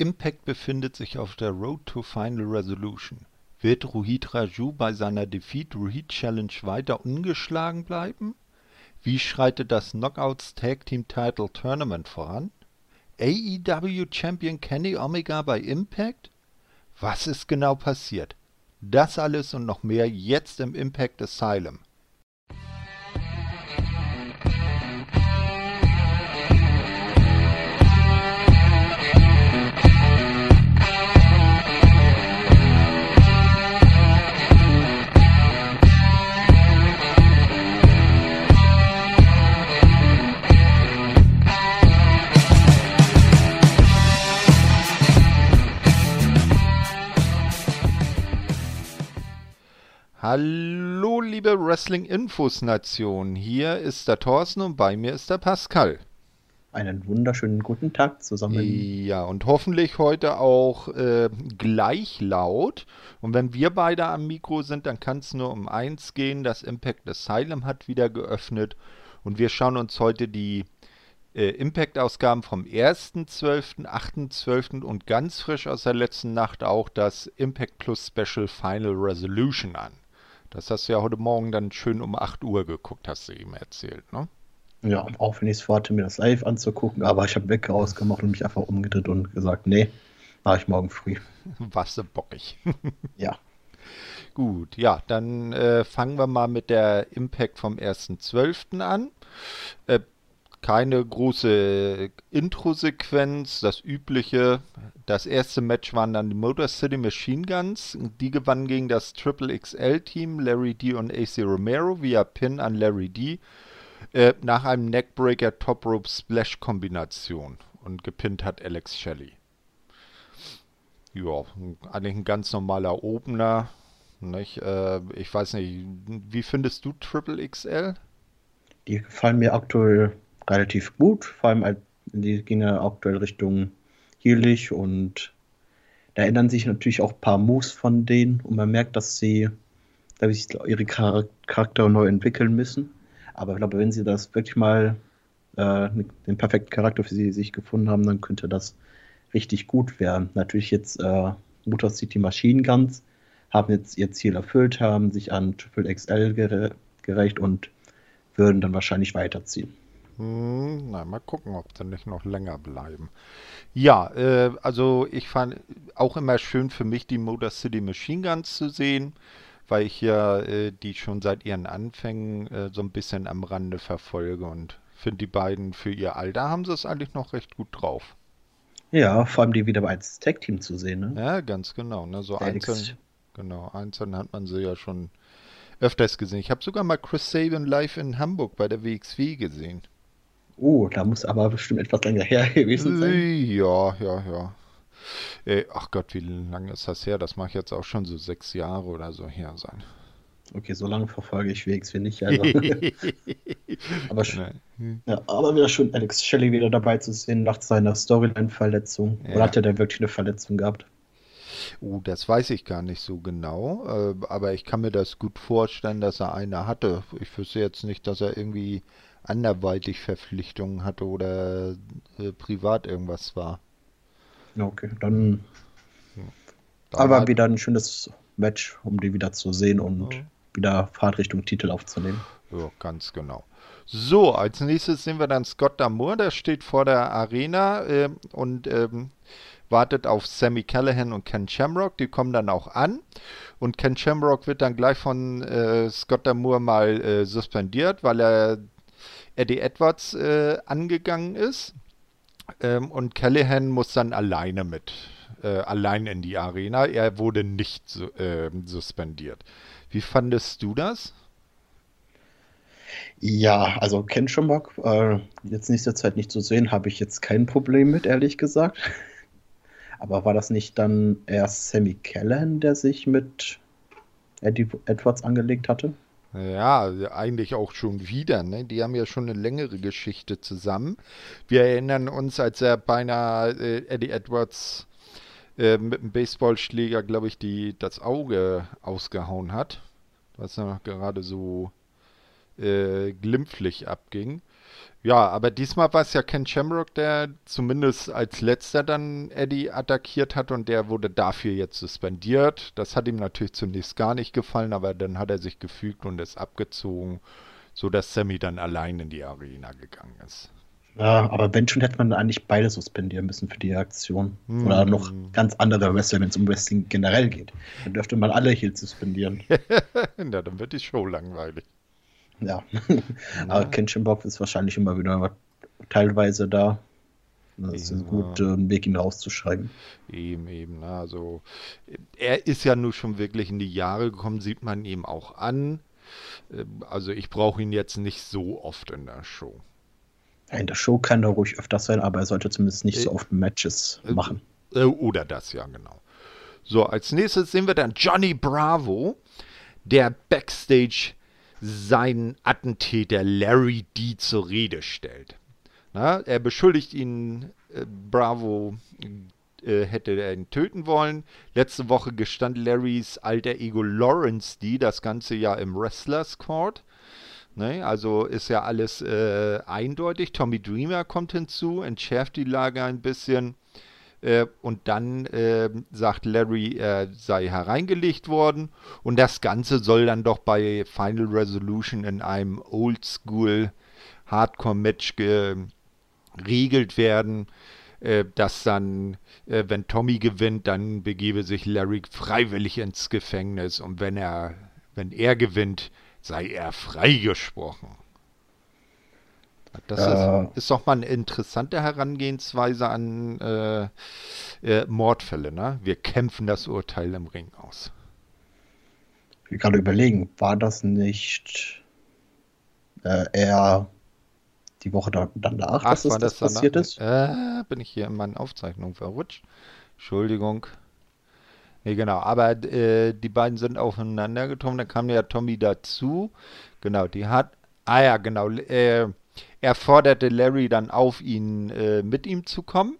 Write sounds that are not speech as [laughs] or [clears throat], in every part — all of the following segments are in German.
Impact befindet sich auf der Road to Final Resolution. Wird Rohit Raju bei seiner Defeat Rohit Challenge weiter ungeschlagen bleiben? Wie schreitet das Knockouts Tag Team Title Tournament voran? AEW Champion Kenny Omega bei Impact? Was ist genau passiert? Das alles und noch mehr jetzt im Impact Asylum. Hallo, liebe Wrestling-Infos-Nation. Hier ist der Thorsten und bei mir ist der Pascal. Einen wunderschönen guten Tag zusammen. Ja, und hoffentlich heute auch äh, gleich laut. Und wenn wir beide am Mikro sind, dann kann es nur um eins gehen. Das Impact Asylum hat wieder geöffnet. Und wir schauen uns heute die äh, Impact-Ausgaben vom 1.12., 8.12. und ganz frisch aus der letzten Nacht auch das Impact Plus Special Final Resolution an. Das hast du ja heute Morgen dann schön um 8 Uhr geguckt, hast du ihm erzählt, ne? Ja, auch wenn ich es vorhatte, mir das live anzugucken, aber ich habe Wecker ausgemacht und mich einfach umgedreht und gesagt, nee, mache ich morgen früh. [laughs] Was so bockig. [laughs] ja. Gut, ja, dann äh, fangen wir mal mit der Impact vom 1.12. an. Äh, keine große Intro-Sequenz, das übliche. Das erste Match waren dann die Motor City Machine Guns. Die gewannen gegen das Triple XL-Team, Larry D und AC Romero via Pin an Larry D. Äh, nach einem Neckbreaker Top Rope Splash Kombination. Und gepinnt hat Alex Shelley. Ja, eigentlich ein ganz normaler Opener. Äh, ich weiß nicht, wie findest du Triple XL? Die gefallen mir aktuell relativ gut. Vor allem, die gehen ja aktuell Richtung Heelig und da ändern sich natürlich auch ein paar Moves von denen und man merkt, dass sie da sich ihre Charaktere neu entwickeln müssen. Aber ich glaube, wenn sie das wirklich mal äh, den perfekten Charakter für sie sich gefunden haben, dann könnte das richtig gut werden. Natürlich jetzt äh, Motor City Machine Guns haben jetzt ihr Ziel erfüllt, haben sich an Triple XL gere gerecht und würden dann wahrscheinlich weiterziehen. Hm, na, mal gucken, ob sie nicht noch länger bleiben. Ja, äh, also ich fand auch immer schön für mich die Motor City Machine Guns zu sehen, weil ich ja äh, die schon seit ihren Anfängen äh, so ein bisschen am Rande verfolge und finde die beiden für ihr Alter haben sie es eigentlich noch recht gut drauf. Ja, vor allem die wieder als Tag-Team zu sehen, ne? Ja, ganz genau. Ne? So einzeln, genau, einzeln hat man sie ja schon öfters gesehen. Ich habe sogar mal Chris Sabin live in Hamburg bei der WXW gesehen. Oh, da muss aber bestimmt etwas länger her [laughs] gewesen sein. Ja, ja, ja. Äh, ach Gott, wie lange ist das her? Das mache ich jetzt auch schon so sechs Jahre oder so her sein. Okay, so lange verfolge ich WXW nicht. Also. [laughs] aber, ja, aber wieder schön, Alex Shelley wieder dabei zu sehen nach seiner Storyline-Verletzung. Ja. Oder hat er denn wirklich eine Verletzung gehabt? Oh, das weiß ich gar nicht so genau. Äh, aber ich kann mir das gut vorstellen, dass er eine hatte. Ich wüsste jetzt nicht, dass er irgendwie anderweitig Verpflichtungen hatte oder äh, privat irgendwas war. Okay, dann, dann aber wieder ein schönes Match, um die wieder zu sehen und ja. wieder Fahrt Richtung Titel aufzunehmen. Ja, ganz genau. So, als nächstes sehen wir dann Scott Damour, der steht vor der Arena äh, und ähm, wartet auf Sammy Callahan und Ken Shamrock. Die kommen dann auch an. Und Ken Shamrock wird dann gleich von äh, Scott Damour mal äh, suspendiert, weil er Eddie Edwards äh, angegangen ist. Ähm, und Callahan muss dann alleine mit, äh, allein in die Arena. Er wurde nicht äh, suspendiert. Wie fandest du das? Ja, also Ken Schumacher, äh, jetzt nächste Zeit nicht zu sehen, habe ich jetzt kein Problem mit, ehrlich gesagt. [laughs] Aber war das nicht dann erst Sammy Callahan, der sich mit Eddie Edwards angelegt hatte? Ja, eigentlich auch schon wieder. Ne? Die haben ja schon eine längere Geschichte zusammen. Wir erinnern uns, als er beinahe äh, Eddie Edwards äh, mit dem Baseballschläger, glaube ich, die, das Auge ausgehauen hat. Was noch gerade so äh, glimpflich abging. Ja, aber diesmal war es ja Ken Shamrock, der zumindest als letzter dann Eddie attackiert hat und der wurde dafür jetzt suspendiert. Das hat ihm natürlich zunächst gar nicht gefallen, aber dann hat er sich gefügt und ist abgezogen, sodass Sammy dann allein in die Arena gegangen ist. Ja, aber wenn schon, hätte man eigentlich beide suspendieren müssen für die Aktion. Hm. Oder noch ganz andere Wrestler, wenn es um Wrestling generell geht. Dann dürfte man alle hier suspendieren. [laughs] ja, dann wird die Show langweilig. Ja. Aber Kenshin Bob ist wahrscheinlich immer wieder teilweise da. Das ist ein guter Weg, ihn rauszuschreiben. Eben, eben. Also, er ist ja nun schon wirklich in die Jahre gekommen, sieht man ihm auch an. Ähm, also, ich brauche ihn jetzt nicht so oft in der Show. In der Show kann er ruhig öfters sein, aber er sollte zumindest nicht so äh, oft Matches äh, machen. Äh, oder das, ja, genau. So, als nächstes sehen wir dann Johnny Bravo, der Backstage seinen Attentäter Larry D zur Rede stellt. Na, er beschuldigt ihn, äh, Bravo äh, hätte er ihn töten wollen. Letzte Woche gestand Larrys alter Ego Lawrence D das ganze Jahr im Wrestlers Court. Ne, also ist ja alles äh, eindeutig. Tommy Dreamer kommt hinzu, entschärft die Lage ein bisschen. Äh, und dann äh, sagt Larry, er sei hereingelegt worden. Und das Ganze soll dann doch bei Final Resolution in einem Oldschool Hardcore-Match geregelt werden. Äh, dass dann, äh, wenn Tommy gewinnt, dann begebe sich Larry freiwillig ins Gefängnis. Und wenn er, wenn er gewinnt, sei er freigesprochen. Das äh, ist, ist, doch mal eine interessante Herangehensweise an äh, äh, Mordfälle. Ne? Wir kämpfen das Urteil im Ring aus. Ich gerade überlegen, war das nicht äh, eher die Woche danach, Ach, dass das, das passiert ist? Äh, bin ich hier in meinen Aufzeichnungen verrutscht. Entschuldigung. Nee, genau. Aber äh, die beiden sind aufeinander getroffen. Dann kam ja Tommy dazu. Genau, die hat. Ah ja, genau. Äh, er forderte Larry dann auf, ihn äh, mit ihm zu kommen.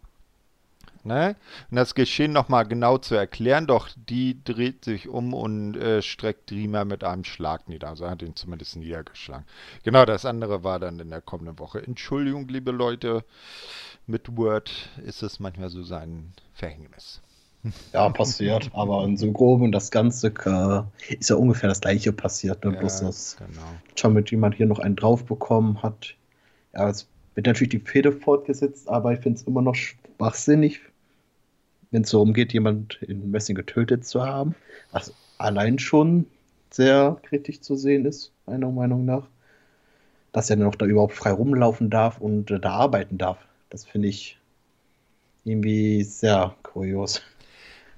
Ne? Und das Geschehen nochmal genau zu erklären, doch die dreht sich um und äh, streckt Dreamer mit einem Schlag nieder. Also er hat ihn zumindest niedergeschlagen. Genau, das andere war dann in der kommenden Woche. Entschuldigung, liebe Leute, mit Word ist es manchmal so sein Verhängnis. [laughs] Ja, passiert, aber in so grob und das Ganze äh, ist ja ungefähr das gleiche passiert, ne? Ja, bloß dass genau. schon mit jemand hier noch einen drauf bekommen hat. Ja, es wird natürlich die Fehde fortgesetzt, aber ich finde es immer noch schwachsinnig, wenn es darum geht, jemand in Messing getötet zu haben. Was allein schon sehr kritisch zu sehen ist, meiner Meinung nach. Dass er noch da überhaupt frei rumlaufen darf und äh, da arbeiten darf. Das finde ich irgendwie sehr kurios.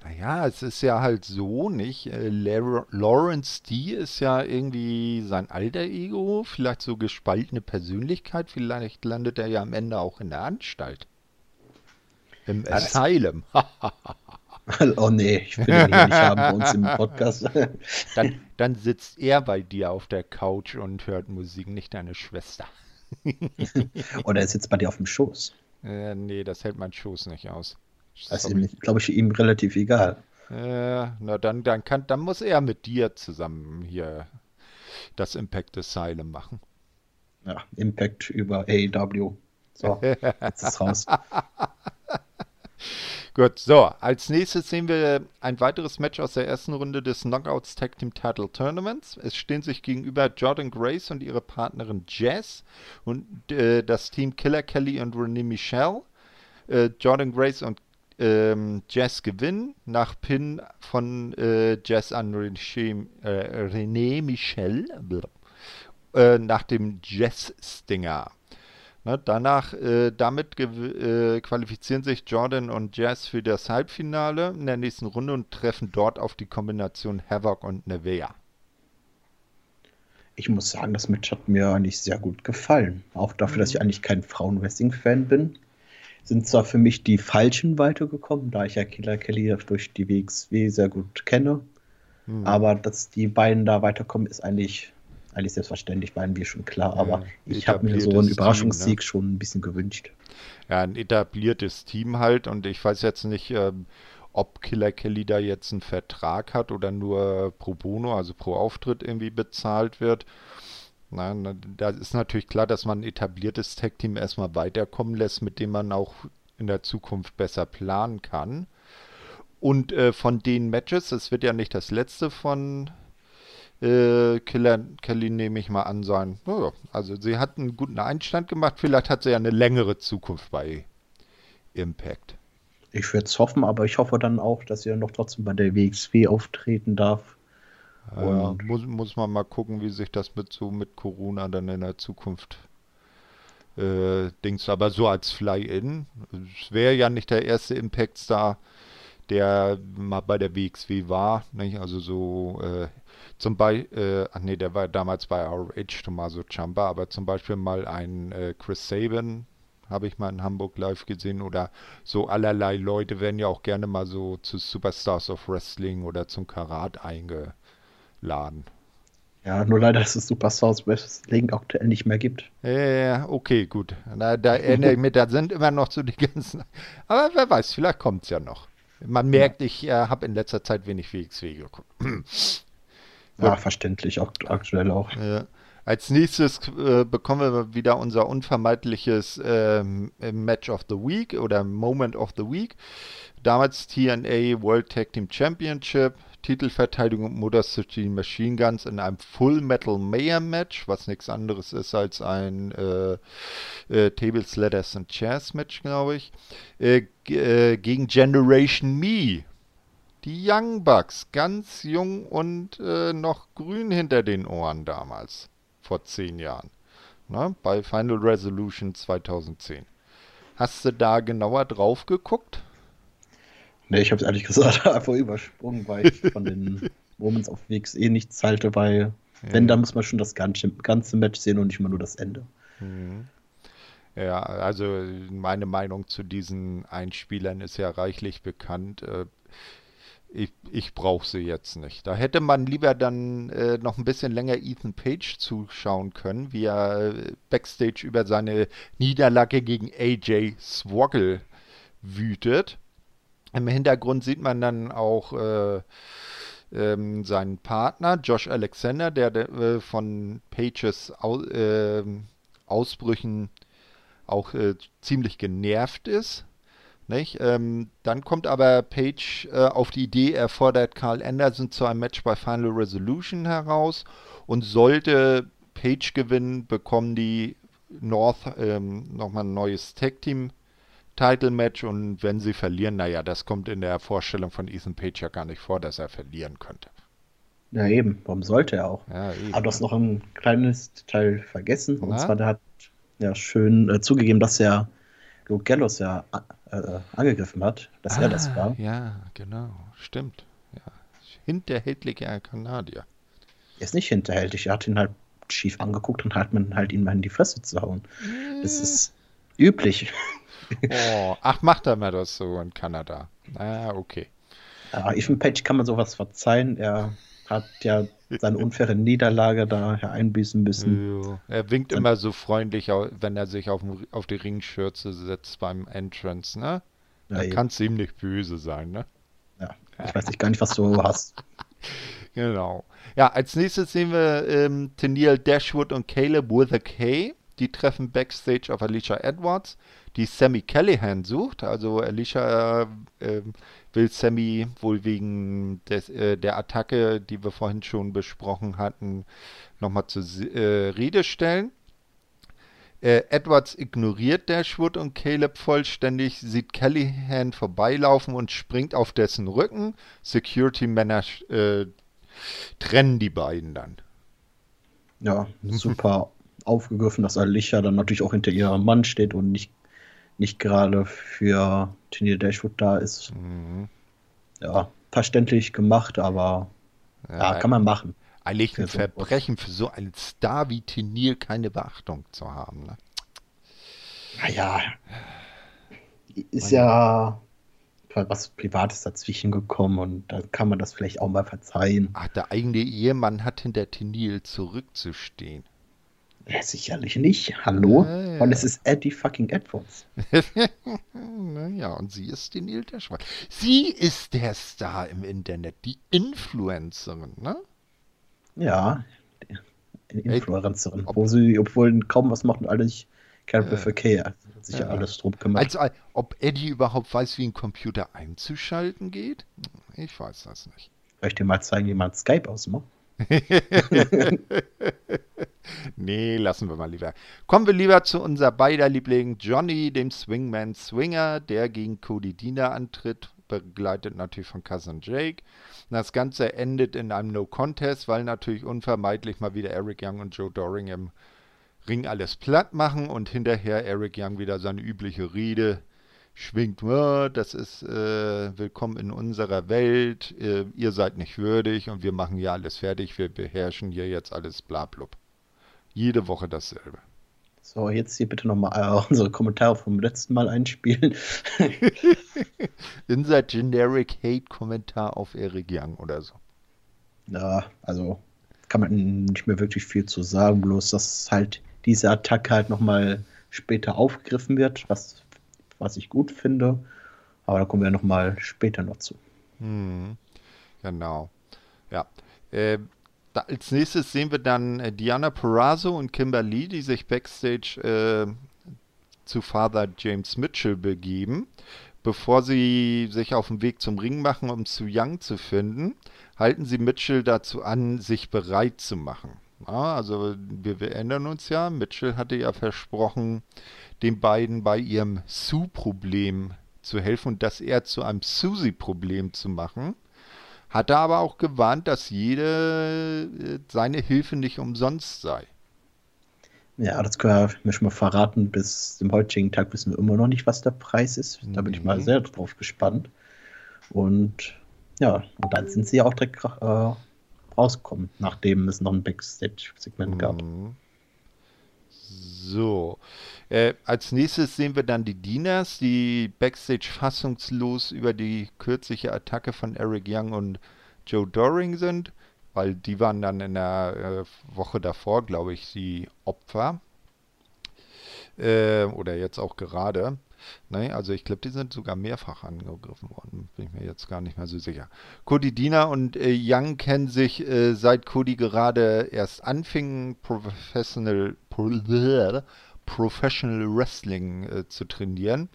Naja, es ist ja halt so, nicht? Äh, Lawrence D. ist ja irgendwie sein alter Ego, vielleicht so gespaltene Persönlichkeit, vielleicht landet er ja am Ende auch in der Anstalt. Im ja, Asylum. [laughs] oh nee, ich will ihn hier nicht haben bei uns im Podcast. [laughs] dann, dann sitzt er bei dir auf der Couch und hört Musik, nicht deine Schwester. [laughs] Oder er sitzt bei dir auf dem Schoß. Äh, nee, das hält mein Schoß nicht aus. Das ist, glaube ich, ihm relativ egal. Äh, na dann, dann, kann, dann muss er mit dir zusammen hier das Impact Asylum machen. Ja, Impact über AEW. So, jetzt ist raus. [laughs] Gut, so, als nächstes sehen wir ein weiteres Match aus der ersten Runde des Knockouts Tag Team Title Tournaments. Es stehen sich gegenüber Jordan Grace und ihre Partnerin Jess und äh, das Team Killer Kelly und Renee Michelle. Äh, Jordan Grace und ähm, Jazz gewinnen nach Pin von äh, Jazz an René, äh, René Michel äh, nach dem Jazz-Stinger. Ne, danach, äh, damit äh, qualifizieren sich Jordan und Jazz für das Halbfinale in der nächsten Runde und treffen dort auf die Kombination Havoc und Nevea. Ich muss sagen, das Match hat mir eigentlich sehr gut gefallen. Auch dafür, dass ich eigentlich kein Frauenwrestling-Fan bin sind zwar für mich die Falschen weitergekommen, da ich ja Killer Kelly durch die WXW sehr gut kenne. Hm. Aber dass die beiden da weiterkommen, ist eigentlich, eigentlich selbstverständlich, waren wir schon klar. Aber ja, ich habe mir so einen Überraschungssieg Team, ne? schon ein bisschen gewünscht. Ja, ein etabliertes Team halt. Und ich weiß jetzt nicht, ähm, ob Killer Kelly da jetzt einen Vertrag hat oder nur pro Bono, also pro Auftritt irgendwie bezahlt wird. Nein, da ist natürlich klar, dass man ein etabliertes Tech-Team erstmal weiterkommen lässt, mit dem man auch in der Zukunft besser planen kann. Und äh, von den Matches, es wird ja nicht das letzte von äh, Killer Kelly, nehme ich mal an, sein. Oh, also sie hat einen guten Einstand gemacht, vielleicht hat sie ja eine längere Zukunft bei Impact. Ich würde es hoffen, aber ich hoffe dann auch, dass sie noch trotzdem bei der WXW auftreten darf. Ja, muss, muss man mal gucken, wie sich das mit so mit Corona dann in der Zukunft äh, Dings, aber so als Fly-In. Es wäre ja nicht der erste Impact-Star, der mal bei der WXW war. Nicht? Also so äh, zum Beispiel, äh, ach nee, der war damals bei ROH, Tommaso Ciampa, aber zum Beispiel mal ein äh, Chris Sabin habe ich mal in Hamburg live gesehen oder so allerlei Leute werden ja auch gerne mal so zu Superstars of Wrestling oder zum Karat eingeladen. Ja, nur leider, dass es Superstars Wrestling aktuell nicht mehr gibt. Ja, okay, gut. Da, da erinnere ich [laughs] mich, da sind immer noch so die ganzen. [laughs] Aber wer weiß, vielleicht kommt es ja noch. Man merkt, ja. ich äh, habe in letzter Zeit wenig WXW geguckt. [clears throat] ja, verständlich, auch aktuell auch. Ja. Als nächstes äh, bekommen wir wieder unser unvermeidliches äh, Match of the Week oder Moment of the Week. Damals TNA World Tag Team Championship. Titelverteidigung Motor City Machine Guns in einem Full Metal Mayhem Match, was nichts anderes ist als ein äh, äh, Tables, Ladders and Chairs Match, glaube ich, äh, äh, gegen Generation Me. Die Young Bucks, ganz jung und äh, noch grün hinter den Ohren damals, vor zehn Jahren, ne? bei Final Resolution 2010. Hast du da genauer drauf geguckt? Ne, ich habe es ehrlich gesagt [laughs] einfach übersprungen, weil ich von den [laughs] Moments auf Wegs eh nichts halte, weil ja. wenn, dann muss man schon das ganze, ganze Match sehen und nicht immer nur das Ende. Mhm. Ja, also meine Meinung zu diesen Einspielern ist ja reichlich bekannt. Äh, ich, ich brauche sie jetzt nicht. Da hätte man lieber dann äh, noch ein bisschen länger Ethan Page zuschauen können, wie er äh, backstage über seine Niederlage gegen AJ Swoggle wütet. Im Hintergrund sieht man dann auch äh, ähm, seinen Partner, Josh Alexander, der, der äh, von Pages Au äh, Ausbrüchen auch äh, ziemlich genervt ist. Ähm, dann kommt aber Page äh, auf die Idee, er fordert Carl Anderson zu einem Match bei Final Resolution heraus und sollte Page gewinnen, bekommen die North ähm, nochmal ein neues Tag-Team Title-Match und wenn sie verlieren, naja, das kommt in der Vorstellung von Ethan Page ja gar nicht vor, dass er verlieren könnte. Ja, eben. Warum sollte er auch? Ja, Aber du hast noch ein kleines Detail vergessen. Und Na? zwar, der hat ja schön äh, zugegeben, dass er Luke Gallows ja äh, angegriffen hat, dass ah, er das ah, war. Ja, genau. Stimmt. Ja. Hinterhältiger Kanadier. Er ist nicht hinterhältig. Er hat ihn halt schief angeguckt und hat man halt ihn mal in die Fresse zu hauen. Das äh. ist üblich. Oh, ach, macht er mal das so in Kanada? Ah, okay. Ja, Ethan Page kann man sowas verzeihen. Er hat ja seine unfaire Niederlage da einbüßen müssen. Jo. Er winkt Dann, immer so freundlich, wenn er sich auf, auf die Ringschürze setzt beim Entrance, ne? Ja, da kann es ihm nicht böse sein, ne? Ja, ich weiß nicht gar nicht, was du hast. [laughs] genau. Ja, als nächstes sehen wir ähm, Tennille Dashwood und Caleb with a K. Die treffen Backstage auf Alicia Edwards die Sammy Callahan sucht. Also Alicia äh, will Sammy wohl wegen des, äh, der Attacke, die wir vorhin schon besprochen hatten, nochmal zur äh, Rede stellen. Äh, Edwards ignoriert Dashwood und Caleb vollständig, sieht Callahan vorbeilaufen und springt auf dessen Rücken. Security-Männer äh, trennen die beiden dann. Ja, super aufgegriffen, dass Alicia dann natürlich auch hinter ihrem Mann steht und nicht nicht gerade für Tennille Dashwood da ist. Mhm. Ja, verständlich gemacht, aber ja, ja, kann man machen. Eigentlich ein Verbrechen für so einen Star wie Tennille keine Beachtung zu haben. Ne? Naja, ist ja was Privates dazwischen gekommen und da kann man das vielleicht auch mal verzeihen. Ach, der eigene Ehemann hat hinter Tennille zurückzustehen. Ja, sicherlich nicht. Hallo? Ja, ja. Und es ist Eddie fucking Edwards. [laughs] naja, und sie ist die Neil Dashwood. Sie ist der Star im Internet, die Influencerin, ne? Ja. Influencerin, wo sie, obwohl kaum was macht und alles Carrie für Care sich ja. alles drum kümmert. Also, ob Eddie überhaupt weiß, wie ein Computer einzuschalten geht? Ich weiß das nicht. Soll ich dir mal zeigen, wie man Skype ausmacht? [laughs] nee, lassen wir mal lieber. Kommen wir lieber zu unser beider Liebling Johnny, dem Swingman Swinger, der gegen Cody Diener antritt, begleitet natürlich von Cousin Jake. Das Ganze endet in einem No-Contest, weil natürlich unvermeidlich mal wieder Eric Young und Joe Doring im Ring alles platt machen und hinterher Eric Young wieder seine übliche Rede schwingt, das ist äh, willkommen in unserer Welt, äh, ihr seid nicht würdig und wir machen hier alles fertig, wir beherrschen hier jetzt alles blablub. Jede Woche dasselbe. So, jetzt hier bitte nochmal äh, [laughs] unsere Kommentare vom letzten Mal einspielen. [laughs] Unser Generic Hate-Kommentar auf Eric Young oder so. Ja, also kann man nicht mehr wirklich viel zu sagen, bloß dass halt diese Attacke halt nochmal später aufgegriffen wird, was was ich gut finde. Aber da kommen wir nochmal später noch zu. Hm, genau. Ja. Äh, da, als nächstes sehen wir dann äh, Diana Perazzo und Kimberly, die sich backstage äh, zu Father James Mitchell begeben. Bevor sie sich auf den Weg zum Ring machen, um Su Young zu finden, halten sie Mitchell dazu an, sich bereit zu machen. Also wir, wir erinnern uns ja, Mitchell hatte ja versprochen, den beiden bei ihrem Sue-Problem zu helfen und das eher zu einem Susie-Problem zu machen. Hat er aber auch gewarnt, dass jede äh, seine Hilfe nicht umsonst sei. Ja, das können wir schon mal verraten. Bis zum heutigen Tag wissen wir immer noch nicht, was der Preis ist. Da bin ich mal mhm. sehr drauf gespannt. Und ja, und dann sind sie ja auch direkt äh, rausgekommen, nachdem es noch ein Backstage-Segment gab. Mhm. So. Äh, als nächstes sehen wir dann die Dieners, die backstage fassungslos über die kürzliche Attacke von Eric Young und Joe Doring sind, weil die waren dann in der äh, Woche davor, glaube ich, die Opfer. Äh, oder jetzt auch gerade. Ne, also ich glaube, die sind sogar mehrfach angegriffen worden. Bin ich mir jetzt gar nicht mehr so sicher. Cody Diener und äh, Young kennen sich äh, seit Cody gerade erst anfing, Professional, Professional Wrestling äh, zu trainieren.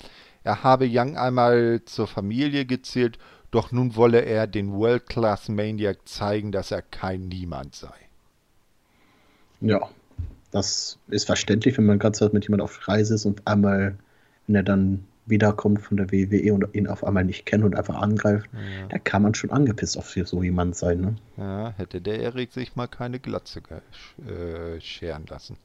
Er habe Young einmal zur Familie gezählt, doch nun wolle er den World Class Maniac zeigen, dass er kein Niemand sei. Ja, das ist verständlich, wenn man ganz mit jemandem auf Reise ist und einmal wenn er dann wiederkommt von der WWE und ihn auf einmal nicht kennt und einfach angreift, ja. da kann man schon angepisst auf so jemand sein. Ne? Ja, hätte der Erik sich mal keine Glatze äh, scheren lassen.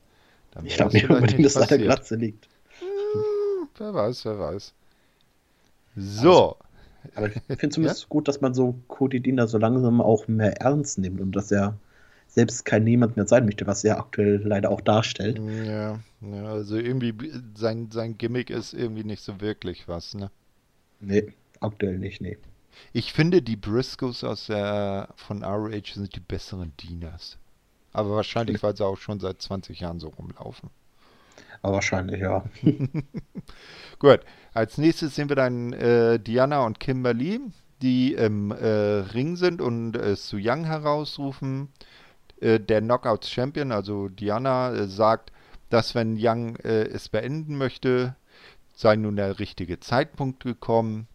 Dann ich glaube nicht unbedingt, dass da der Glatze liegt. Hm, wer weiß, wer weiß. So. Also, aber ich finde [laughs] zumindest ja? gut, dass man so Cody Diener so langsam auch mehr ernst nimmt und dass er selbst kein Niemand mehr sein möchte, was er aktuell leider auch darstellt. Ja, ja also irgendwie sein, sein Gimmick ist irgendwie nicht so wirklich was, ne? Nee, aktuell nicht, nee. Ich finde, die Briscoes aus der, von ROH sind die besseren Dieners. Aber wahrscheinlich, weil sie auch schon seit 20 Jahren so rumlaufen. Aber wahrscheinlich, ja. [laughs] Gut, als nächstes sehen wir dann äh, Diana und Kimberly, die im äh, Ring sind und äh, Su Young herausrufen. Äh, der Knockout Champion, also Diana, äh, sagt, dass wenn Young äh, es beenden möchte, sei nun der richtige Zeitpunkt gekommen.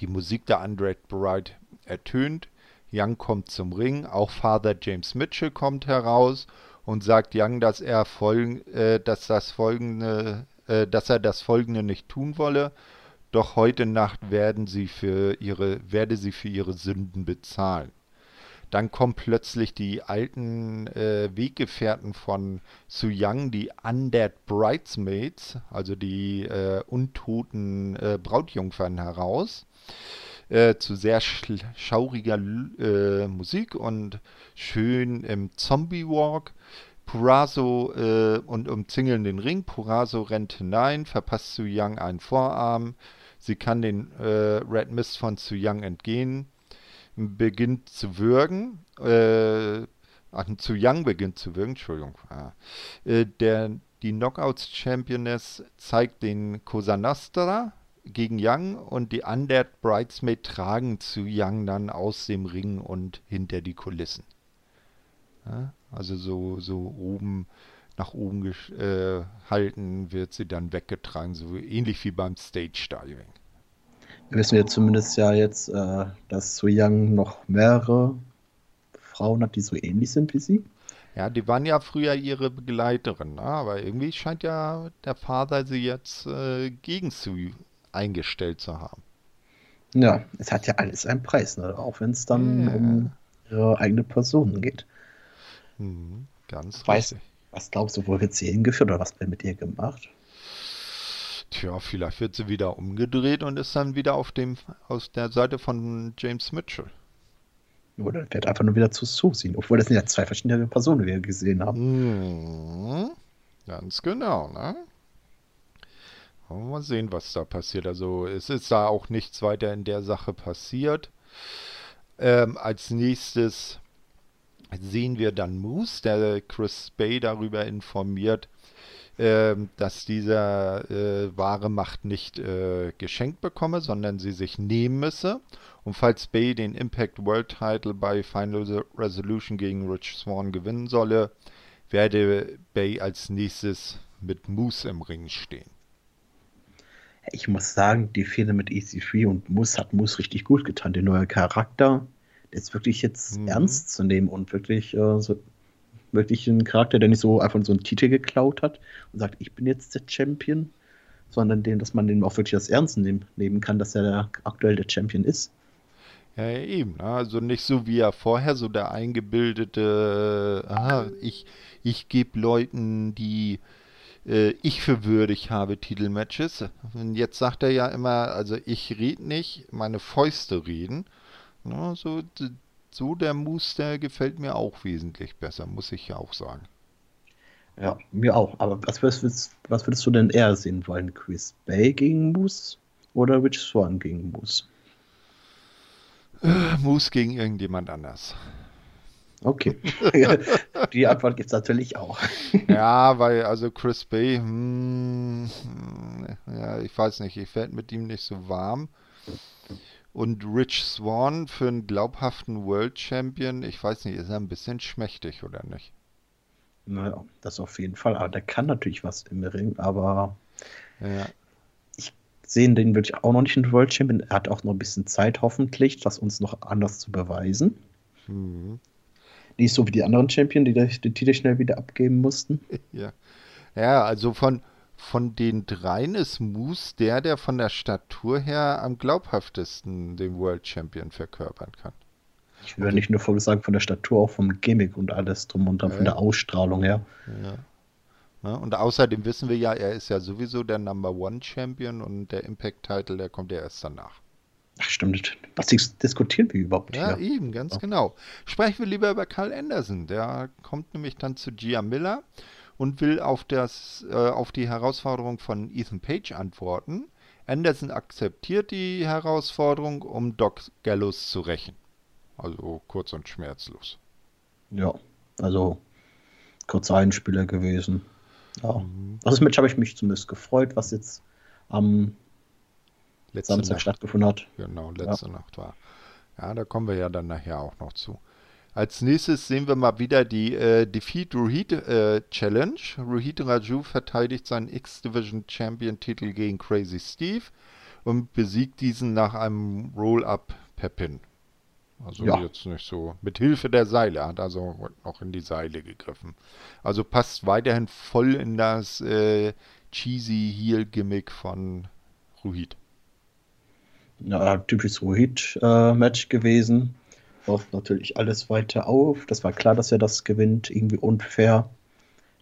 Die Musik der Undead Bride ertönt. Young kommt zum Ring. Auch Father James Mitchell kommt heraus und sagt Young, dass er folgen, äh, dass das folgende, äh, dass er das folgende nicht tun wolle. Doch heute Nacht werden sie für ihre, werde sie für ihre Sünden bezahlen. Dann kommen plötzlich die alten äh, Weggefährten von Su Yang, die Undead Bridesmaids, also die äh, untoten äh, Brautjungfern heraus. Äh, zu sehr schauriger äh, Musik und schön im Zombie Walk. Purazo äh, und umzingeln den Ring. Purazo rennt hinein, verpasst Su Yang einen Vorarm. Sie kann den Red Mist von Su Yang entgehen beginnt zu würgen. Äh, zu Young beginnt zu würgen, Entschuldigung. Ah. Äh, der, die Knockouts-Championess zeigt den Cosa Nostra gegen Young und die Undead Bridesmaid tragen zu Young dann aus dem Ring und hinter die Kulissen. Ja, Also so, so oben nach oben gehalten äh, wird sie dann weggetragen, so ähnlich wie beim Stage Wir wissen ja zumindest ja jetzt, äh, dass Su Yang noch mehrere Frauen hat, die so ähnlich sind wie sie. Ja, die waren ja früher ihre Begleiterin, ne? aber irgendwie scheint ja der Vater sie jetzt äh, gegen Su eingestellt zu haben. Ja, es hat ja alles einen Preis, ne? auch wenn es dann ja. um ihre eigene Person geht. Mhm, ganz weiß, richtig. Was glaubst du, wo wird sie hingeführt oder was wird mit ihr gemacht? Tja, vielleicht wird sie wieder umgedreht und ist dann wieder auf dem aus der Seite von James Mitchell. Oder wird einfach nur wieder zu Susie, obwohl das sind ja zwei verschiedene Personen, die wir gesehen haben. Mhm, ganz genau, ne? Mal sehen, was da passiert. Also es ist da auch nichts weiter in der Sache passiert. Ähm, als nächstes sehen wir dann Moose, der Chris Bay darüber informiert, dass dieser äh, wahre Macht nicht äh, geschenkt bekomme, sondern sie sich nehmen müsse. Und falls Bay den Impact World Title bei Final Resolution gegen Rich Swan gewinnen solle, werde Bay als nächstes mit Moose im Ring stehen. Ich muss sagen, die Fehler mit EC3 und Moose hat Moose richtig gut getan. Der neue Charakter, ist wirklich jetzt mhm. ernst zu nehmen und wirklich äh, so wirklich ein Charakter, der nicht so einfach so einen Titel geklaut hat und sagt, ich bin jetzt der Champion, sondern den, dass man den auch wirklich das Ernst nehmen, kann, dass er der, aktuell der Champion ist. Ja, eben. Ne? Also nicht so wie er vorher, so der eingebildete, aha, ich, ich gebe Leuten, die äh, ich für würdig habe, Titelmatches. Und jetzt sagt er ja immer, also ich rede nicht, meine Fäuste reden. Ja, so, so der Moose, gefällt mir auch wesentlich besser, muss ich ja auch sagen. Ja, mir auch. Aber was würdest, was würdest du denn eher sehen wollen? Chris Bay gegen Moose oder Rich Swan gegen Moose? Äh, Moose gegen irgendjemand anders. Okay. [laughs] Die Antwort gibt es natürlich auch. ja, weil also Chris Bay, hm, ja, ich weiß nicht, ich werde mit ihm nicht so warm. Und Rich Swan für einen glaubhaften World Champion, ich weiß nicht, ist er ein bisschen schmächtig oder nicht? Naja, das auf jeden Fall. Aber der kann natürlich was im Ring, aber ja. ich sehe den wirklich auch noch nicht in World Champion. Er hat auch noch ein bisschen Zeit, hoffentlich, das uns noch anders zu beweisen. Mhm. Nicht so wie die anderen Champion, die den Titel schnell wieder abgeben mussten. [laughs] Ja, ja also von, von den dreien ist Moose der, der von der Statur her am glaubhaftesten den World Champion verkörpern kann. Ich würde nicht nur sagen, von der Statur, auch vom Gimmick und alles drum und dann ja. von der Ausstrahlung her. Ja. Ja, und außerdem wissen wir ja, er ist ja sowieso der Number One Champion und der Impact Title, der kommt ja erst danach. Ach, stimmt. Was diskutieren wir überhaupt Ja, hier? eben, ganz genau. Sprechen wir lieber über Carl Anderson. Der kommt nämlich dann zu Gia Miller und will auf, das, äh, auf die Herausforderung von Ethan Page antworten. Anderson akzeptiert die Herausforderung, um Doc Gallows zu rächen. Also kurz und schmerzlos. Ja, also kurzer Einspieler gewesen. Ja. Mhm. Also das Match habe ich mich zumindest gefreut, was jetzt am letzte Samstag Nacht. stattgefunden hat. Genau, letzte ja. Nacht war. Ja, da kommen wir ja dann nachher auch noch zu. Als nächstes sehen wir mal wieder die äh, Defeat Rohit äh, Challenge. Rohit Raju verteidigt seinen X-Division Champion-Titel gegen Crazy Steve und besiegt diesen nach einem Roll-Up per Pin. Also ja. jetzt nicht so. Mit Hilfe der Seile. hat also noch in die Seile gegriffen. Also passt weiterhin voll in das äh, cheesy Heel-Gimmick von Rohit. Ja, typisches Rohit-Match äh, gewesen baut natürlich alles weiter auf. Das war klar, dass er das gewinnt, irgendwie unfair.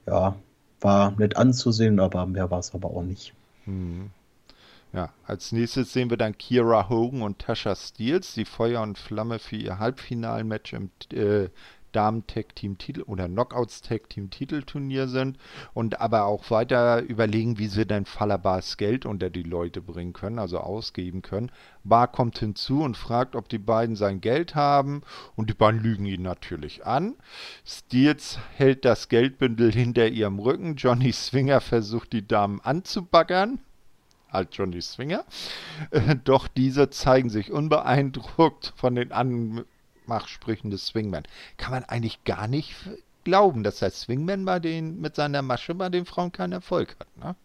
Ja, war nett anzusehen, aber mehr war es aber auch nicht. Hm. Ja, als nächstes sehen wir dann Kira Hogan und Tasha Steels, die Feuer und Flamme für ihr Halbfinalmatch im äh, Damen-Tag-Team-Titel oder Knockouts-Tag-Team-Titelturnier sind und aber auch weiter überlegen, wie sie denn Fallerbars Geld unter die Leute bringen können, also ausgeben können. Bar kommt hinzu und fragt, ob die beiden sein Geld haben und die beiden lügen ihn natürlich an. Steels hält das Geldbündel hinter ihrem Rücken. Johnny Swinger versucht die Damen anzubaggern halt Johnny Swinger. Doch diese zeigen sich unbeeindruckt von den an Machsprüchen des Swingman. Kann man eigentlich gar nicht glauben, dass der Swingman bei den, mit seiner Masche bei den Frauen keinen Erfolg hat, ne?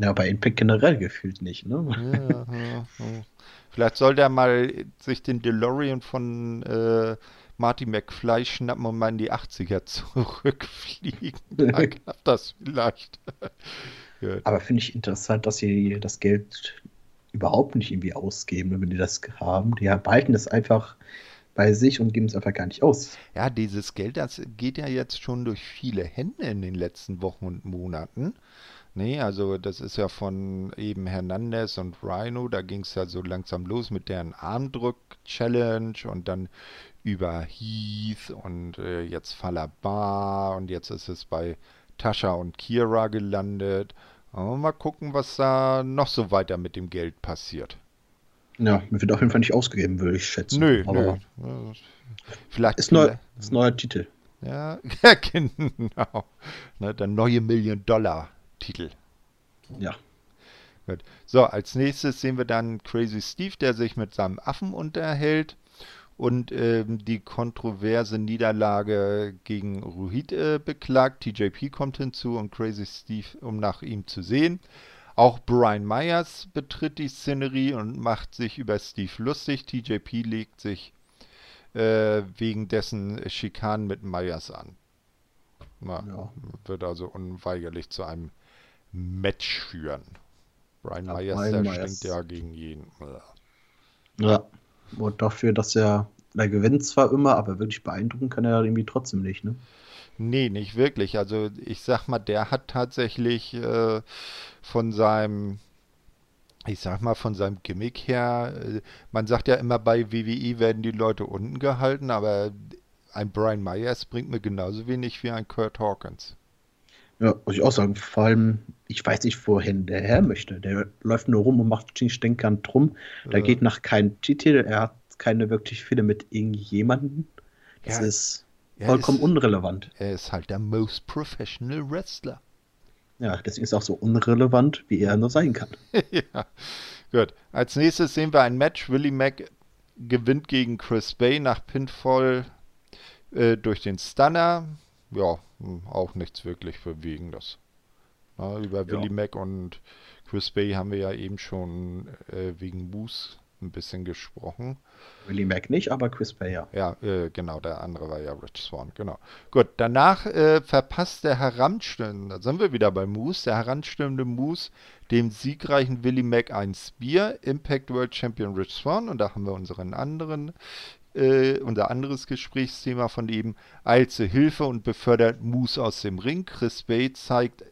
Ja, bei Impact generell gefühlt nicht, ne? Ja, ja, ja. Vielleicht soll der mal sich den DeLorean von äh, Marty McFly schnappen und mal in die 80er zurückfliegen. [laughs] Da klappt das vielleicht. [laughs] Aber finde ich interessant, dass sie das Geld überhaupt nicht irgendwie ausgeben, wenn die das haben. Die behalten das einfach bei sich und geben es einfach gar nicht aus. Ja, dieses Geld, das geht ja jetzt schon durch viele Hände in den letzten Wochen und Monaten. Nee, also das ist ja von eben Hernandez und Rhino, da ging es ja so langsam los mit deren Armdrück-Challenge und dann über Heath und äh, jetzt Falabar und jetzt ist es bei Tascha und Kira gelandet. Mal gucken, was da noch so weiter mit dem Geld passiert. Ja, mir wird auf jeden Fall nicht ausgegeben, würde ich schätzen. Nö, Aber nö. Vielleicht ist, neu, ist neuer Titel. [laughs] Ja, genau. Ne, der neue Million-Dollar. Titel. Ja. Gut. So, als nächstes sehen wir dann Crazy Steve, der sich mit seinem Affen unterhält und ähm, die kontroverse Niederlage gegen Ruhit äh, beklagt. TJP kommt hinzu und Crazy Steve, um nach ihm zu sehen. Auch Brian Myers betritt die Szenerie und macht sich über Steve lustig. TJP legt sich äh, wegen dessen Schikanen mit Myers an. Na, ja. Wird also unweigerlich zu einem Match führen. Brian Myers, der Myers. stinkt ja gegen jeden. Ja, und dafür, dass er, er gewinnt zwar immer, aber wirklich beeindrucken kann er irgendwie trotzdem nicht, ne? Nee, nicht wirklich. Also ich sag mal, der hat tatsächlich äh, von seinem, ich sag mal, von seinem Gimmick her, äh, man sagt ja immer, bei WWE werden die Leute unten gehalten, aber ein Brian Myers bringt mir genauso wenig wie ein Kurt Hawkins. Ja, muss ich auch sagen. Vor allem, ich weiß nicht, wohin der her möchte. Der läuft nur rum und macht stinkern drum. Da ja. geht nach keinem Titel. Er hat keine wirklich viele mit irgendjemandem. Das ja, ist vollkommen ist, unrelevant. Er ist halt der most professional Wrestler. Ja, deswegen ist er auch so unrelevant, wie er nur sein kann. [laughs] ja, gut. Als nächstes sehen wir ein Match. Willie Mack gewinnt gegen Chris Bay nach Pinfall äh, durch den Stunner ja, hm, auch nichts wirklich Verwegendes. Na, über ja. Willie Mack und Chris Bay haben wir ja eben schon äh, wegen Moose ein bisschen gesprochen. Willie Mack nicht, aber Chris Bay ja. Ja, äh, genau, der andere war ja Rich Swan, genau. Gut, danach äh, verpasst der heranstürmende, da sind wir wieder bei Moose, der heranstürmende Moose dem siegreichen Willie Mack ein Spear, Impact World Champion Rich Swan und da haben wir unseren anderen äh, unser anderes Gesprächsthema von eben, eilt zur Hilfe und befördert Moose aus dem Ring. Chris Bay zeigt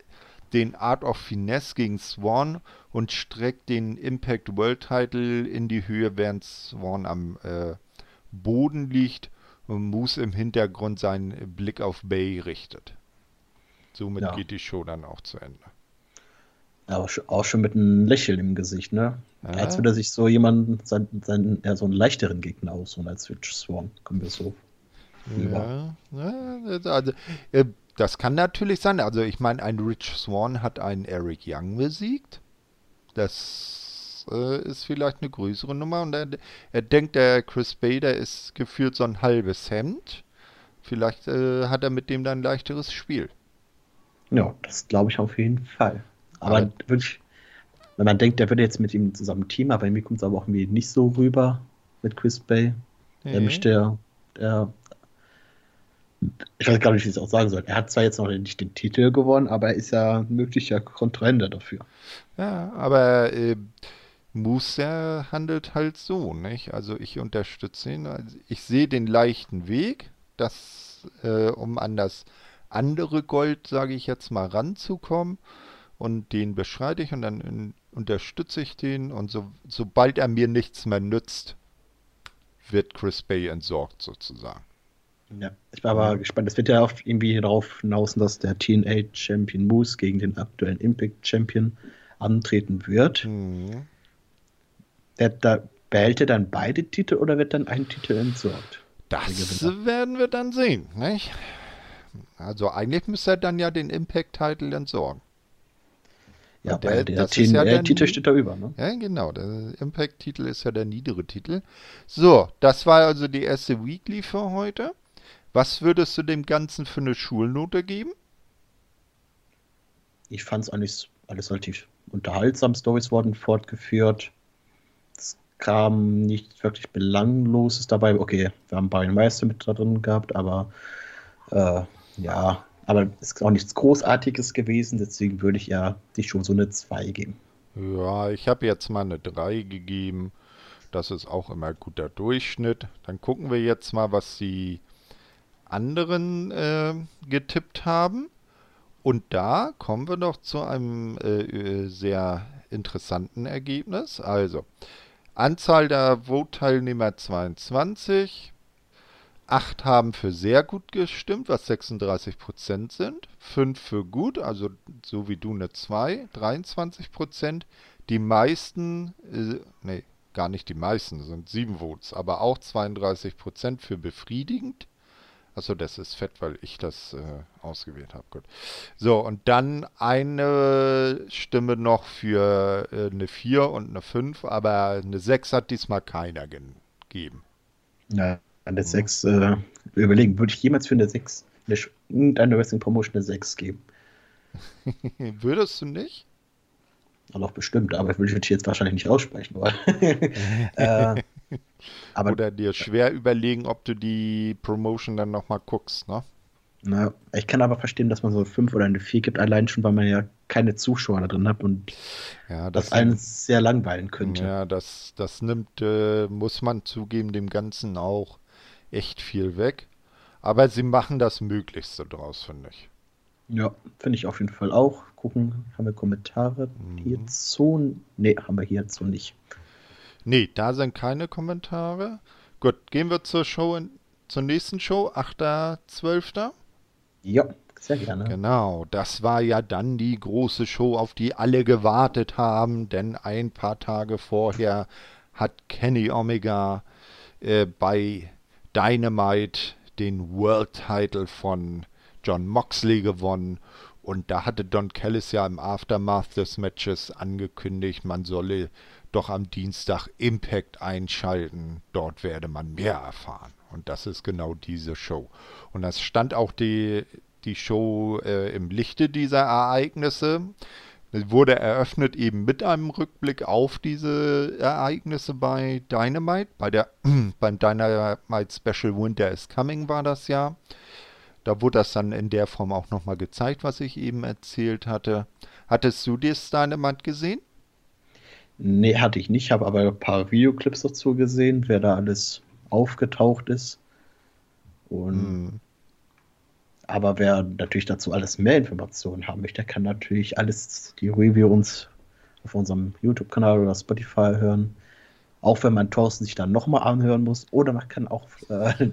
den Art of Finesse gegen Swan und streckt den Impact World Title in die Höhe, während Swan am äh, Boden liegt und Moose im Hintergrund seinen Blick auf Bay richtet. Somit ja. geht die Show dann auch zu Ende. Ja, auch schon mit einem Lächeln im Gesicht, ne? Ja. Als würde sich so jemanden, sein, sein, ja, so einen leichteren Gegner aussuchen als Rich Swan. Kommen wir so. Ja, ja, also, äh, das kann natürlich sein. Also, ich meine, ein Rich Swan hat einen Eric Young besiegt. Das äh, ist vielleicht eine größere Nummer. Und er, er, denkt, der Chris Bader ist gefühlt so ein halbes Hemd. Vielleicht äh, hat er mit dem dann ein leichteres Spiel. Ja, das glaube ich auf jeden Fall. Aber ja. wirklich, wenn man denkt, der würde jetzt mit ihm zusammen Team, aber mir kommt es aber auch irgendwie nicht so rüber mit Chris Bay. Mhm. Der möchte der, ich weiß gar nicht, wie ich es auch sagen soll. Er hat zwar jetzt noch nicht den Titel gewonnen, aber er ist ja ein möglicher Kontrahent dafür. Ja, aber äh, Moose handelt halt so, nicht? Also ich unterstütze ihn. Also ich sehe den leichten Weg, das, äh, um an das andere Gold, sage ich jetzt mal, ranzukommen und den beschreite ich und dann in, unterstütze ich den und so, sobald er mir nichts mehr nützt, wird Chris Bay entsorgt sozusagen. Ja, ich war aber gespannt. Es wird ja auch irgendwie darauf hinaus, dass der TNA Champion Moose gegen den aktuellen Impact Champion antreten wird. Mhm. Der, da, behält er dann beide Titel oder wird dann ein Titel entsorgt? Das werden wir dann sehen, nicht? Also eigentlich müsste er dann ja den Impact-Titel entsorgen. Ja, der, der, der ja Titel steht da über, ne? Ja, genau. Der Impact-Titel ist ja der niedere Titel. So, das war also die erste Weekly für heute. Was würdest du dem Ganzen für eine Schulnote geben? Ich fand es eigentlich alles relativ unterhaltsam. Stories wurden fortgeführt. Es kam nichts wirklich Belangloses dabei. Okay, wir haben Brian Meister mit drin gehabt, aber äh, ja, aber es ist auch nichts Großartiges gewesen. Deswegen würde ich ja die schon so eine 2 geben. Ja, ich habe jetzt mal eine 3 gegeben. Das ist auch immer ein guter Durchschnitt. Dann gucken wir jetzt mal, was die anderen äh, getippt haben. Und da kommen wir doch zu einem äh, äh sehr interessanten Ergebnis. Also, Anzahl der Vote-Teilnehmer 22. Acht haben für sehr gut gestimmt, was 36% sind. Fünf für gut, also so wie du eine 2, 23%. Die meisten, äh, nee, gar nicht die meisten, sind sieben Votes, aber auch 32% für befriedigend. Achso, das ist fett, weil ich das äh, ausgewählt habe. Gut. So, und dann eine Stimme noch für äh, eine 4 und eine 5, aber eine 6 hat diesmal keiner gegeben. Ja, eine 6, äh, überlegen, würde ich jemals für eine 6, eine, irgendeine Wrestling Promotion eine 6 geben? [laughs] Würdest du nicht? Noch bestimmt, aber ich will ich jetzt wahrscheinlich nicht aussprechen. Weil, [laughs] äh, [laughs] aber, Oder dir schwer überlegen, ob du die Promotion dann nochmal guckst, ne? Na, ich kann aber verstehen, dass man so eine 5 oder eine 4 gibt, allein schon, weil man ja keine Zuschauer da drin hat und ja, das, das einen sehr langweilen könnte. Ja, das, das nimmt, äh, muss man zugeben, dem Ganzen auch echt viel weg. Aber sie machen das Möglichste draus, finde ich. Ja, finde ich auf jeden Fall auch. Gucken, haben wir Kommentare mhm. hierzu? Ne, haben wir hierzu nicht. Nee, da sind keine Kommentare. Gut, gehen wir zur Show, in, zur nächsten Show, 8.12. Ja, sehr gerne. Genau, das war ja dann die große Show, auf die alle gewartet haben, denn ein paar Tage vorher hat Kenny Omega äh, bei Dynamite den World Title von John Moxley gewonnen. Und da hatte Don Callis ja im Aftermath des Matches angekündigt, man solle doch am Dienstag Impact einschalten. Dort werde man mehr erfahren. Und das ist genau diese Show. Und das stand auch die, die Show äh, im Lichte dieser Ereignisse. Es wurde eröffnet eben mit einem Rückblick auf diese Ereignisse bei Dynamite. Bei der, [clears throat] beim Dynamite Special Winter is Coming war das ja. Da wurde das dann in der Form auch nochmal gezeigt, was ich eben erzählt hatte. Hattest du das Dynamite gesehen? Nee, hatte ich nicht, habe aber ein paar Videoclips dazu gesehen, wer da alles aufgetaucht ist. Und hm. aber wer natürlich dazu alles mehr Informationen haben möchte, kann natürlich alles die Review uns auf unserem YouTube-Kanal oder Spotify hören. Auch wenn man Thorsten sich dann nochmal anhören muss. Oder man kann auch äh,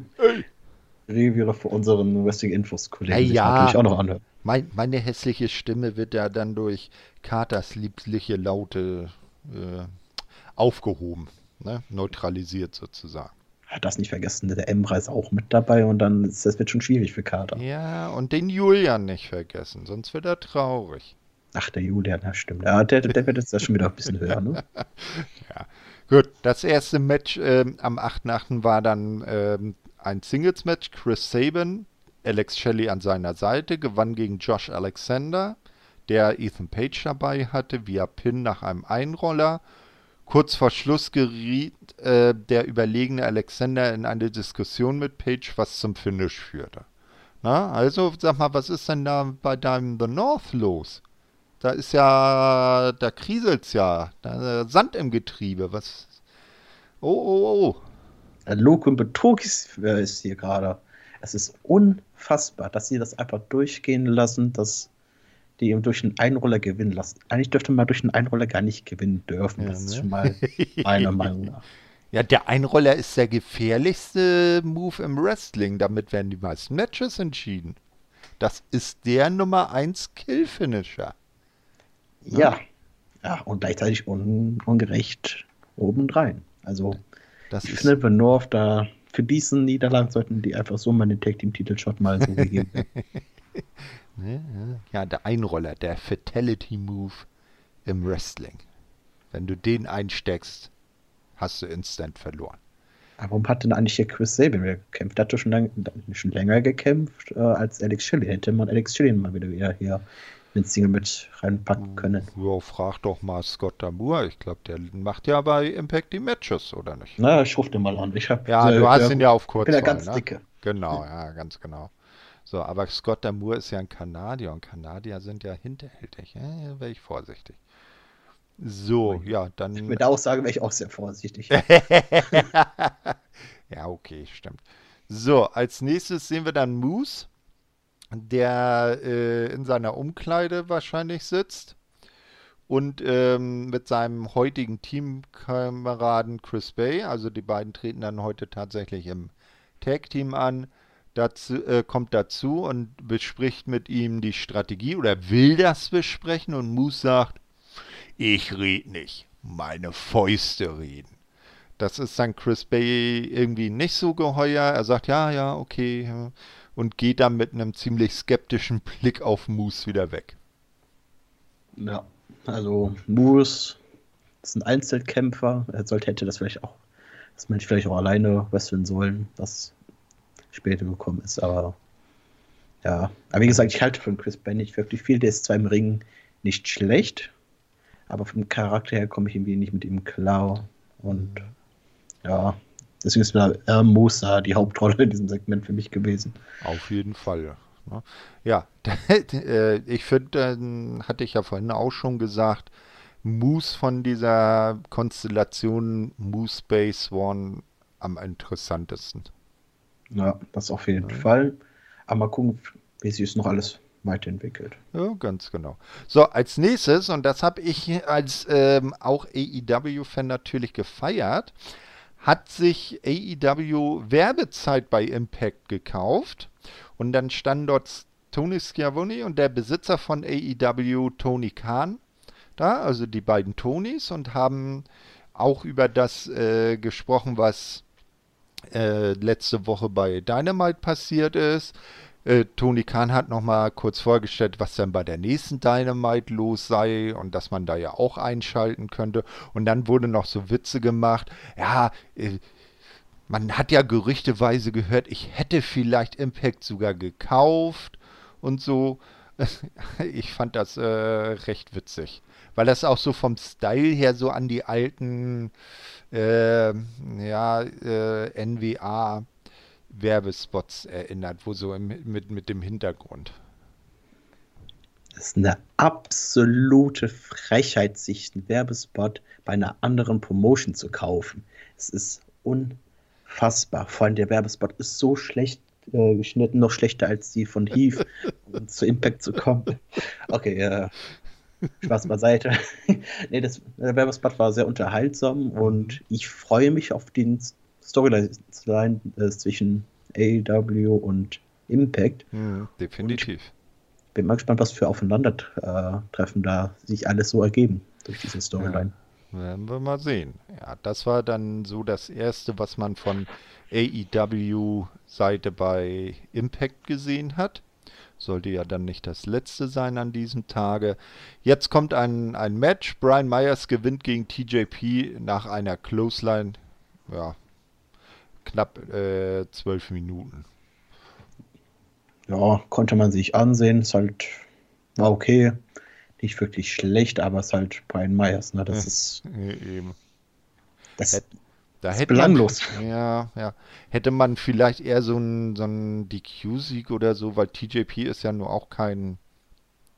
Review für unseren Wrestling Infos Kollegen ja, natürlich auch noch anhören. Mein, meine hässliche Stimme wird ja dann durch Katers liebliche Laute äh, aufgehoben, ne? neutralisiert sozusagen. Hat das nicht vergessen, der Emra ist auch mit dabei und dann ist das wird schon schwierig für Kater. Ja, und den Julian nicht vergessen, sonst wird er traurig. Ach, der Julian, ja stimmt. Ja, der, der wird jetzt da schon wieder ein bisschen höher, ne? [laughs] ja. Gut, das erste Match ähm, am 8.8. war dann ähm, ein Singles-Match. Chris Sabin, Alex Shelley an seiner Seite, gewann gegen Josh Alexander, der Ethan Page dabei hatte, via Pin nach einem Einroller. Kurz vor Schluss geriet äh, der überlegene Alexander in eine Diskussion mit Page, was zum Finish führte. Na, also sag mal, was ist denn da bei deinem The North los? Da ist ja, da kriselt's ja, da Sand im Getriebe. Was? Oh, oh, oh. Log und Betrug äh, ist hier gerade. Es ist unfassbar, dass sie das einfach durchgehen lassen, dass die eben durch einen Einroller gewinnen lassen. Eigentlich dürfte man durch einen Einroller gar nicht gewinnen dürfen. Ja, das ne? ist schon mal [laughs] meiner Meinung nach. Ja, der Einroller ist der gefährlichste Move im Wrestling. Damit werden die meisten Matches entschieden. Das ist der Nummer 1 Kill-Finisher. Ja. ja. und gleichzeitig un ungerecht obendrein. Also das ich finde, North da für diesen Niederlagen sollten die einfach so mal den Tag Team Titelshot mal so gegeben [laughs] Ja, der Einroller, der Fatality Move im Wrestling. Wenn du den einsteckst, hast du instant verloren. Warum hat denn eigentlich hier Chris Sabin gekämpft? Der hat doch schon, lang, schon länger gekämpft äh, als Alex Shelley. Hätte man Alex Shelley mal wieder, wieder hier ins Single mit reinpacken können. Ja, frag doch mal Scott Damour. Ich glaube, der macht ja bei Impact die Matches, oder nicht? Na, ich rufe den mal an. Ich hab, ja, äh, du hast der, ihn ja auf kurz. bin ja ganz ne? dicke. Genau, ja, ganz genau. So, aber Scott Damour ist ja ein Kanadier und Kanadier sind ja hinterhältig. Ja, wäre ich vorsichtig. So, ja, dann. Mit der Aussage wäre ich auch sehr vorsichtig. [laughs] ja, okay, stimmt. So, als nächstes sehen wir dann Moose, der äh, in seiner Umkleide wahrscheinlich sitzt und ähm, mit seinem heutigen Teamkameraden Chris Bay, also die beiden treten dann heute tatsächlich im Tag-Team an, dazu, äh, kommt dazu und bespricht mit ihm die Strategie oder will das besprechen und Moose sagt, ich red nicht, meine Fäuste reden. Das ist dann Chris Bay irgendwie nicht so geheuer. Er sagt, ja, ja, okay. Und geht dann mit einem ziemlich skeptischen Blick auf Moose wieder weg. Ja, also Moose ist ein Einzelkämpfer. Er sollte, hätte das vielleicht auch, das man vielleicht auch alleine wresteln sollen, was später gekommen ist. Aber ja, aber wie gesagt, ich halte von Chris nicht wirklich viel. Der ist zwar im Ring nicht schlecht, aber vom Charakter her komme ich irgendwie nicht mit ihm klar. Und ja, deswegen ist er Musa die Hauptrolle in diesem Segment für mich gewesen. Auf jeden Fall. Ne? Ja, [laughs] äh, ich finde, hatte ich ja vorhin auch schon gesagt, Moose von dieser Konstellation Moose Base One am interessantesten. Ja, das auf jeden ja. Fall. Aber mal gucken, wie sich es noch alles weiterentwickelt. Ja, ganz genau. So, als nächstes, und das habe ich als ähm, auch AEW-Fan natürlich gefeiert, hat sich AEW Werbezeit bei Impact gekauft. Und dann stand dort Tony Schiavone und der Besitzer von AEW, Tony Khan, da, also die beiden Tonys, und haben auch über das äh, gesprochen, was äh, letzte Woche bei Dynamite passiert ist. Äh, Tony Khan hat nochmal kurz vorgestellt, was dann bei der nächsten Dynamite los sei und dass man da ja auch einschalten könnte. Und dann wurde noch so Witze gemacht. Ja, äh, man hat ja gerüchteweise gehört, ich hätte vielleicht Impact sogar gekauft und so. [laughs] Ich fand das äh, recht witzig, weil das auch so vom Style her so an die alten äh, ja, äh, NWA Werbespots erinnert, wo so im, mit, mit dem Hintergrund. Das ist eine absolute Frechheit, sich einen Werbespot bei einer anderen Promotion zu kaufen. Es ist unfassbar. Vor allem der Werbespot ist so schlecht äh, geschnitten, noch schlechter als die von Heath, [laughs] um zu Impact zu kommen. Okay, äh, Spaß beiseite. [laughs] nee, das, der Werbespot war sehr unterhaltsam und ich freue mich auf den Storyline äh, zwischen AEW und Impact. Mhm, definitiv. Und bin mal gespannt, was für Aufeinandertreffen da sich alles so ergeben durch diese Storyline. Ja, werden wir mal sehen. Ja, das war dann so das erste, was man von AEW-Seite bei Impact gesehen hat. Sollte ja dann nicht das letzte sein an diesem Tage. Jetzt kommt ein, ein Match. Brian Myers gewinnt gegen TJP nach einer Clothesline. Ja, knapp äh, zwölf Minuten. Ja, konnte man sich ansehen. Ist halt, war okay. Nicht wirklich schlecht, aber es ist halt Brian Myers, ne? Das ist. Eben. Das da ist hätte belanglos. Man, ja, ja. Hätte man vielleicht eher so einen so DQ-Sieg oder so, weil TJP ist ja nur auch kein,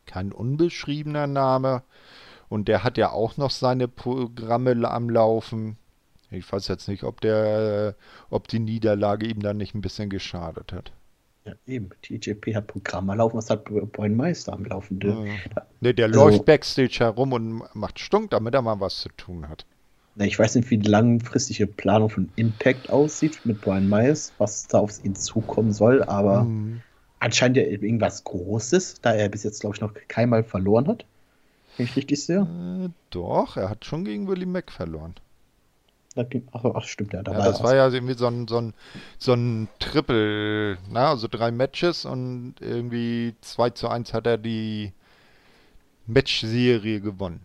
kein unbeschriebener Name. Und der hat ja auch noch seine Programme am Laufen. Ich weiß jetzt nicht, ob der, ob die Niederlage ihm dann nicht ein bisschen geschadet hat. Ja, eben. TJP hat Programme laufen, was hat Brian Meister am Laufen? Ja. Ne, der also, läuft Backstage herum und macht Stunk, damit er mal was zu tun hat. Ich weiß nicht, wie die langfristige Planung von Impact aussieht mit Brian Myers, was da auf ihn zukommen soll, aber mhm. anscheinend ja irgendwas Großes, da er bis jetzt, glaube ich, noch keinmal verloren hat. Wenn ich richtig sehe. Äh, doch, er hat schon gegen Willie Mack verloren. Ach, ach stimmt, ja. Da ja war das war ja irgendwie so ein, so ein, so ein Triple, na, also drei Matches und irgendwie 2 zu 1 hat er die Match-Serie gewonnen.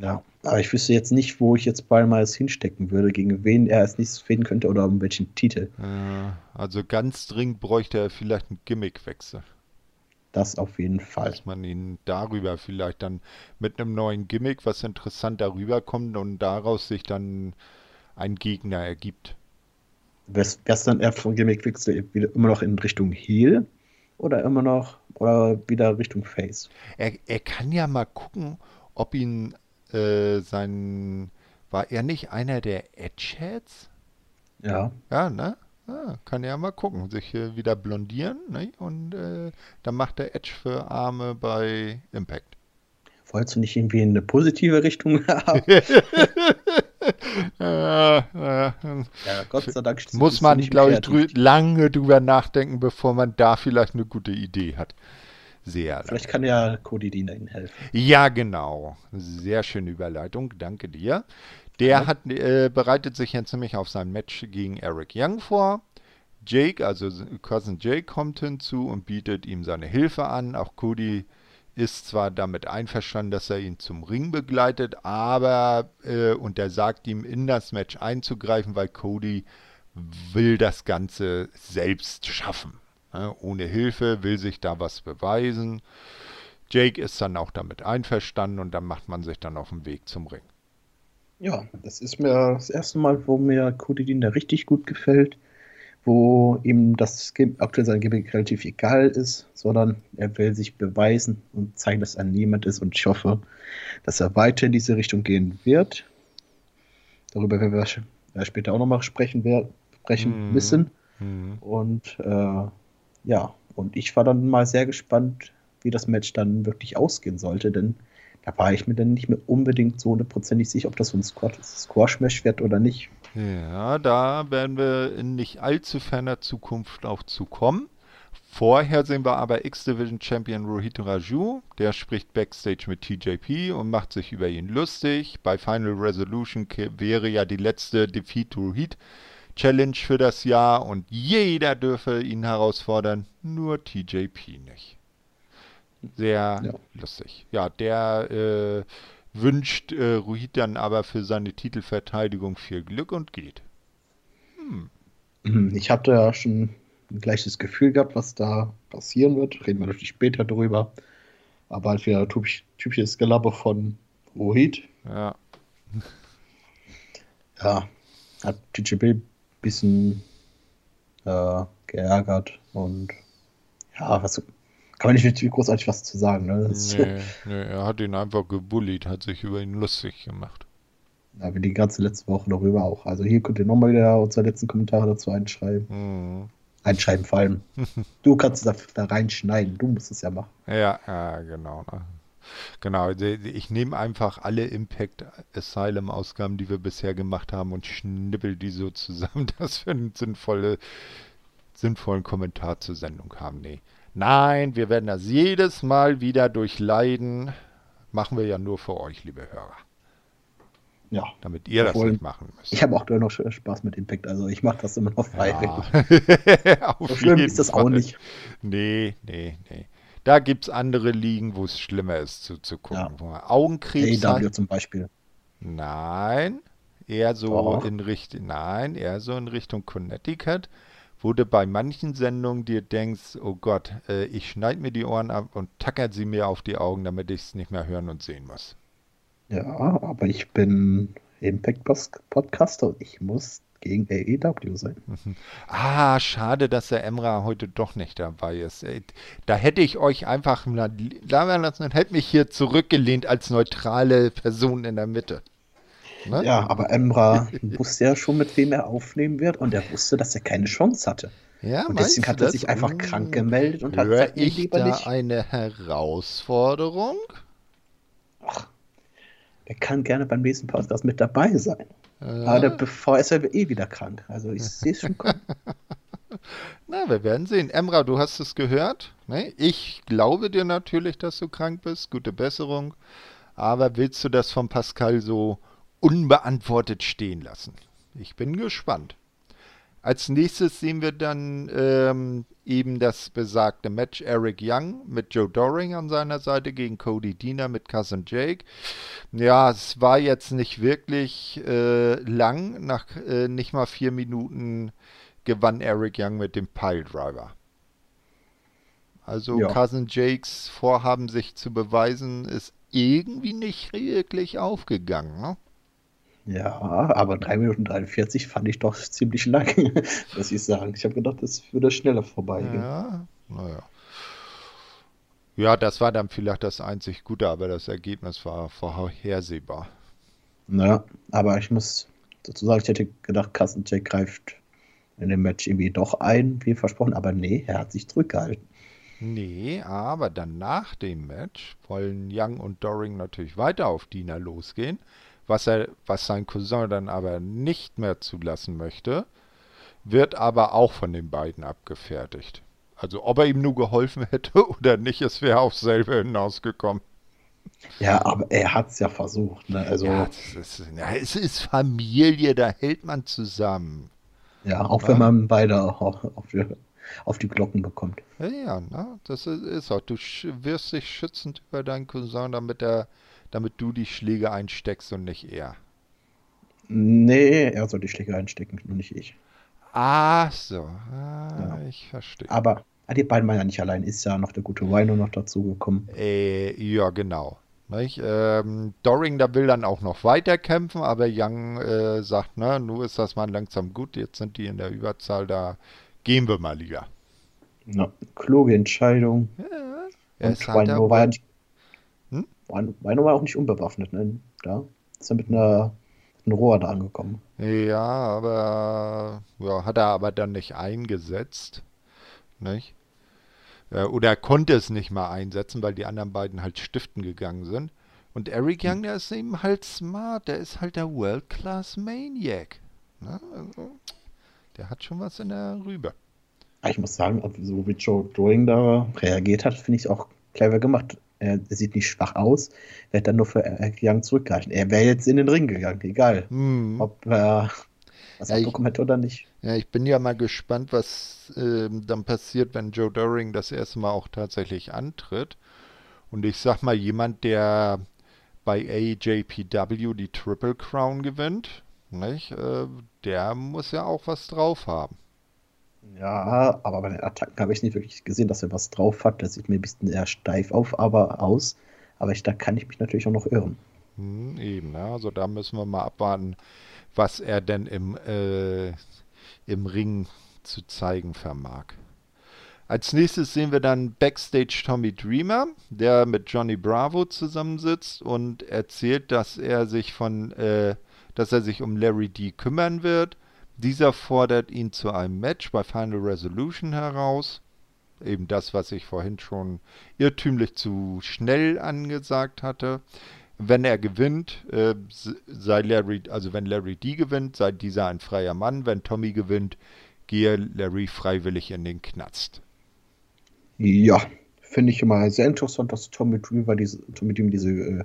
Ja, aber ich wüsste jetzt nicht, wo ich jetzt Balmals hinstecken würde, gegen wen er als nächstes fehlen könnte oder um welchen Titel. Äh, also ganz dringend bräuchte er vielleicht einen Gimmickwechsel. Das auf jeden Fall. Dass man ihn darüber vielleicht dann mit einem neuen Gimmick, was interessant darüber kommt und daraus sich dann ein Gegner ergibt. Wäre es dann eher von Gimmickwechsel immer noch in Richtung Heel oder immer noch oder wieder Richtung Face? Er, er kann ja mal gucken, ob ihn äh, sein. War er nicht einer der Edgeheads? Ja. Ja, ne? Ah, kann er ja mal gucken, sich äh, wieder blondieren ne? und äh, dann macht er Edge für Arme bei Impact. Wolltest du nicht irgendwie in eine positive Richtung [laughs] haben? [laughs] ja, ja, ja, Gott sei Dank. Muss man, glaube ich, drü lange drüber nachdenken, bevor man da vielleicht eine gute Idee hat. Sehr Vielleicht kann ja Cody Dean Ihnen helfen. Ja, genau. Sehr schöne Überleitung. Danke dir. Der hat, äh, bereitet sich jetzt nämlich auf sein Match gegen Eric Young vor. Jake, also Cousin Jake, kommt hinzu und bietet ihm seine Hilfe an. Auch Cody ist zwar damit einverstanden, dass er ihn zum Ring begleitet, aber äh, und er sagt ihm, in das Match einzugreifen, weil Cody will das Ganze selbst schaffen. Ne? Ohne Hilfe will sich da was beweisen. Jake ist dann auch damit einverstanden und dann macht man sich dann auf den Weg zum Ring. Ja, das ist mir das erste Mal, wo mir Cody Dean da richtig gut gefällt wo ihm das aktuell sein Gimmick relativ egal ist, sondern er will sich beweisen und zeigen, dass er niemand ist. Und ich hoffe, dass er weiter in diese Richtung gehen wird. Darüber werden wir später auch nochmal sprechen, sprechen mhm. müssen. Mhm. Und äh, ja, und ich war dann mal sehr gespannt, wie das Match dann wirklich ausgehen sollte, denn da war ich mir dann nicht mehr unbedingt so hundertprozentig sicher, ob das so ein Squash-Match wird oder nicht. Ja, da werden wir in nicht allzu ferner Zukunft auch zu kommen. Vorher sehen wir aber X-Division Champion Rohit Raju. Der spricht backstage mit TJP und macht sich über ihn lustig. Bei Final Resolution wäre ja die letzte Defeat Rohit Challenge für das Jahr und jeder dürfe ihn herausfordern, nur TJP nicht. Sehr ja. lustig. Ja, der äh, wünscht äh, Ruhid dann aber für seine Titelverteidigung viel Glück und geht. Hm. Mhm, ich hatte ja schon ein gleiches Gefühl gehabt, was da passieren wird. Reden wir natürlich später drüber. Aber halt wieder typisch, typisches Gelaber von Rohit. Ja. Ja, hat ein bisschen äh, geärgert und ja, was kann man nicht großartig was zu sagen. Ne? Nee, nee, er hat ihn einfach gebullied, hat sich über ihn lustig gemacht. Ja, wie die ganze letzte Woche darüber auch. Also hier könnt ihr nochmal wieder unsere letzten Kommentare dazu einschreiben. Mhm. Einschreiben vor allem. [laughs] du kannst es da, da reinschneiden, du musst es ja machen. Ja, ja genau. Ne? Genau, ich nehme einfach alle Impact Asylum Ausgaben, die wir bisher gemacht haben und schnippel die so zusammen, [laughs] dass wir einen sinnvolle, sinnvollen Kommentar zur Sendung haben. Nee. Nein, wir werden das jedes Mal wieder durchleiden. Machen wir ja nur für euch, liebe Hörer. Ja. Damit ihr Obwohl, das nicht machen müsst. Ich habe auch noch Spaß mit Impact, also ich mache das immer noch freiwillig. Ja. [laughs] so schlimm ist das Fall. auch nicht. Nee, nee, nee. Da gibt es andere Ligen, wo es schlimmer ist zu, zu gucken. Ja. Wo man Augenkrebs AW hat. zum Beispiel. Nein, eher so oh. in Richtung, nein, eher so in Richtung Connecticut wo du bei manchen Sendungen dir denkst, oh Gott, äh, ich schneide mir die Ohren ab und tackert sie mir auf die Augen, damit ich es nicht mehr hören und sehen muss. Ja, aber ich bin Impact-Podcaster und ich muss gegen AEW sein. [laughs] Ah, schade, dass der Emra heute doch nicht dabei ist. Da hätte ich euch einfach labern lassen und hätte mich hier zurückgelehnt als neutrale Person in der Mitte. Ne? Ja, aber Emra [laughs] wusste ja schon, mit wem er aufnehmen wird und er wusste, dass er keine Chance hatte. Ja, und deswegen hat er sich einfach hm. krank gemeldet und hat gesagt, ich lieber da nicht. eine Herausforderung? Ach, er kann gerne beim nächsten Podcast mit dabei sein. Ja. Aber der, bevor ist er eh wieder krank. Also ich sehe es schon kommen. [laughs] Na, wir werden sehen. Emra, du hast es gehört. Ne? Ich glaube dir natürlich, dass du krank bist. Gute Besserung. Aber willst du das von Pascal so unbeantwortet stehen lassen. Ich bin gespannt. Als nächstes sehen wir dann ähm, eben das besagte Match Eric Young mit Joe Doring an seiner Seite gegen Cody Diener mit Cousin Jake. Ja, es war jetzt nicht wirklich äh, lang. Nach äh, nicht mal vier Minuten gewann Eric Young mit dem Piledriver. Also ja. Cousin Jakes Vorhaben, sich zu beweisen, ist irgendwie nicht wirklich aufgegangen. Ne? Ja, aber 3 Minuten 43 fand ich doch ziemlich lang, [laughs] muss ich sagen. Ich habe gedacht, das würde schneller vorbeigehen. Ja, naja. Ja, das war dann vielleicht das einzig Gute, aber das Ergebnis war vorhersehbar. Naja, aber ich muss dazu sagen, ich hätte gedacht, Kassencheck greift in dem Match irgendwie doch ein, wie versprochen, aber nee, er hat sich zurückgehalten. Nee, aber dann nach dem Match wollen Young und Doring natürlich weiter auf Dina losgehen was, er, was sein Cousin dann aber nicht mehr zulassen möchte, wird aber auch von den beiden abgefertigt. Also ob er ihm nur geholfen [laughs] hätte oder nicht, es wäre aufs selbe hinausgekommen. Ja, aber er hat es ja versucht. Ne? Also, ja, ist, ja, es ist Familie, da hält man zusammen. Ja, auch ja? wenn man beide auf, auf, die, auf die Glocken bekommt. Ja, ja na, das ist, ist auch. Du wirst dich schützend über deinen Cousin, damit er damit du die Schläge einsteckst und nicht er. Nee, er soll die Schläge einstecken, nur nicht ich. Ach so, ah, ja. ich verstehe. Aber ah, die beiden waren ja nicht allein, ist ja noch der gute Rhino noch dazugekommen. Äh, ja, genau. Ähm, Doring, da will dann auch noch weiter kämpfen, aber Young äh, sagt, ne, nur ist das mal langsam gut, jetzt sind die in der Überzahl, da gehen wir mal lieber. Na, kluge Entscheidung. Ja, und Rhino war ja nicht Weino war auch nicht unbewaffnet, ne? Da ist er mit einer ein Rohr da angekommen. Ja, aber ja, hat er aber dann nicht eingesetzt. Nicht? Oder er konnte es nicht mal einsetzen, weil die anderen beiden halt stiften gegangen sind. Und Eric Young, der ist eben halt smart, der ist halt der World-Class Maniac. Ne? Also, der hat schon was in der Rübe. Ich muss sagen, so wie Joe Doing da reagiert hat, finde ich es auch clever gemacht. Er, sieht nicht schwach aus. Hat dann nur für Young zurückgehalten. Er wäre jetzt in den Ring gegangen, egal. Hm. Ob er was ja, hätte oder nicht. Ja, ich bin ja mal gespannt, was äh, dann passiert, wenn Joe Doring das erste Mal auch tatsächlich antritt. Und ich sag mal, jemand, der bei AJPW die Triple Crown gewinnt, nicht, äh, der muss ja auch was drauf haben. Ja, aber bei den Attacken habe ich nicht wirklich gesehen, dass er was drauf hat. Das sieht mir ein bisschen eher steif auf, aber aus. Aber ich, da kann ich mich natürlich auch noch irren. Hm, eben, ja. also da müssen wir mal abwarten, was er denn im, äh, im Ring zu zeigen vermag. Als nächstes sehen wir dann Backstage Tommy Dreamer, der mit Johnny Bravo zusammensitzt und erzählt, dass er sich von, äh, dass er sich um Larry D kümmern wird dieser fordert ihn zu einem Match bei Final Resolution heraus. Eben das, was ich vorhin schon irrtümlich zu schnell angesagt hatte. Wenn er gewinnt, äh, sei Larry, also wenn Larry D gewinnt, sei dieser ein freier Mann. Wenn Tommy gewinnt, gehe Larry freiwillig in den Knast. Ja, finde ich immer sehr interessant, dass Tommy Dreamer diese, Tommy Dreamer diese, äh,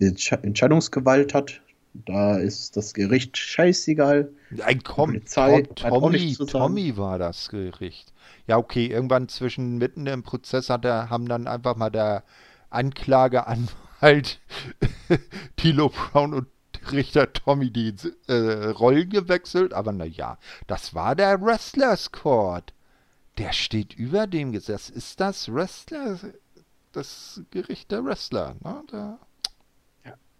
diese Entscheidungsgewalt hat. Da ist das Gericht scheißegal. Ein Polizei Tommy, Tommy war das Gericht. Ja, okay, irgendwann zwischen mitten im Prozess hat er, haben dann einfach mal der Anklageanwalt [laughs] Tilo Brown und Richter Tommy die äh, Rollen gewechselt, aber naja, das war der Wrestlers Court. Der steht über dem Gesetz. Ist das Wrestler, das Gericht der Wrestler? Ne? Der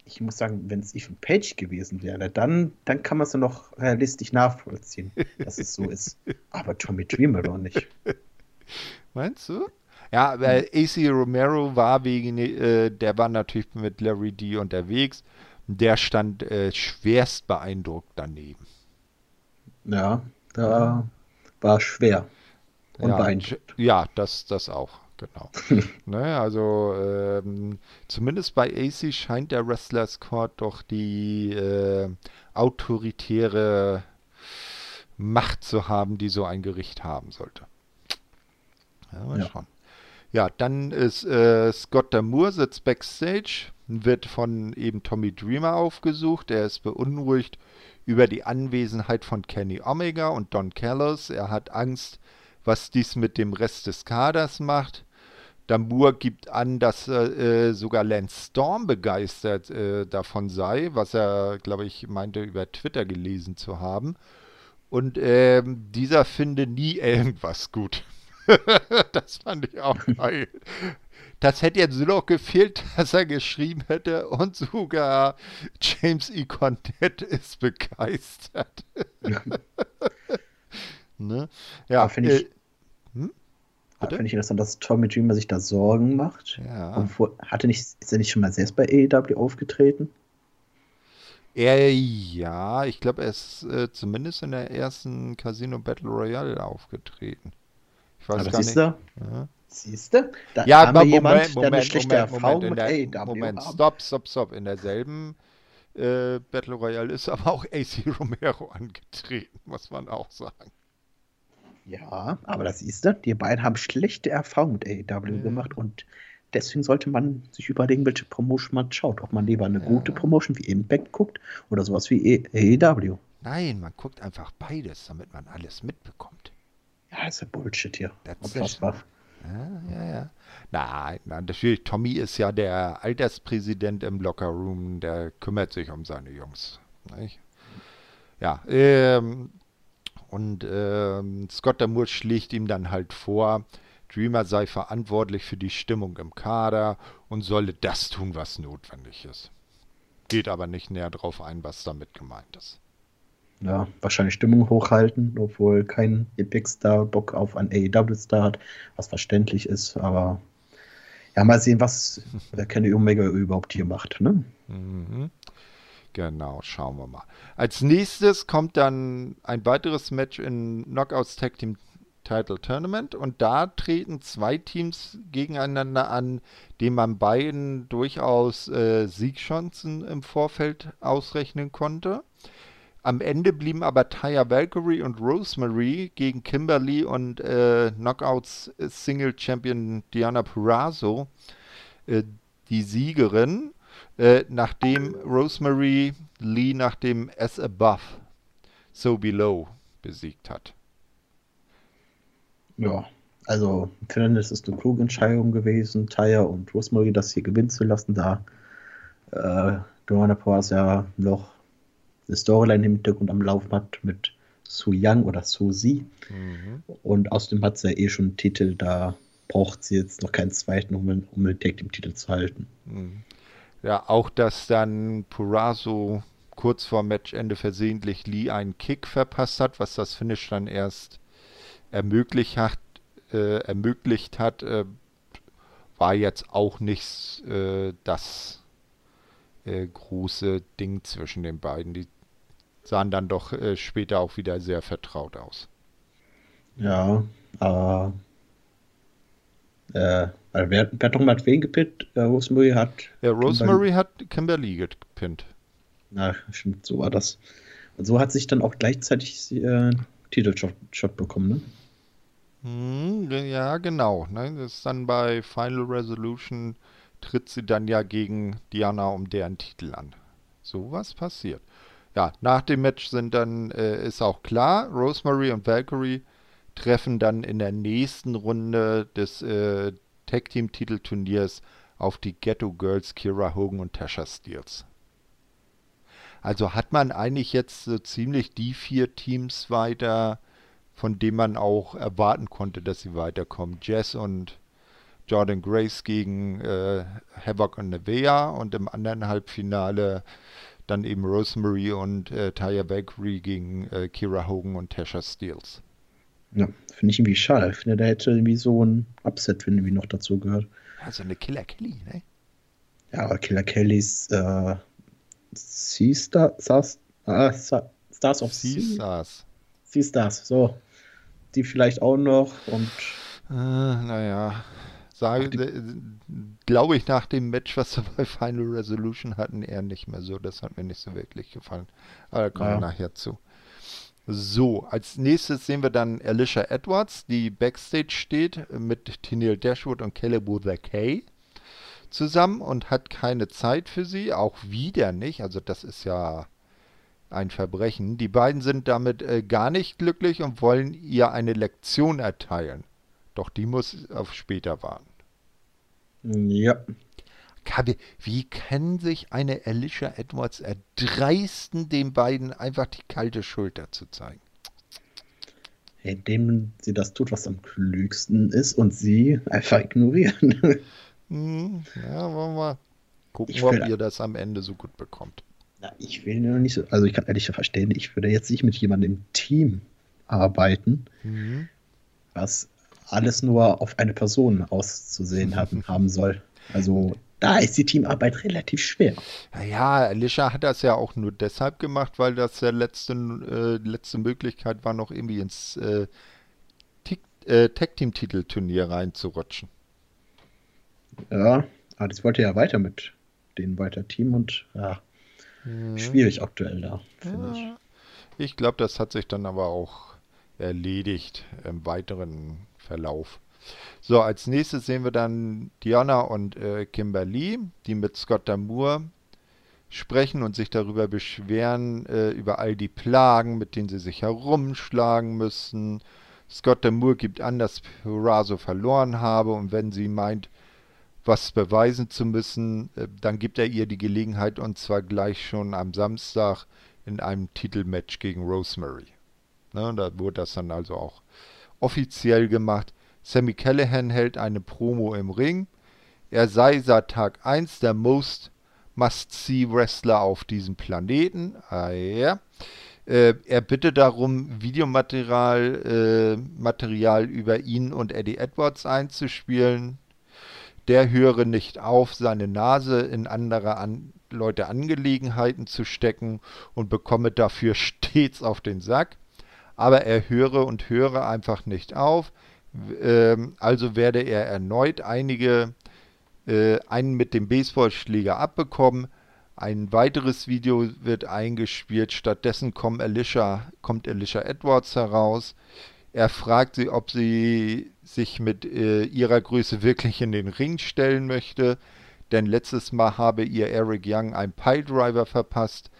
ich muss sagen, wenn es Ethan Page gewesen wäre, dann, dann kann man es ja noch realistisch nachvollziehen, dass es so [laughs] ist. Aber Tommy Dreamer doch nicht. Meinst du? Ja, weil AC Romero war wegen, äh, der war natürlich mit Larry D unterwegs. Der stand äh, schwerst beeindruckt daneben. Ja, da war schwer. Und ja, beeindruckt. Ja, das, das auch genau. [laughs] ne, also ähm, zumindest bei AC scheint der Wrestlers Court doch die äh, autoritäre Macht zu haben, die so ein Gericht haben sollte. Ja, mal ja. schauen. Ja, dann ist äh, Scott Damour sitzt backstage wird von eben Tommy Dreamer aufgesucht. Er ist beunruhigt über die Anwesenheit von Kenny Omega und Don Callis. Er hat Angst, was dies mit dem Rest des Kaders macht. Damur gibt an, dass äh, sogar Lance Storm begeistert äh, davon sei, was er, glaube ich, meinte, über Twitter gelesen zu haben. Und äh, dieser finde nie [laughs] irgendwas gut. [laughs] das fand ich auch [laughs] geil. Das hätte jetzt nur noch gefehlt, dass er geschrieben hätte und sogar James E. Condit ist begeistert. ne? Ja, finde ich. Finde ich interessant, dass Tommy Dreamer sich da Sorgen macht. Ja. Vor, hatte nicht, ist er nicht schon mal selbst bei AEW aufgetreten? Er, ja, ich glaube, er ist äh, zumindest in der ersten Casino Battle Royale aufgetreten. Ich weiß Aber gar nicht. Ja. Siehst du? Da ja, aber Moment, jemand, Moment, eine schlechte Moment, Erfahrung Moment, mit der, AEW Moment, stopp, stopp, stopp. In derselben äh, Battle Royale ist aber auch AC Romero [laughs] angetreten, muss man auch sagen. Ja, aber das siehst du, die beiden haben schlechte Erfahrungen mit AEW ja. gemacht und deswegen sollte man sich überlegen, welche Promotion man schaut. Ob man lieber eine ja. gute Promotion wie Impact guckt oder sowas wie AEW. Nein, man guckt einfach beides, damit man alles mitbekommt. Ja, ist ja Bullshit hier. Unfassbar. Ja, ja, ja. Nein, nein, natürlich, Tommy ist ja der Alterspräsident im Lockerroom, der kümmert sich um seine Jungs. Nicht? Ja, ähm, und ähm, Scott Damour schlägt ihm dann halt vor, Dreamer sei verantwortlich für die Stimmung im Kader und solle das tun, was notwendig ist. Geht aber nicht näher drauf ein, was damit gemeint ist. Ja, wahrscheinlich Stimmung hochhalten, obwohl kein Epic-Star Bock auf einen AEW-Star hat, was verständlich ist, aber ja, mal sehen, was Kenny Omega überhaupt hier macht, ne? Mhm. Genau, schauen wir mal. Als nächstes kommt dann ein weiteres Match in Knockouts Tag Team Title Tournament und da treten zwei Teams gegeneinander an, denen man beiden durchaus äh, Siegchancen im Vorfeld ausrechnen konnte. Am Ende blieben aber Taya Valkyrie und Rosemary gegen Kimberly und äh, Knockouts Single Champion Diana Purrazzo äh, die Siegerin äh, nachdem Rosemary Lee nach dem As Above, So Below besiegt hat. Ja, also finde es ist eine kluge Entscheidung gewesen, Taya und Rosemary das hier gewinnen zu lassen, da äh, Joanna Powers ja noch eine Storyline im Hintergrund am Laufen hat mit Su Young oder Su Si. Mhm. Und außerdem hat sie ja eh schon einen Titel, da braucht sie jetzt noch keinen zweiten, um, um den Tag Team Titel zu halten. Mhm. Ja, auch dass dann Purazo kurz vor Matchende versehentlich Lee einen Kick verpasst hat, was das Finish dann erst ermöglicht hat, äh, ermöglicht hat äh, war jetzt auch nicht äh, das äh, große Ding zwischen den beiden. Die sahen dann doch äh, später auch wieder sehr vertraut aus. Ja, äh, also wer, wer hat nochmal wen gepinnt? Äh, Rosemary hat. Ja, Rosemary Kimberly. hat Kimberly gepinnt. Na, stimmt, so war das. Und so hat sich dann auch gleichzeitig äh, Titelshot bekommen, ne? Hm, ja, genau. Ne? Das ist dann bei Final Resolution tritt sie dann ja gegen Diana um deren Titel an. So was passiert. Ja, nach dem Match sind dann, äh, ist auch klar, Rosemary und Valkyrie treffen dann in der nächsten Runde des äh, Tag Team Titelturniers auf die Ghetto Girls Kira Hogan und Tasha Steels. Also hat man eigentlich jetzt so ziemlich die vier Teams weiter, von denen man auch erwarten konnte, dass sie weiterkommen. Jess und Jordan Grace gegen äh, Havoc und Nevea und im anderen Halbfinale dann eben Rosemary und äh, Taya Valkyrie gegen äh, Kira Hogan und Tasha Steels. Ja, finde ich irgendwie schade. Ich finde, da hätte irgendwie so ein Upset irgendwie noch dazu gehört. Also eine Killer Kelly, ne? Ja, aber Killer Kellys äh, Stars, äh, Stars of Sea-Stars. Sea-Stars, so. Die vielleicht auch noch und. Äh, naja. Sage, glaube ich, nach dem Match, was wir bei Final Resolution hatten, eher nicht mehr so. Das hat mir nicht so wirklich gefallen. Aber da kommen ja. wir nachher zu. So, als nächstes sehen wir dann Alicia Edwards, die Backstage steht mit Tennille Dashwood und Caleb the K. zusammen und hat keine Zeit für sie, auch wieder nicht. Also das ist ja ein Verbrechen. Die beiden sind damit äh, gar nicht glücklich und wollen ihr eine Lektion erteilen. Doch die muss auf später warten. Ja. Wie kann sich eine Alicia Edwards erdreisten, den beiden einfach die kalte Schulter zu zeigen? Indem sie das tut, was am klügsten ist und sie einfach ignorieren. Hm, ja, wollen wir mal gucken, ob ihr das am Ende so gut bekommt. Na, ich will nur nicht so, also ich kann ehrlich verstehen, ich würde jetzt nicht mit jemandem im Team arbeiten, mhm. was alles nur auf eine Person auszusehen haben, haben soll. Also da ist die Teamarbeit relativ schwer. Ja, Alicia hat das ja auch nur deshalb gemacht, weil das der letzte, äh, letzte Möglichkeit war, noch irgendwie ins äh, äh, Tag-Team-Titelturnier reinzurutschen. Ja, aber das wollte ja weiter mit denen weiter Team und ja, mhm. schwierig aktuell da, finde ja. ich. Ich glaube, das hat sich dann aber auch erledigt im weiteren Verlauf. So, als nächstes sehen wir dann Diana und äh, Kimberly, die mit Scott Damour sprechen und sich darüber beschweren, äh, über all die Plagen, mit denen sie sich herumschlagen müssen. Scott Damour gibt an, dass Purazo verloren habe und wenn sie meint, was beweisen zu müssen, äh, dann gibt er ihr die Gelegenheit und zwar gleich schon am Samstag in einem Titelmatch gegen Rosemary. Ne, da wurde das dann also auch offiziell gemacht. Sammy Callahan hält eine Promo im Ring. Er sei seit Tag 1 der Most Must-See-Wrestler auf diesem Planeten. Ah, ja. Äh, er bittet darum, Videomaterial äh, Material über ihn und Eddie Edwards einzuspielen. Der höre nicht auf, seine Nase in andere an Leute Angelegenheiten zu stecken und bekomme dafür [laughs] stets auf den Sack. Aber er höre und höre einfach nicht auf. Ähm, also werde er erneut einige äh, einen mit dem Baseballschläger abbekommen. Ein weiteres Video wird eingespielt. Stattdessen kommt Alicia, kommt Alicia Edwards heraus. Er fragt sie, ob sie sich mit äh, ihrer Größe wirklich in den Ring stellen möchte. Denn letztes Mal habe ihr Eric Young einen Piledriver verpasst.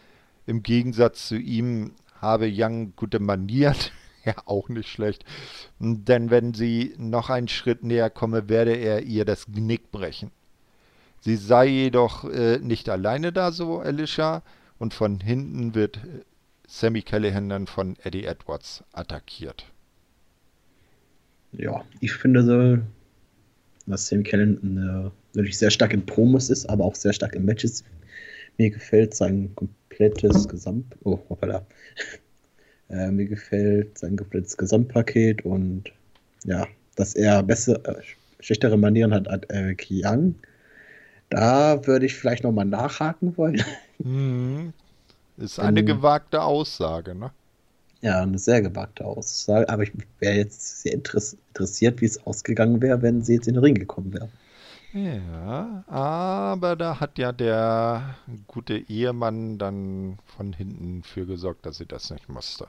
Im Gegensatz zu ihm habe Young gute Manieren. [laughs] [laughs] ja auch nicht schlecht. Denn wenn sie noch einen Schritt näher komme, werde er ihr das Genick brechen. Sie sei jedoch äh, nicht alleine da, so Alicia, und von hinten wird äh, Sammy Callahan dann von Eddie Edwards attackiert. Ja, ich finde dass Sammy Callahan äh, wirklich sehr stark in Promos ist, aber auch sehr stark in Matches. Mir gefällt sein komplettes Gesamt. Oh, hoppala. Äh, mir gefällt sein komplettes Gesamtpaket und ja, dass er bessere, äh, schlechtere Manieren hat als Eric Young. Da würde ich vielleicht nochmal nachhaken wollen. [laughs] Mhm. Ist eine um, gewagte Aussage, ne? Ja, eine sehr gewagte Aussage. Aber ich wäre jetzt sehr interessiert, wie es ausgegangen wäre, wenn sie jetzt in den Ring gekommen wäre. Ja, aber da hat ja der gute Ehemann dann von hinten für gesorgt, dass sie das nicht musste.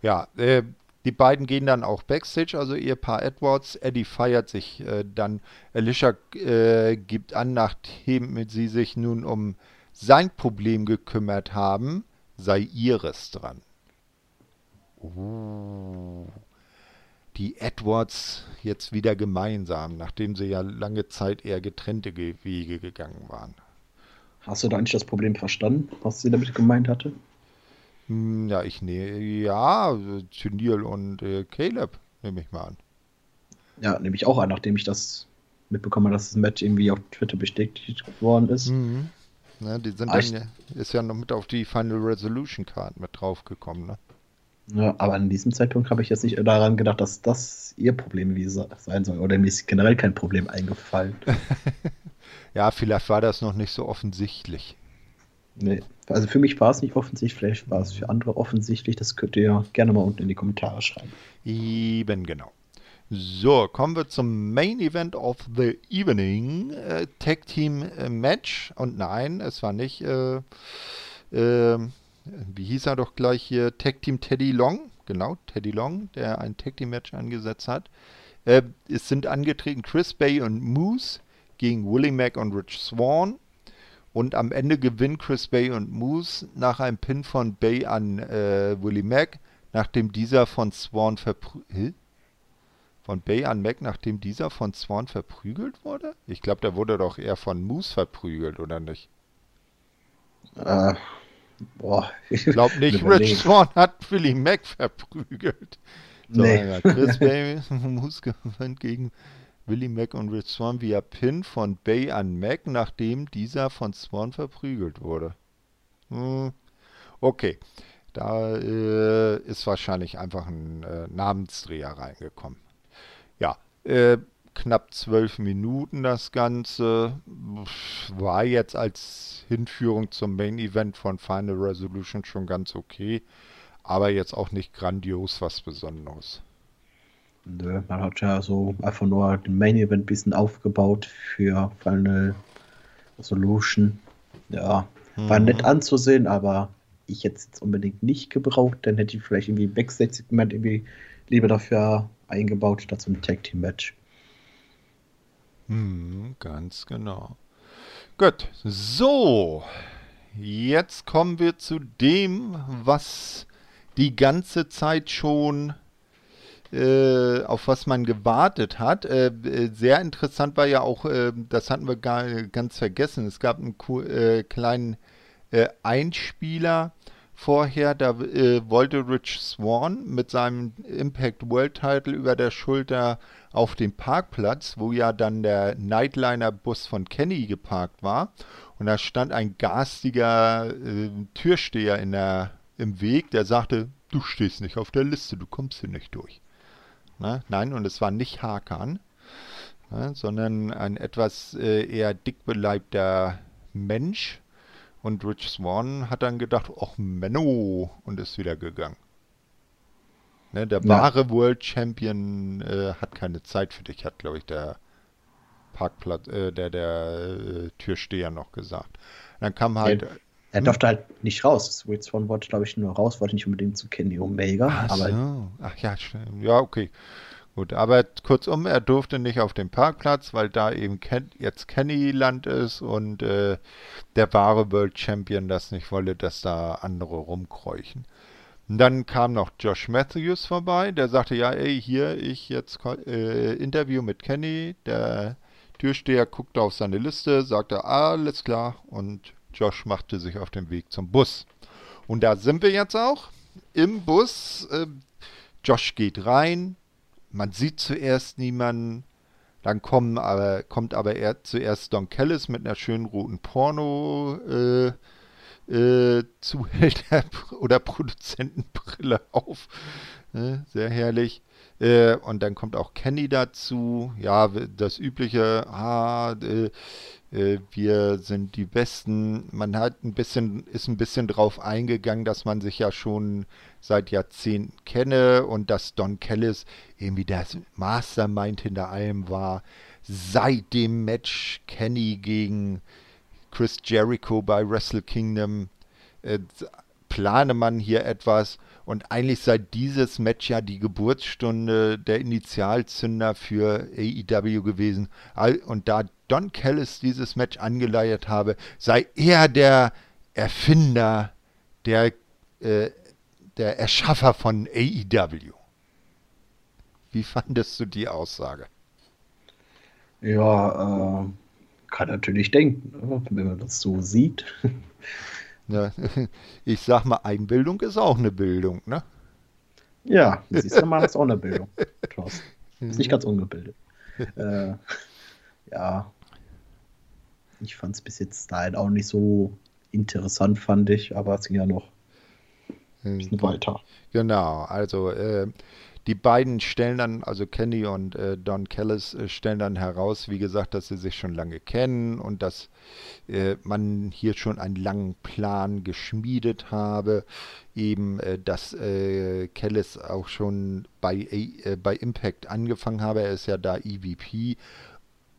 Ja, äh, die beiden gehen dann auch Backstage, also ihr Paar Edwards. Eddie feiert sich äh, dann. Alicia äh, gibt an, nachdem sie sich nun um sein Problem gekümmert haben, sei ihres dran. Uh, die Edwards jetzt wieder gemeinsam, nachdem sie ja lange Zeit eher getrennte Wege gegangen waren. Hast du da eigentlich das Problem verstanden, was sie damit gemeint hatte? Hm, ja, ich nehme, ja, Tynil und äh, Caleb nehme ich mal an. Ja, nehme ich auch an, nachdem ich das mitbekommen habe, dass das Match irgendwie auf Twitter bestätigt worden ist. Mhm. Ja, die sind ah, dann, ist ja noch mit auf die Final Resolution Card mit draufgekommen, ne? Ja, aber an diesem Zeitpunkt habe ich jetzt nicht daran gedacht, dass das ihr Problem sein soll. Oder mir ist generell kein Problem eingefallen. [laughs] ja, vielleicht war das noch nicht so offensichtlich. Nee, also für mich war es nicht offensichtlich, vielleicht war es für andere offensichtlich. Das könnt ihr gerne mal unten in die Kommentare schreiben. Eben genau. So, kommen wir zum Main Event of the Evening. Äh, Tag Team äh, Match. Und nein, es war nicht, äh, äh, wie hieß er doch gleich hier, Tag Team Teddy Long. Genau, Teddy Long, der ein Tag Team Match angesetzt hat. Äh, es sind angetreten Chris Bay und Moose gegen Willie Mack und Rich Swan. Und am Ende gewinnen Chris Bay und Moose nach einem Pin von Bay an äh, Willie Mack, nachdem dieser von Swan verprügelt. Von Bay an Mack, nachdem dieser von Swan verprügelt wurde? Ich glaube, der wurde doch eher von Moose verprügelt, oder nicht? Äh, boah. Ich glaube nicht, [laughs] Rich Swan hat Willie Mack verprügelt. So, nee. Chris [laughs] Bay Moose gewinnt gegen Willie Mack und Rich Swan via Pin von Bay an Mack, nachdem dieser von Swan verprügelt wurde. Hm. Okay, da äh, ist wahrscheinlich einfach ein äh, Namensdreher reingekommen. Ja, äh, knapp zwölf Minuten das Ganze. War jetzt als Hinführung zum Main Event von Final Resolution schon ganz okay, aber jetzt auch nicht grandios was Besonderes. Nö, man hat ja so einfach nur den Main Event ein bisschen aufgebaut für Final Resolution. Ja, war mhm. nett anzusehen, aber ich hätte es jetzt unbedingt nicht gebraucht. Dann hätte ich vielleicht irgendwie Backstage-Segment irgendwie lieber dafür eingebaut, statt ein Tag Team Match. Hm, ganz genau. Gut, so. Jetzt kommen wir zu dem, was die ganze Zeit schon äh, auf was man gewartet hat. Äh, äh, sehr interessant war ja auch, das hatten wir gar ganz vergessen, es gab einen kleinen Einspieler vorher, da wollte Rich Swan mit seinem Impact World Title über der Schulter auf dem Parkplatz, wo ja dann der Nightliner-Bus von Kenny geparkt war. Und da stand ein garstiger Türsteher in der, im Weg, der sagte, du stehst nicht auf der Liste, du kommst hier nicht durch. Ne? Nein, und es war nicht Hakan, ne? sondern ein etwas äh, eher dickbeleibter Mensch. Und Rich Swan hat dann gedacht, ach Menno, und ist wieder gegangen. Ne, der ja. wahre World Champion äh, hat keine Zeit für dich, hat, glaube ich, der Parkplatz, äh, der, der äh, Türsteher noch gesagt. Dann kam halt. Er, er hm? durfte halt nicht raus. Rich Swan wollte, glaube ich, nur raus, wollte nicht unbedingt zu Kenny Omega. Ach aber so. Ach ja, ja, okay. Gut, aber kurzum, er durfte nicht auf den Parkplatz, weil da eben Ken jetzt Kenny-Land ist und äh, der wahre World Champion das nicht wolle, dass da andere rumkreuchen. Und dann kam noch Josh Matthews vorbei, der sagte, ja, ey, hier, ich jetzt äh, Interview mit Kenny. Der Türsteher guckte auf seine Liste, sagte, alles klar und Josh machte sich auf den Weg zum Bus. Und da sind wir jetzt auch im Bus. Äh, Josh geht rein, man sieht zuerst niemanden, dann kommen aber, kommt aber er, zuerst Don Kellis mit einer schönen roten Porno äh, äh, Zuhälter [laughs] oder Produzentenbrille auf. Äh, sehr herrlich. Äh, und dann kommt auch Kenny dazu. Ja, das übliche, ah, äh, wir sind die Besten. Man hat ein bisschen, ist ein bisschen drauf eingegangen, dass man sich ja schon seit Jahrzehnten kenne und dass Don Kellis irgendwie das Mastermind hinter allem war. Seit dem Match Kenny gegen Chris Jericho bei Wrestle Kingdom äh, plane man hier etwas und eigentlich sei dieses Match ja die Geburtsstunde der Initialzünder für AEW gewesen. Und da Don Callis dieses Match angeleiert habe, sei er der Erfinder, der, äh, der Erschaffer von AEW. Wie fandest du die Aussage? Ja, äh, kann natürlich denken, ne, wenn man das so sieht. [laughs] Ja, ich sag mal, Einbildung ist auch eine Bildung, ne? Ja, siehst du mal, das ist auch eine Bildung. Klaus. Ist nicht ganz ungebildet. äh, [laughs] ja. Ich fand es bis jetzt halt auch nicht so interessant, fand ich, aber es ging ja noch ein bisschen weiter. Genau, also äh, die beiden stellen dann, also Kenny und äh, Don Callis äh, stellen dann heraus, wie gesagt, dass sie sich schon lange kennen und dass äh, man hier schon einen langen Plan geschmiedet habe. Eben, äh, dass äh, Callis auch schon bei, bei Impact angefangen habe. Er ist ja da EVP,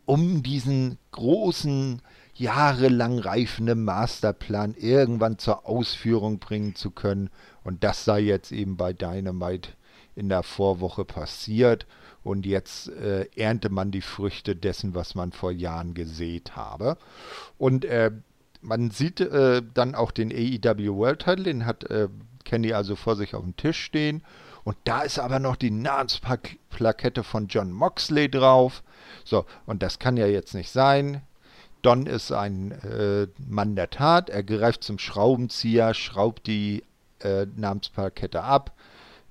um diesen großen jahrelang reifenden Masterplan irgendwann zur Ausführung bringen zu können. Und das sei jetzt eben bei Dynamite in der Vorwoche passiert und jetzt äh, ernte man die Früchte dessen, was man vor Jahren gesät habe. Und äh, man sieht äh, dann auch den AEW World Title, den hat äh, Kenny also vor sich auf dem Tisch stehen. Und da ist aber noch die Namensplakette von John Moxley drauf. So, und das kann ja jetzt nicht sein. Don ist ein äh, Mann der Tat. Er greift zum Schraubenzieher, schraubt die äh, Namensplakette ab.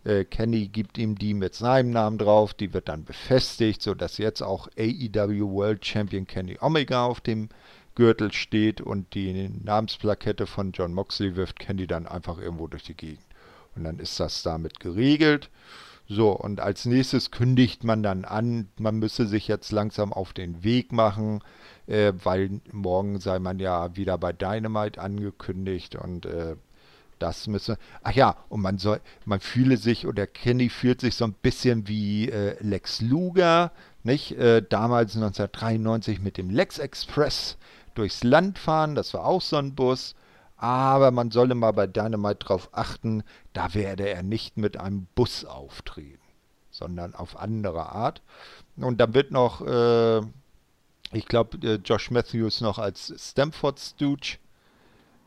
Äh, Kenny gibt ihm die mit seinem Namen drauf. Die wird dann befestigt, sodass jetzt auch AEW World Champion Kenny Omega auf dem Gürtel steht und die Namensplakette von John Moxley wirft Kenny dann einfach irgendwo durch die Gegend. Und dann ist das damit geregelt. So, und als nächstes kündigt man dann an, man müsse sich jetzt langsam auf den Weg machen, äh, weil morgen sei man ja wieder bei Dynamite angekündigt und äh, das müsse. Ach ja, und man soll, man fühle sich, oder Kenny fühlt sich so ein bisschen wie äh, Lex Luger, nicht? Äh, damals 1993 mit dem Lex Express durchs Land fahren, das war auch so ein Bus. Aber man solle mal bei Dynamite darauf achten, da werde er nicht mit einem Bus auftreten, sondern auf andere Art. Und dann wird noch, äh, ich glaube, äh, Josh Matthews noch als Stamford Stooge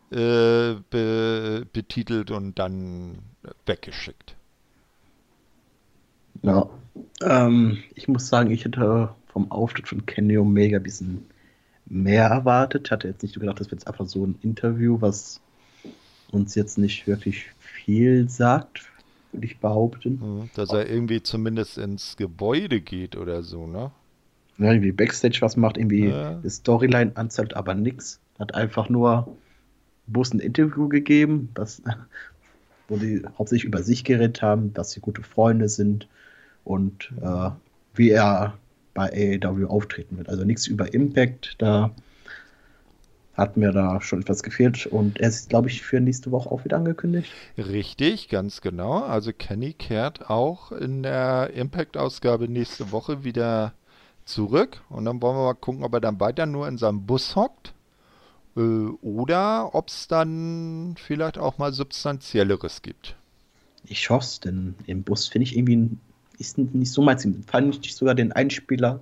äh, be betitelt und dann weggeschickt. Ja, ähm, ich muss sagen, ich hätte vom Auftritt von Kenny Omega ein bisschen mehr erwartet. Ich hatte jetzt nicht gedacht, das wird jetzt einfach so ein Interview, was uns jetzt nicht wirklich viel sagt, würde ich behaupten. Mhm, dass er irgendwie zumindest ins Gebäude geht oder so, ne? Ja, irgendwie Backstage was macht, irgendwie ja. die Storyline anzeigt, aber nichts. Hat einfach nur Bus ein Interview gegeben, das, [laughs] wo die hauptsächlich über sich geredet haben, dass sie gute Freunde sind und äh, wie er bei AEW auftreten wird. Also nichts über Impact, da hat mir da schon etwas gefehlt und er ist, glaube ich, für nächste Woche auch wieder angekündigt. Richtig, ganz genau. Also Kenny kehrt auch in der Impact-Ausgabe nächste Woche wieder zurück und dann wollen wir mal gucken, ob er dann weiter nur in seinem Bus hockt äh, oder ob es dann vielleicht auch mal substanzielleres gibt. Ich hoffe es, denn im Bus finde ich irgendwie ist nicht so meins. Fand ich sogar den Einspieler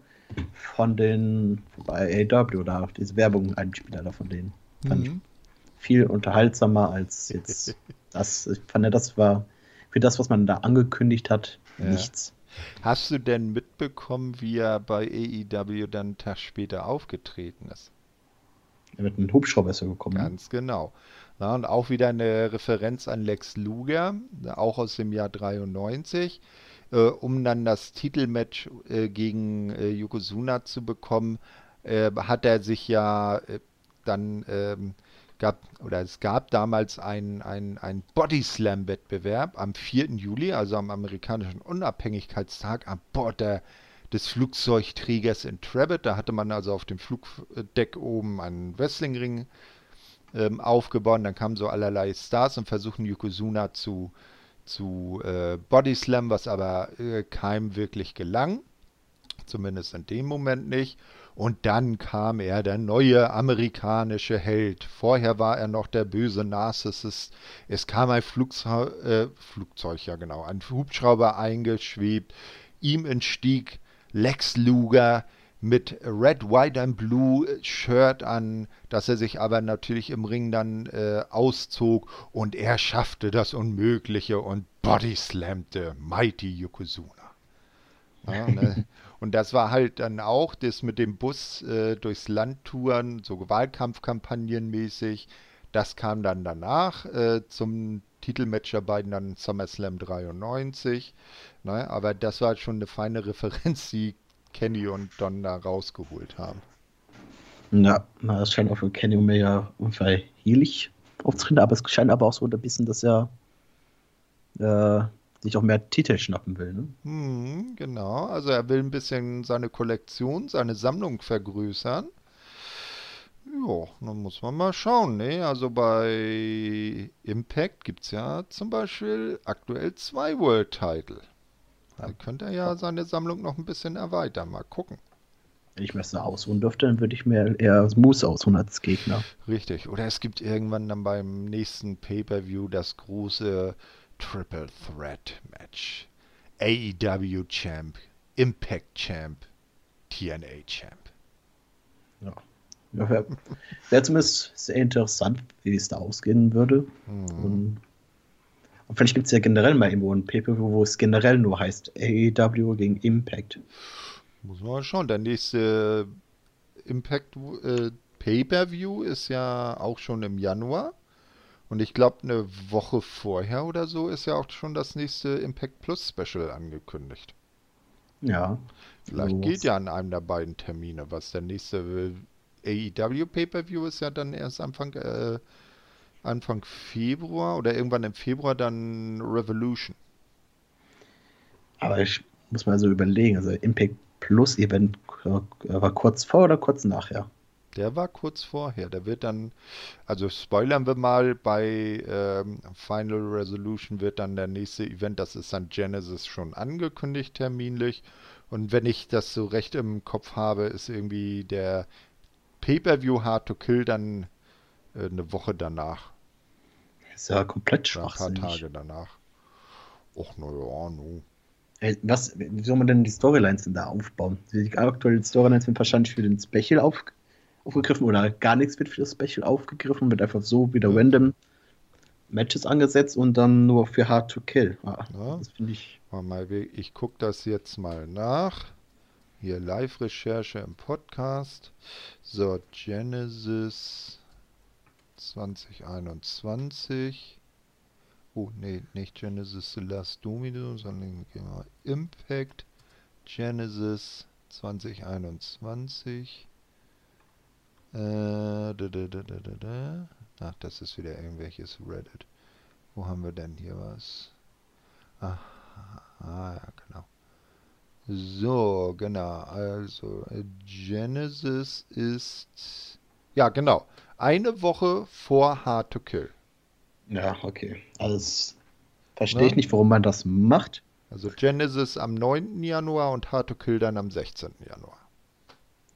von den bei AW oder diese Werbung Einspieler da von denen. Fand mhm. ich viel unterhaltsamer als jetzt [laughs] das. Ich fand, das war für das, was man da angekündigt hat, ja. nichts. Hast du denn mitbekommen, wie er bei AEW dann einen Tag später aufgetreten ist? Er wird ein Hubschrauber ist gekommen. Ne? Ganz genau. Ja, und auch wieder eine Referenz an Lex Luger, auch aus dem Jahr 93 äh, um dann das Titelmatch äh, gegen äh, Yokozuna zu bekommen, äh, hat er sich ja äh, dann ähm, gab oder es gab damals einen ein Body Slam Wettbewerb am 4. Juli, also am amerikanischen Unabhängigkeitstag an Bord der, des Flugzeugträgers in Trevitt. Da hatte man also auf dem Flugdeck oben einen Wrestlingring ähm, aufgebaut. Dann kamen so allerlei Stars und versuchen Yokozuna zu äh, zu äh, Body Slam, was aber äh, keinem wirklich gelang. Zumindest in dem Moment nicht. Und dann kam er, der neue amerikanische Held. Vorher war er noch der böse Narcissist. Es kam ein Flugzeug, äh, Flugzeug, ja genau, ein Hubschrauber eingeschwebt. Ihm entstieg Lex Luger, mit Red, White and Blue Shirt an, dass er sich aber natürlich im Ring dann äh, auszog und er schaffte das Unmögliche und Body slammte Mighty Yokozuna. Ja, ne? [laughs] und das war halt dann auch das mit dem Bus äh, durchs Land touren, so Wahlkampfkampagnen mäßig. Das kam dann danach äh, zum Titelmatch der beiden dann SummerSlam 93. Ne? Aber das war schon eine feine [laughs] Referenz, die Kenny und Don da rausgeholt haben. Ja, das scheint auch für Kenny Omega unverheerlich aufzutreten, aber es scheint aber auch so ein bisschen, dass er äh, sich auch mehr Titel schnappen will. Ne? Hm, genau, also er will ein bisschen seine Kollektion, seine Sammlung vergrößern. Ja, dann muss man mal schauen. Ne? Also bei Impact gibt es ja zum Beispiel aktuell zwei World Title. Da könnte er ja seine Sammlung noch ein bisschen erweitern. Mal gucken. Wenn ich mir das ausruhen dürfte, dann würde ich mir eher Moose ausruhen als Gegner. Richtig. Oder es gibt irgendwann dann beim nächsten Pay-Per-View das große Triple Threat Match. AEW Champ, Impact Champ, TNA Champ. Ja. ja Wäre wär zumindest sehr interessant, wie es da ausgehen würde. Mhm. Und, und, vielleicht gibt es ja generell mal irgendwo ein Paper, wo es generell nur heißt AEW gegen Impact. Muss man mal schauen. Der nächste Impact äh, Pay-Per-View ist ja auch schon im Januar. Und ich glaube, eine Woche vorher oder so ist ja auch schon das nächste Impact Plus Special angekündigt. Ja. Vielleicht so geht ja an einem der beiden Termine was. Der nächste AEW Pay-Per-View ist ja dann erst Anfang, äh, Anfang Februar oder irgendwann im Februar dann Revolution. Aber ich muss mal so überlegen, also Impact Plus Event war kurz vor oder kurz nachher? Der war kurz vorher. Der wird dann, also spoilern wir mal, bei ähm, Final Resolution wird dann der nächste Event, das ist dann Genesis schon angekündigt terminlich. Und wenn ich das so recht im Kopf habe, ist irgendwie der Pay-Per-View Hard to Kill dann äh, eine Woche danach. Ist ja komplett schwach. Ein paar Tage danach. Och, naja, no. Was, wie soll man denn die Storylines denn da aufbauen? Die aktuellen Storylines sind wahrscheinlich für den Special auf, aufgegriffen oder gar nichts wird für das Special aufgegriffen, wird einfach so wieder random Matches angesetzt und dann nur für Hard to Kill. Ah, ja. Das finde ich. Mal, ich gucke das jetzt mal nach. Hier Live-Recherche im Podcast. So, Genesis 2021. Oh, nee, nicht Genesis The Last Domino, sondern Impact Genesis 2021. Äh, da, da, da, da, da, da. Ach, das ist wieder irgendwelches Reddit. Wo haben wir denn hier was? Ah, ah ja, genau. So, genau. Also, Genesis ist. Ja, genau. Eine Woche vor Hard to Kill. Ja, okay. Also, verstehe ich nicht, warum man das macht. Also, Genesis am 9. Januar und Hard to Kill dann am 16. Januar.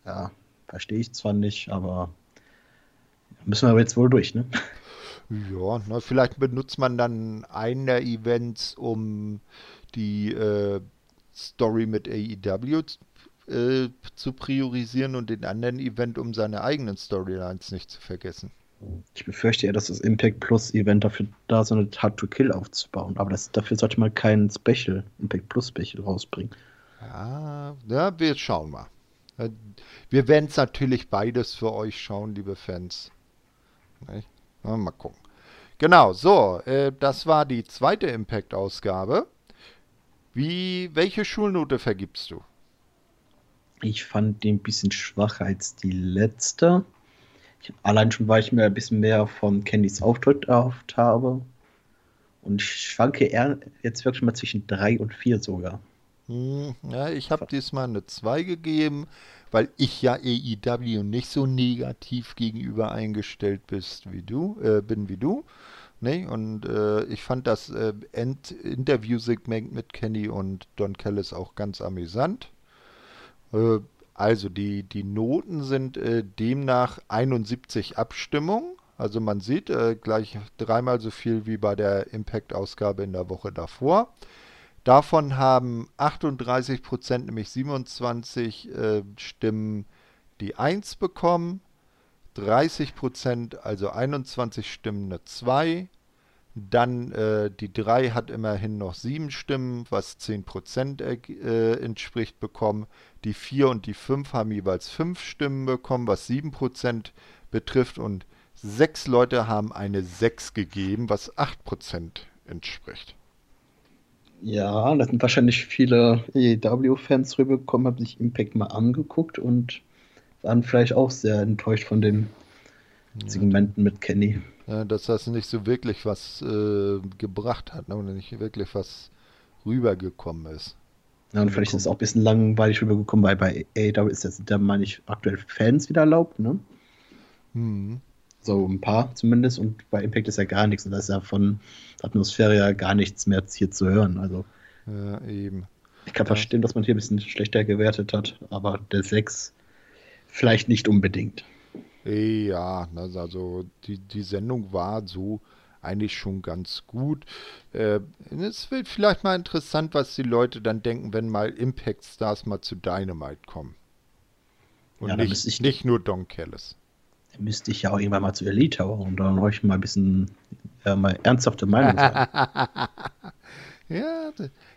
Ja, Verstehe ich zwar nicht, aber müssen wir jetzt wohl durch, ne? Ja, na, vielleicht benutzt man dann einen der Events, um die äh, Story mit AEW äh, zu priorisieren und den anderen Event, um seine eigenen Storylines nicht zu vergessen. Ich befürchte eher, dass das Impact Plus Event dafür da ist, eine Hard to Kill aufzubauen. Aber das, dafür sollte man kein Special, Impact Plus Special rausbringen. Ja, ja wir schauen mal. Wir werden es natürlich beides für euch schauen, liebe Fans. mal gucken. Genau, so, äh, das war die zweite Impact-Ausgabe. Wie, welche Schulnote vergibst du? Ich fand die ein bisschen schwacher als die letzte. Ich, allein schon, weil ich mir ein bisschen mehr von Candys Auftritt erhofft habe. Und ich schwanke eher jetzt wirklich mal zwischen 3 und 4 sogar. Hm, ja, ich habe diesmal eine 2 gegeben, weil ich ja AEW nicht so negativ gegenüber eingestellt bist wie du, äh, bin wie du. Ne? Und äh, ich fand das äh, Interview-Segment mit Kenny und Don Callis auch ganz amüsant. Äh, also die, die Noten sind äh, demnach 71 Abstimmungen. Also man sieht äh, gleich dreimal so viel wie bei der Impact-Ausgabe in der Woche davor. Davon haben 38 Prozent, nämlich 27 äh, Stimmen, die 1 bekommen. 30 Prozent, also 21 Stimmen, eine 2. Dann äh, die 3 hat immerhin noch 7 Stimmen, was 10 Prozent äh, entspricht, bekommen. Die 4 und die 5 haben jeweils 5 Stimmen bekommen, was 7 Prozent betrifft. Und 6 Leute haben eine 6 gegeben, was 8 Prozent entspricht. Ja, da sind wahrscheinlich viele EW-Fans rübergekommen, haben sich Impact mal angeguckt und waren vielleicht auch sehr enttäuscht von den Segmenten mit Kenny. Ja, dass das nicht so wirklich was äh, gebracht hat, ne? oder nicht wirklich was rübergekommen ist. Ja, und vielleicht ist es auch ein bisschen langweilig rübergekommen, weil bei AEW ist das, da meine ich, aktuell Fans wieder erlaubt, ne? Hm. So ein paar zumindest. Und bei Impact ist ja gar nichts. Und da ist ja von Atmosphäre ja gar nichts mehr hier zu hören. Also. Ja, eben. Ich kann ja. verstehen, dass man hier ein bisschen schlechter gewertet hat, aber der 6 vielleicht nicht unbedingt. Ja, also die, die Sendung war so eigentlich schon ganz gut. Äh, es wird vielleicht mal interessant, was die Leute dann denken, wenn mal Impact Stars mal zu Dynamite kommen. Und ja, nicht, ich, nicht nur Don Callis. Dann müsste ich ja auch irgendwann mal zu Elite und dann euch mal ein bisschen ja, mal ernsthafte Meinung sagen. [laughs] ja,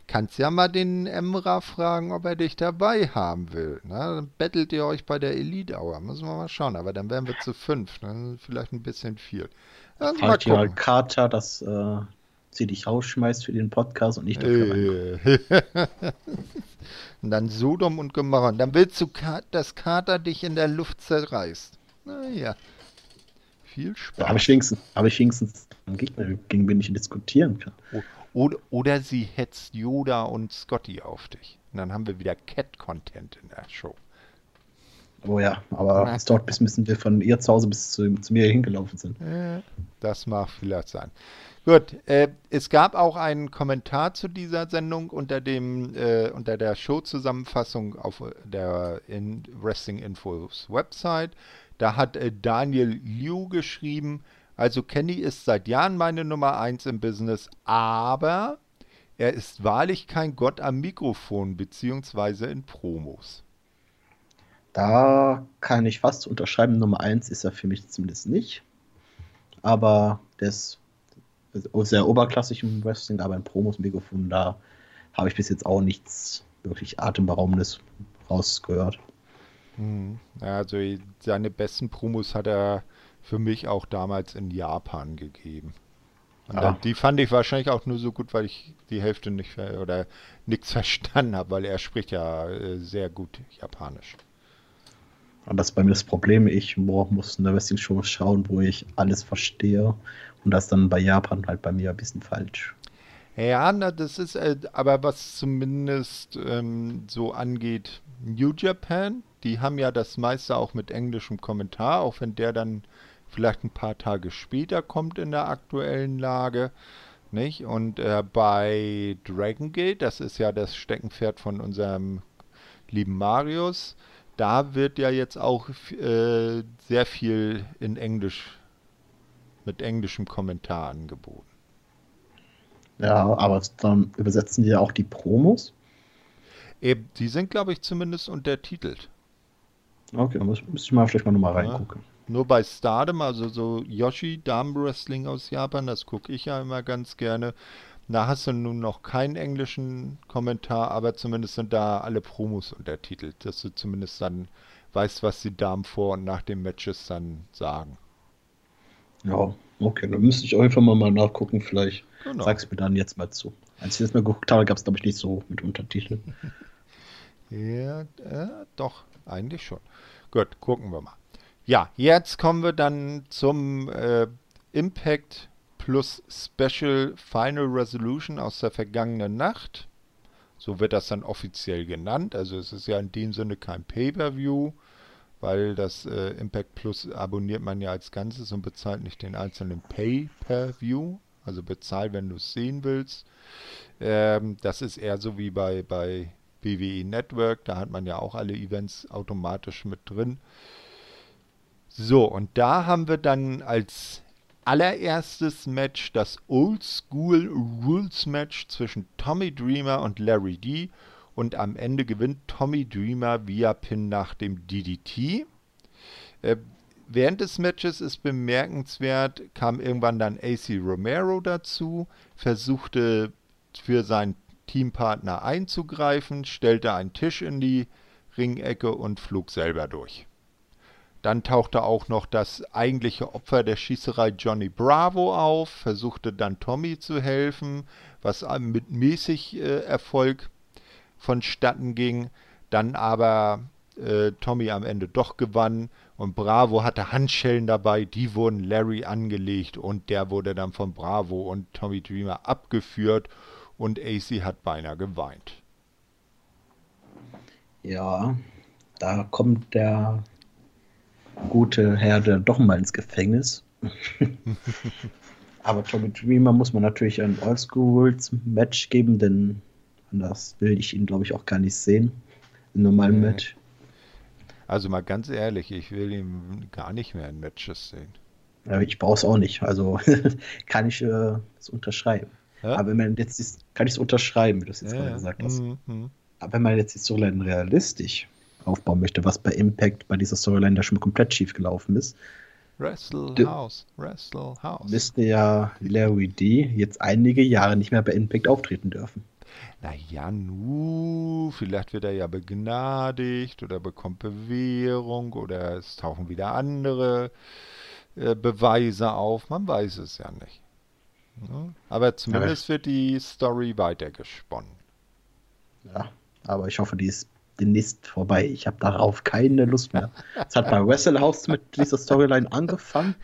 kannst ja mal den Emra fragen, ob er dich dabei haben will. Na, dann bettelt ihr euch bei der Elite Hour. Müssen wir mal schauen. Aber dann wären wir zu fünf. Dann vielleicht ein bisschen viel. Also halt ja Carter, dass äh, sie dich rausschmeißt für den Podcast und nicht dafür. [laughs] und dann Sodom und Gomorra. Dann willst du, dass Carter dich in der Luft zerreißt. Naja. Viel Spaß. Aber ich wenigstens, aber ich wenigstens einen Gegner, gegen den ich diskutieren kann. Oder, oder sie hetzt Yoda und Scotty auf dich. Und dann haben wir wieder Cat-Content in der Show. Oh ja, aber es dauert bis müssen wir von ihr zu Hause bis zu, zu mir hingelaufen sind. Das mag vielleicht sein. Gut, äh, es gab auch einen Kommentar zu dieser Sendung unter dem äh, unter der Show-Zusammenfassung auf der in Wrestling Infos Website. Da hat äh, Daniel Liu geschrieben, also Kenny ist seit Jahren meine Nummer 1 im Business, aber er ist wahrlich kein Gott am Mikrofon beziehungsweise in Promos. Da kann ich fast unterschreiben, Nummer 1 ist er für mich zumindest nicht. Aber der ist sehr oberklassig im Wrestling, aber in Promos Mikrofon, da habe ich bis jetzt auch nichts wirklich Atemberaubendes rausgehört. Hm. Also seine besten Promos hat er für mich auch damals in Japan gegeben. Und ja. dann, die fand ich wahrscheinlich auch nur so gut, weil ich die Hälfte nicht oder nichts [laughs] verstanden habe, weil er spricht ja äh, sehr gut Japanisch. Und das ist bei mir das Problem. Ich muss eine Wrestling-Show schauen, wo ich alles verstehe. Und das dann bei Japan halt bei mir ein bisschen falsch. Ja, na, das ist äh, aber was zumindest ähm, so angeht, New Japan, die haben ja das meiste auch mit englischem Kommentar, auch wenn der dann vielleicht ein paar Tage später kommt in der aktuellen Lage. Nicht? Und äh, bei Dragon Gate, das ist ja das Steckenpferd von unserem lieben Marius, da wird ja jetzt auch äh, sehr viel in Englisch, mit englischem Kommentar angeboten. Ja, aber dann übersetzen die ja auch die Promos? Eben, die sind, glaube ich, zumindest untertitelt. Okay, dann muss, muss ich mal vielleicht mal nochmal reingucken. Nur bei Stardom, also so Yoshi, Damen Wrestling aus Japan, das gucke ich ja immer ganz gerne. Da hast du nun noch keinen englischen Kommentar, aber zumindest sind da alle Promos untertitelt, dass du zumindest dann weißt, was die Damen vor und nach den Matches dann sagen. Ja, okay, dann müsste ich einfach mal, mal nachgucken, vielleicht genau. sag's mir dann jetzt mal zu. Als ich das mal geguckt habe, gab es glaube ich nicht so mit Untertiteln. [laughs] ja, äh, doch, eigentlich schon. Gut, gucken wir mal. Ja, jetzt kommen wir dann zum äh, Impact plus Special Final Resolution aus der vergangenen Nacht. So wird das dann offiziell genannt. Also es ist ja in dem Sinne kein Pay-per-View, weil das äh, Impact Plus abonniert man ja als Ganzes und bezahlt nicht den einzelnen Pay-per-View. Also bezahlt, wenn du es sehen willst. Ähm, das ist eher so wie bei, bei WWE Network. Da hat man ja auch alle Events automatisch mit drin. So, und da haben wir dann als allererstes Match das Old School Rules Match zwischen Tommy Dreamer und Larry D. Und am Ende gewinnt Tommy Dreamer via Pin nach dem DDT. Äh, während des Matches ist bemerkenswert, kam irgendwann dann AC Romero dazu, versuchte für seinen Teampartner einzugreifen, stellte einen Tisch in die Ringecke und flog selber durch. Dann tauchte auch noch das eigentliche Opfer der Schießerei Johnny Bravo auf, versuchte dann Tommy zu helfen, was mit mäßig äh, Erfolg vonstatten ging. Dann aber äh, Tommy am Ende doch gewann und Bravo hatte Handschellen dabei, die wurden Larry angelegt und der wurde dann von Bravo und Tommy Dreamer abgeführt und AC hat beinahe geweint. Ja, da kommt der gute Herr doch mal ins Gefängnis. [laughs] Aber Tommy Dreamer muss man natürlich ein Oldschool-Match geben, denn anders will ich ihn, glaube ich, auch gar nicht sehen. Im normalen nee. Match. Also mal ganz ehrlich, ich will ihn gar nicht mehr in Matches sehen. Ja, ich brauche es auch nicht. Also [laughs] kann ich äh, es unterschreiben. Ja? Aber wenn man jetzt ist, kann ich es unterschreiben, wie du es jetzt ja, gerade gesagt hast. Mhm, mhm. Aber wenn man jetzt die Storyline realistisch aufbauen möchte, was bei Impact bei dieser Storyline da schon komplett schief gelaufen ist. Wrestle House, Wrestle House. Müsste ja Larry D jetzt einige Jahre nicht mehr bei Impact auftreten dürfen. Naja, nu, vielleicht wird er ja begnadigt oder bekommt Bewährung oder es tauchen wieder andere äh, Beweise auf. Man weiß es ja nicht. Ne? Aber zumindest aber wird die Story weitergesponnen. Ja, aber ich hoffe, die ist demnächst vorbei. Ich habe darauf keine Lust mehr. Es hat bei [laughs] Wrestle House mit dieser Storyline angefangen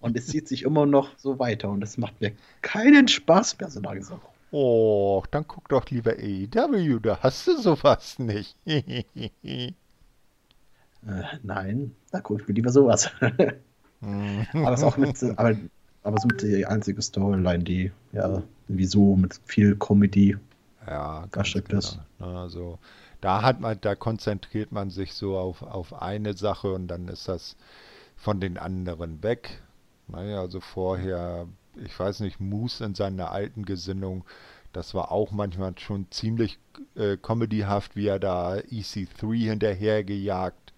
und es zieht sich immer noch so weiter und es macht mir keinen Spaß mehr so langsam. Oh, dann guck doch lieber AEW, da hast du sowas nicht. äh, nein, da gucke ich mir lieber sowas. aber es auch mit, aber, aber so mit die einzige Storyline, die ja wieso mit viel Comedy ja, versteckt genau. ist. Also da hat man, da konzentriert man sich so auf, auf eine Sache und dann ist das von den anderen weg. Naja, also vorher ich weiß nicht, Moose in seiner alten Gesinnung, das war auch manchmal schon ziemlich äh, comedyhaft, wie er da EC3 hinterhergejagt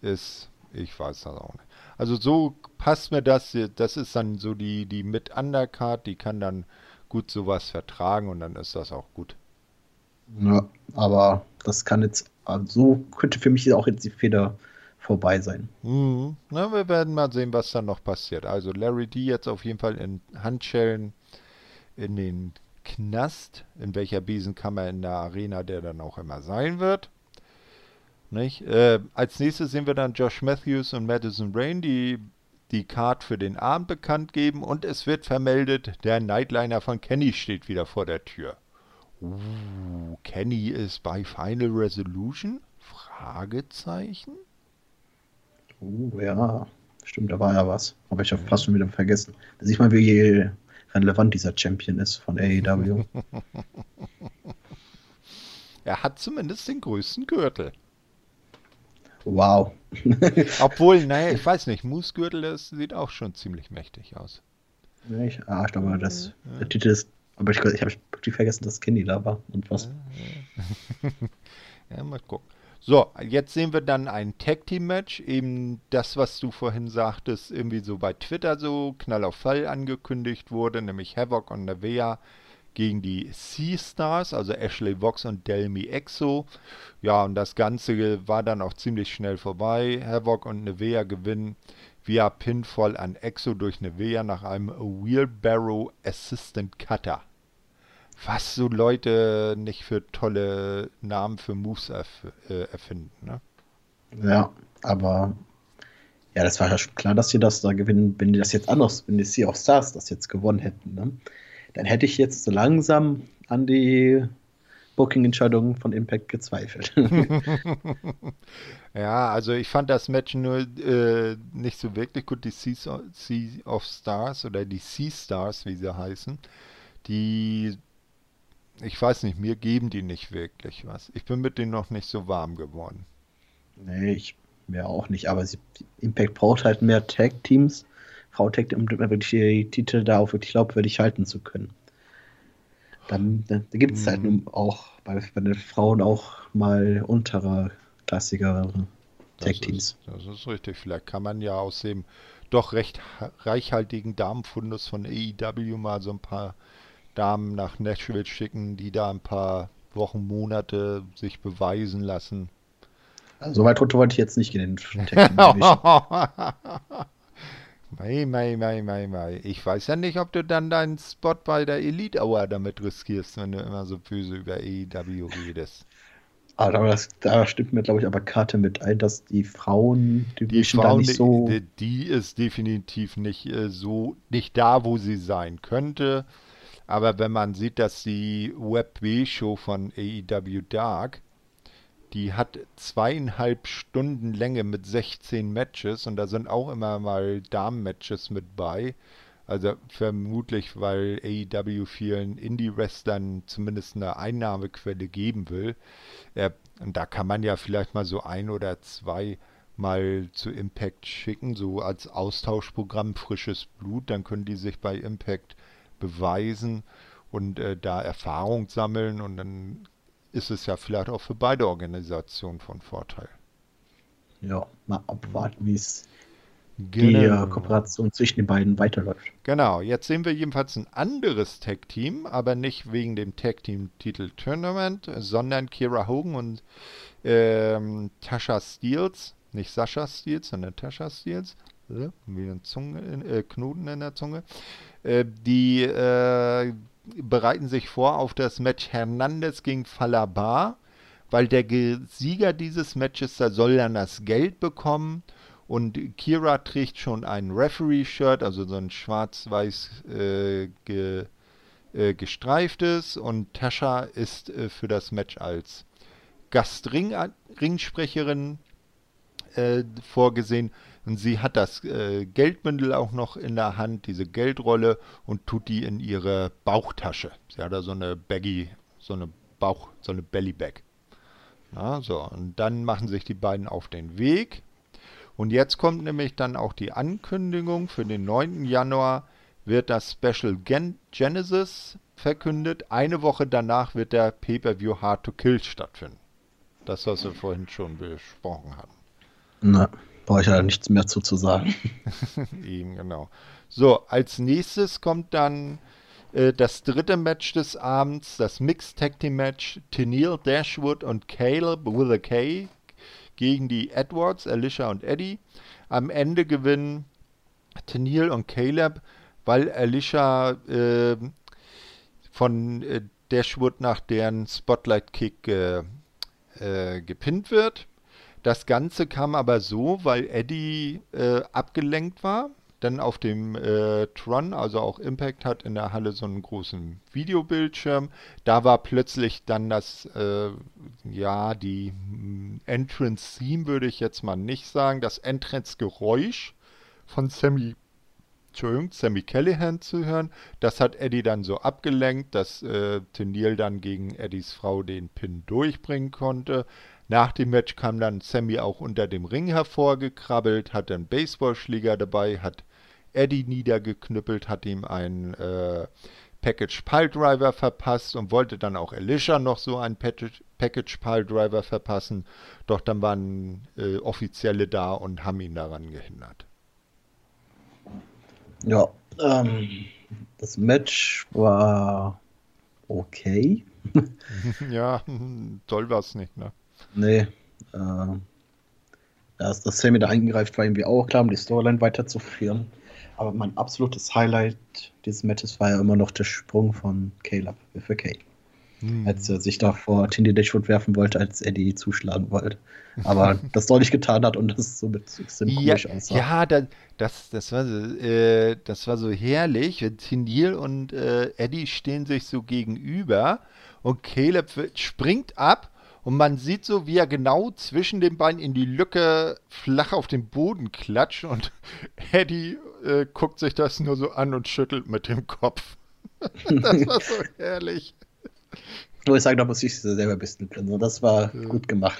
ist. Ich weiß das auch nicht. Also so passt mir das. Das ist dann so die, die mit Undercard, die kann dann gut sowas vertragen und dann ist das auch gut. Ja, aber das kann jetzt, also so könnte für mich auch jetzt die Feder vorbei sein. Mhm. Na, wir werden mal sehen, was dann noch passiert. Also Larry D jetzt auf jeden Fall in Handschellen in den Knast, in welcher Besenkammer in der Arena der dann auch immer sein wird. Äh, als nächstes sehen wir dann Josh Matthews und Madison Rain, die die Card für den Abend bekannt geben und es wird vermeldet, der Nightliner von Kenny steht wieder vor der Tür. Uh, Kenny ist bei Final Resolution? Fragezeichen? Oh, ja. Stimmt, da war ja was. Aber ich habe fast schon wieder vergessen. Da sieht man, wie relevant dieser Champion ist von AEW. [laughs] er hat zumindest den größten Gürtel. Wow. [laughs] Obwohl, naja, ich [laughs] weiß nicht, Moose-Gürtel, das sieht auch schon ziemlich mächtig aus. Ich, ah, ich glaube, das, ja. der Titel ist, aber ich, ich habe vergessen, dass Kenny da war und was. Ja, ja. [laughs] ja, mal gucken. So, jetzt sehen wir dann ein Tag Team Match. Eben das, was du vorhin sagtest, irgendwie so bei Twitter so Knall auf Fall angekündigt wurde, nämlich Havoc und Nevea gegen die Sea-Stars, also Ashley Vox und Delmi Exo. Ja, und das Ganze war dann auch ziemlich schnell vorbei. Havoc und Nevea gewinnen via Pinfall an Exo durch Nevea nach einem Wheelbarrow Assistant Cutter was so Leute nicht für tolle Namen für Moves erf äh, erfinden. Ne? Ja, aber ja, das war ja schon klar, dass sie das da gewinnen. Wenn die das jetzt anders, wenn die Sea of Stars das jetzt gewonnen hätten, ne? dann hätte ich jetzt so langsam an die Booking-Entscheidungen von Impact gezweifelt. [laughs] ja, also ich fand das Match nur äh, nicht so wirklich gut. Die Sea of Stars oder die Sea Stars, wie sie heißen, die ich weiß nicht, mir geben die nicht wirklich was. Ich bin mit denen noch nicht so warm geworden. Nee, ich mir auch nicht, aber sie, Impact braucht halt mehr Tag-Teams, Frau-Tag, um wirklich die Titel da auch wirklich glaubwürdig halten zu können. Dann, da, da gibt es halt mhm. halt auch bei, bei den Frauen auch mal unterer, klassigere Tag-Teams. Das, das, ist richtig. Vielleicht kann man ja aus dem doch recht reichhaltigen Damenfundus von AEW mal so ein paar Damen nach Nashville schicken, die da ein paar Wochen, Monate sich beweisen lassen. Also, so weit runter wollte ich jetzt nicht gehen. [laughs] mei, mei, mei, mei, mei. Ich weiß ja nicht, ob du dann deinen Spot bei der Elite Hour damit riskierst, wenn du immer so böse über AEW redest. Aber das, da stimmt mir, glaube ich, aber Karte mit ein, dass die Frauen, die, die Frauen, nicht so. Die, die, ist definitiv nicht äh, so, nicht da, wo sie sein könnte. Aber wenn man sieht, dass die Web-W-Show von AEW Dark, die hat zweieinhalb Stunden Länge mit 16 Matches und da sind auch immer mal Damen-Matches mit bei. Also vermutlich, weil AEW vielen Indie-Wrestlern zumindest eine Einnahmequelle geben will. Äh, und da kann man ja vielleicht mal so ein oder zwei mal zu Impact schicken, so als Austauschprogramm frisches Blut, dann können die sich bei Impact beweisen und äh, da Erfahrung sammeln und dann ist es ja vielleicht auch für beide Organisationen von Vorteil. Ja, mal abwarten, wie es genau. die äh, Kooperation zwischen den beiden weiterläuft. Genau, jetzt sehen wir jedenfalls ein anderes Tag-Team, aber nicht wegen dem Tag-Team-Titel Tournament, sondern Kira Hogan und ähm, Tasha Steels, nicht Sascha Steels, sondern Tasha Steels, äh, wie ein Zunge, äh, Knoten in der Zunge, äh, die äh, bereiten sich vor auf das Match Hernandez gegen Falabar, weil der Sieger dieses Matches, da soll dann das Geld bekommen und Kira trägt schon ein Referee-Shirt, also so ein schwarz-weiß äh, ge, äh, gestreiftes und Tascha ist äh, für das Match als Gastringsprecherin äh, vorgesehen und sie hat das äh, Geldbündel auch noch in der Hand, diese Geldrolle, und tut die in ihre Bauchtasche. Sie hat da so eine Baggy, so eine Bauch, so eine Bellybag. Ja, so, und dann machen sich die beiden auf den Weg. Und jetzt kommt nämlich dann auch die Ankündigung für den 9. Januar wird das Special Gen Genesis verkündet. Eine Woche danach wird der Pay-Per-View Hard to Kill stattfinden. Das, was wir vorhin schon besprochen hatten. Na brauche ich ja nichts mehr zu, zu sagen. [laughs] Eben, genau. So, als nächstes kommt dann äh, das dritte Match des Abends, das Mixed Tag Team Match. Tennille Dashwood und Caleb with a K gegen die Edwards, Alicia und Eddie. Am Ende gewinnen Tennille und Caleb, weil Alicia äh, von äh, Dashwood nach deren Spotlight Kick äh, äh, gepinnt wird. Das Ganze kam aber so, weil Eddie äh, abgelenkt war. Dann auf dem äh, Tron, also auch Impact hat in der Halle so einen großen Videobildschirm. Da war plötzlich dann das, äh, ja, die hm, Entrance-Theme würde ich jetzt mal nicht sagen, das Entrance-Geräusch von Sammy Entschuldigung, Sammy Callahan zu hören. Das hat Eddie dann so abgelenkt, dass äh, Tennille dann gegen Eddies Frau den Pin durchbringen konnte. Nach dem Match kam dann Sammy auch unter dem Ring hervorgekrabbelt, hatte einen Baseballschläger dabei, hat Eddie niedergeknüppelt, hat ihm einen äh, Package Piledriver verpasst und wollte dann auch Alicia noch so einen Package, Package Piledriver verpassen. Doch dann waren äh, Offizielle da und haben ihn daran gehindert. Ja, ähm, das Match war okay. [laughs] ja, toll war es nicht, ne? Nee. Äh, dass das Sammy da eingreift, war irgendwie auch klar, um die Storyline weiterzuführen. Aber mein absolutes Highlight dieses Matches war ja immer noch der Sprung von Caleb für Kay. Hm. Als er sich da vor Tindy Dashwood werfen wollte, als Eddie zuschlagen wollte. Aber [laughs] das deutlich getan hat und das so mit extrem ja, aussah. Ja, da, das, das, war so, äh, das war so herrlich. Tindil und äh, Eddie stehen sich so gegenüber und Caleb springt ab und man sieht so, wie er genau zwischen den Beinen in die Lücke flach auf den Boden klatscht und [laughs] Eddie äh, guckt sich das nur so an und schüttelt mit dem Kopf. [laughs] das war so [laughs] herrlich. Nur ich sage, da muss ich selber ein bisschen grinsen. Das war ja. gut gemacht.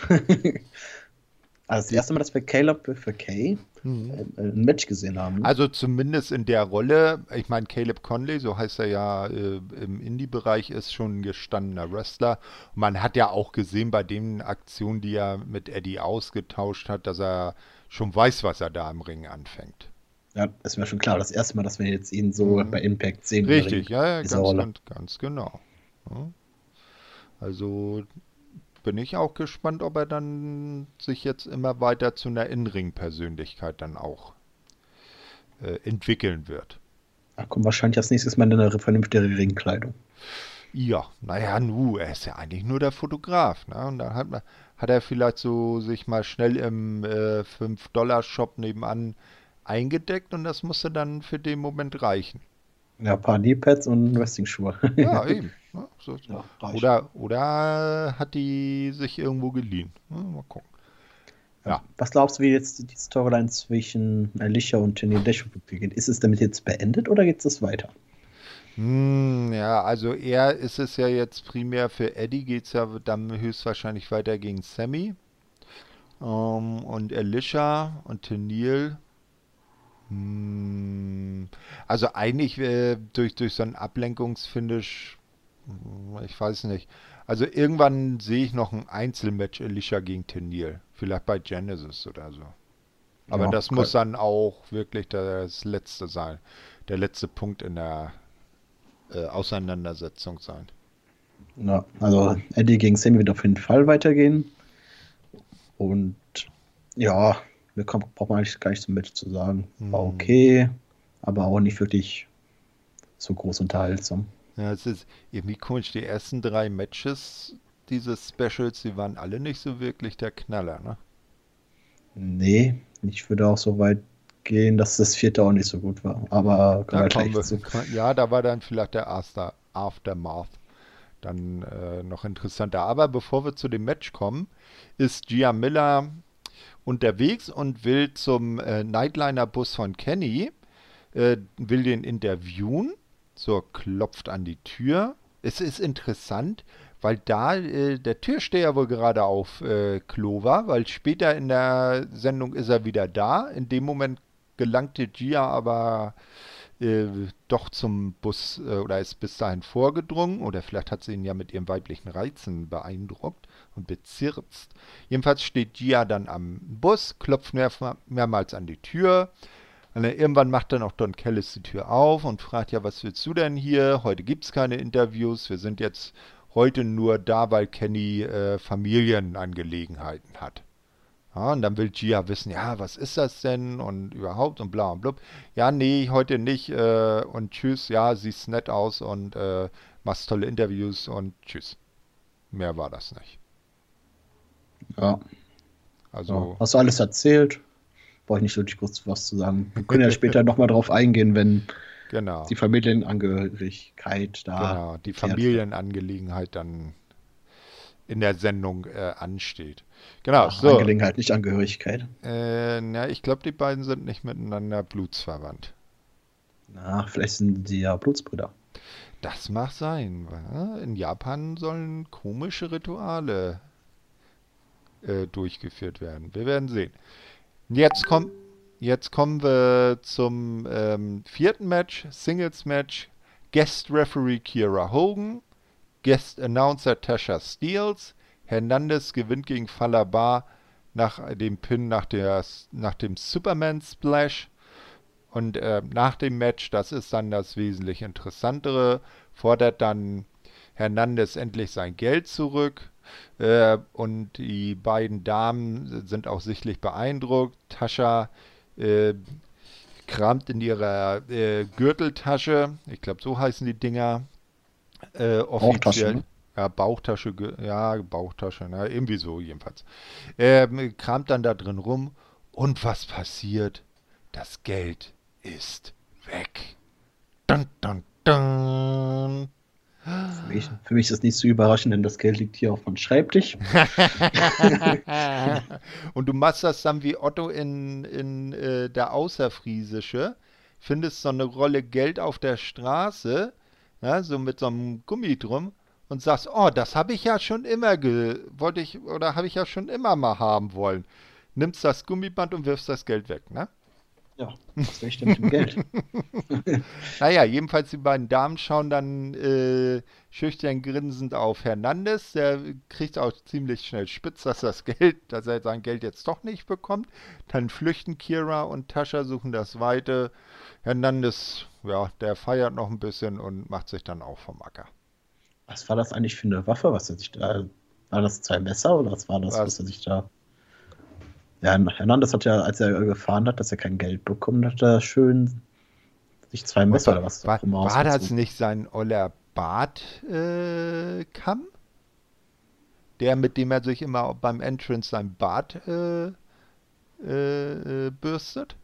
Also das erste Mal, dass wir Caleb für Kay mhm. Äh, ein Match gesehen haben. Also zumindest in der Rolle, ich meine, Caleb Conley, so heißt er ja äh, im Indie-Bereich, ist schon ein gestandener Wrestler. Man hat ja auch gesehen bei den Aktionen, die er mit Eddie ausgetauscht hat, dass er schon weiß, was er da im Ring anfängt. Ja, ist mir schon klar. Das erste Mal, dass wir jetzt ihn so mhm. bei Impact sehen. Richtig, ja, ja ganz, ganz, ganz, genau. Ja. Also bin ich auch gespannt, ob er dann sich jetzt immer weiter zu einer Innenring-Persönlichkeit dann auch äh, entwickeln wird. Da kommt wahrscheinlich als nächstes Mal eine vernünftige Ringkleidung. Ja, naja, nu, er ist ja eigentlich nur der Fotograf. Ne? Und dann hat, hat er vielleicht so sich mal schnell im äh, 5-Dollar-Shop nebenan eingedeckt und das musste dann für den Moment reichen. Ja, ein paar Kneepads und Wrestling-Schuhe. Ja, [laughs] eben. Ja, so. ja, oder, oder hat die sich irgendwo geliehen? mal gucken. Ja. Was glaubst du, wie jetzt die Storyline zwischen Alicia und Jenny Dashwood beginnt? Ist es damit jetzt beendet oder geht es weiter? Hm, ja, also er ist es ja jetzt primär für Eddie, geht es ja dann höchstwahrscheinlich weiter gegen Sammy. Ähm, und Elisha und Tenil. Hm, also eigentlich äh, durch, durch so ein Ablenkungsfinish, ich weiß nicht. Also irgendwann sehe ich noch ein Einzelmatch Elisha gegen Tenil. Vielleicht bei Genesis oder so. Aber Ja, das muss dann auch wirklich das letzte sein. Der letzte Punkt in der äh, Auseinandersetzung sein. Ja, also Eddie gegen Sammy wird auf jeden Fall weitergehen. Und ja, mir kommt, braucht man eigentlich gar nicht so mit zu sagen. War Hm. okay, aber auch nicht wirklich so groß unterhaltsam. Ja, es ist irgendwie komisch. Die ersten drei Matches dieses Specials, die waren alle nicht so wirklich der Knaller, ne? Nee, ich würde auch so weit gehen, dass das vierte auch nicht so gut war. Aber Da wir zu. ja, da war dann vielleicht der After, Aftermath dann äh, noch interessanter. Aber bevor wir zu dem Match kommen, ist Gia Miller unterwegs und will zum äh, Nightliner-Bus von Kenny, äh, will den interviewen. So, klopft an die Tür. Es ist interessant, weil da äh, der Türsteher wohl gerade auf äh, Klo war, weil später in der Sendung ist er wieder da. In dem Moment gelangte Gia aber äh, doch zum Bus äh, oder ist bis dahin vorgedrungen oder vielleicht hat sie ihn ja mit ihren weiblichen Reizen beeindruckt und bezirzt. Jedenfalls steht Gia dann am Bus, klopft mehr, mehrmals an die Tür. Und dann irgendwann macht dann auch Don Kellis die Tür auf und fragt, ja, was willst du denn hier? Heute gibt es keine Interviews. Wir sind jetzt heute nur da, weil Kenny äh, Familienangelegenheiten hat. Ja, und dann will Gia wissen, ja, was ist das denn und überhaupt und bla und blub. Ja, nee, heute nicht äh, und tschüss, ja, siehst nett aus und äh, machst tolle Interviews und tschüss. Mehr war das nicht. Ja, Also, ja. Hast du alles erzählt? Brauche ich nicht wirklich kurz was zu sagen. Wir können ja später nochmal drauf eingehen, wenn genau. die Familienangehörigkeit da. Genau, die. Familienangelegenheit dann in der Sendung äh, ansteht. Genau, Ach, so. Angelegenheit, nicht Angehörigkeit. Äh, na, ich glaube, die beiden sind nicht miteinander blutsverwandt. Na, vielleicht sind sie ja Blutsbrüder. Das mag sein. wa? In Japan sollen komische Rituale äh, durchgeführt werden. Wir werden sehen. Jetzt, komm, jetzt kommen wir zum ähm, vierten Match, Singles Match. Guest Referee Kira Hogan, Guest Announcer Tasha Steeles. Hernandez gewinnt gegen Falabar nach dem Pin nach, der, nach dem Superman Splash. Und äh, nach dem Match, das ist dann das wesentlich interessantere, fordert dann Hernandez endlich sein Geld zurück. Äh, und die beiden Damen sind auch sichtlich beeindruckt. Tascha äh, kramt in ihrer äh, Gürteltasche, ich glaube, so heißen die Dinger, äh, offiziell. ne? Ja, Bauchtasche, ja, Bauchtasche, ne, irgendwie so jedenfalls. Ähm, kramt dann da drin rum und was passiert? Das Geld ist weg. Dun, dun, dun. Für mich, für mich ist das nicht so überraschend, denn das Geld liegt hier auf dem Schreibtisch. [laughs] und du machst das dann wie Otto in, in äh, der Außerfriesische, findest so eine Rolle Geld auf der Straße, ja, so mit so einem Gummi drum und sagst, oh, das habe ich ja schon immer wollte ich oder habe ich ja schon immer mal haben wollen. Nimmst das Gummiband und wirfst das Geld weg, ne? Ja, was will ich denn mit dem Geld? [laughs] Naja, jedenfalls die beiden Damen schauen dann äh, schüchtern grinsend auf Hernandez. Der kriegt auch ziemlich schnell spitz, dass das Geld, dass er sein Geld jetzt doch nicht bekommt. Dann flüchten Kira und Tascha, suchen das Weite. Hernandez, ja, der feiert noch ein bisschen und macht sich dann auch vom Acker. Was war das eigentlich für eine Waffe? Was er sich da. War das zwei Messer oder was war das, Was? was er sich da. Ja, Hernandez hat ja, als er gefahren hat, dass er kein Geld bekommen hat, er schön sich zwei Messer oder was War, immer war das nicht sein Oller Bartkamm? Äh, der, mit dem er sich immer beim Entrance sein Bart äh, äh, äh, bürstet?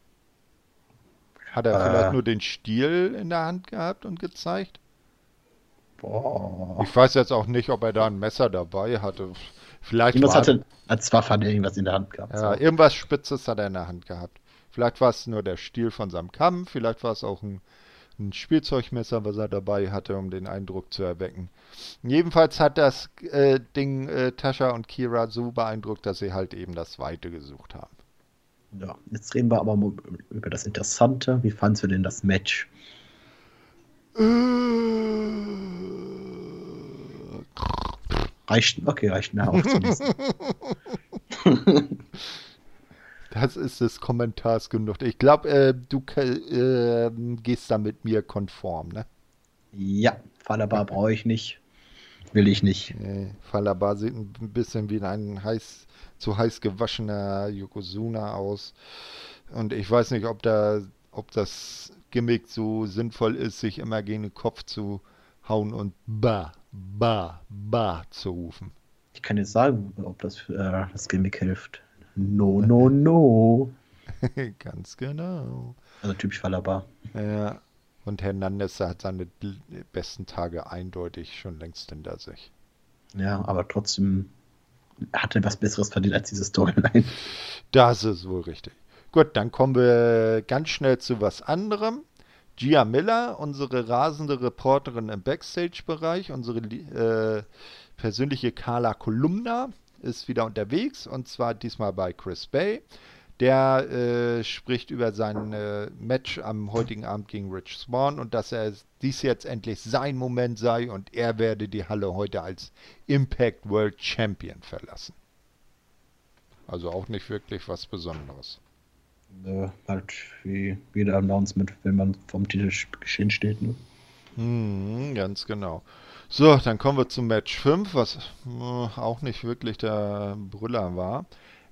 Hat er Äh. vielleicht nur den Stiel in der Hand gehabt und gezeigt? Boah. Ich weiß jetzt auch nicht, ob er da ein Messer dabei hatte. Vielleicht Irgendwas hatte als Waffe hat er irgendwas in der Hand gehabt. ja, so. irgendwas Spitzes hat er in der Hand gehabt. Vielleicht war es nur der Stiel von seinem Kamm, vielleicht war es auch ein, ein Spielzeugmesser, was er dabei hatte, um den Eindruck zu erwecken. Jedenfalls hat das äh, Ding äh, Tascha und Kira so beeindruckt, dass sie halt eben das Weite gesucht haben. Ja, jetzt reden wir aber mal über das Interessante. Wie fandst du denn das Match? Reicht, okay, reicht mir auch zu [laughs] Das ist des Kommentars genug. Ich glaube, äh, du äh, gehst da mit mir konform, ne? Ja, Falabar brauche ich nicht. Will ich nicht. Nee, Falabar sieht ein bisschen wie ein heiß, zu heiß gewaschener Yokozuna aus. Und ich weiß nicht, ob, da, ob das Gimmick so sinnvoll ist, sich immer gegen den Kopf zu hauen und ba, ba, ba zu rufen. Ich kann jetzt sagen, ob das äh, das Gimmick hilft. No, no, no. [laughs] Ganz genau. Also typisch Fallaba. Ja. Und Hernandez hat seine besten Tage eindeutig schon längst hinter sich. Ja, aber trotzdem hat er was Besseres verdient als diese Storyline. Das ist wohl richtig. Gut, dann kommen wir ganz schnell zu was anderem. Gia Miller, unsere rasende Reporterin im Backstage-Bereich, unsere äh, persönliche Carla Kolumna, ist wieder unterwegs und zwar diesmal bei Chris Bay. Der äh, spricht über sein äh, Match am heutigen Abend gegen Rich Swan und dass er dies jetzt endlich sein Moment sei und er werde die Halle heute als Impact World Champion verlassen. Also auch nicht wirklich was Besonderes. Äh, halt wie jeder Announcement, wenn man vom Titel geschehen steht. Ne? Hm, ganz genau. So, dann kommen wir zum Match 5, was äh, auch nicht wirklich der Brüller war.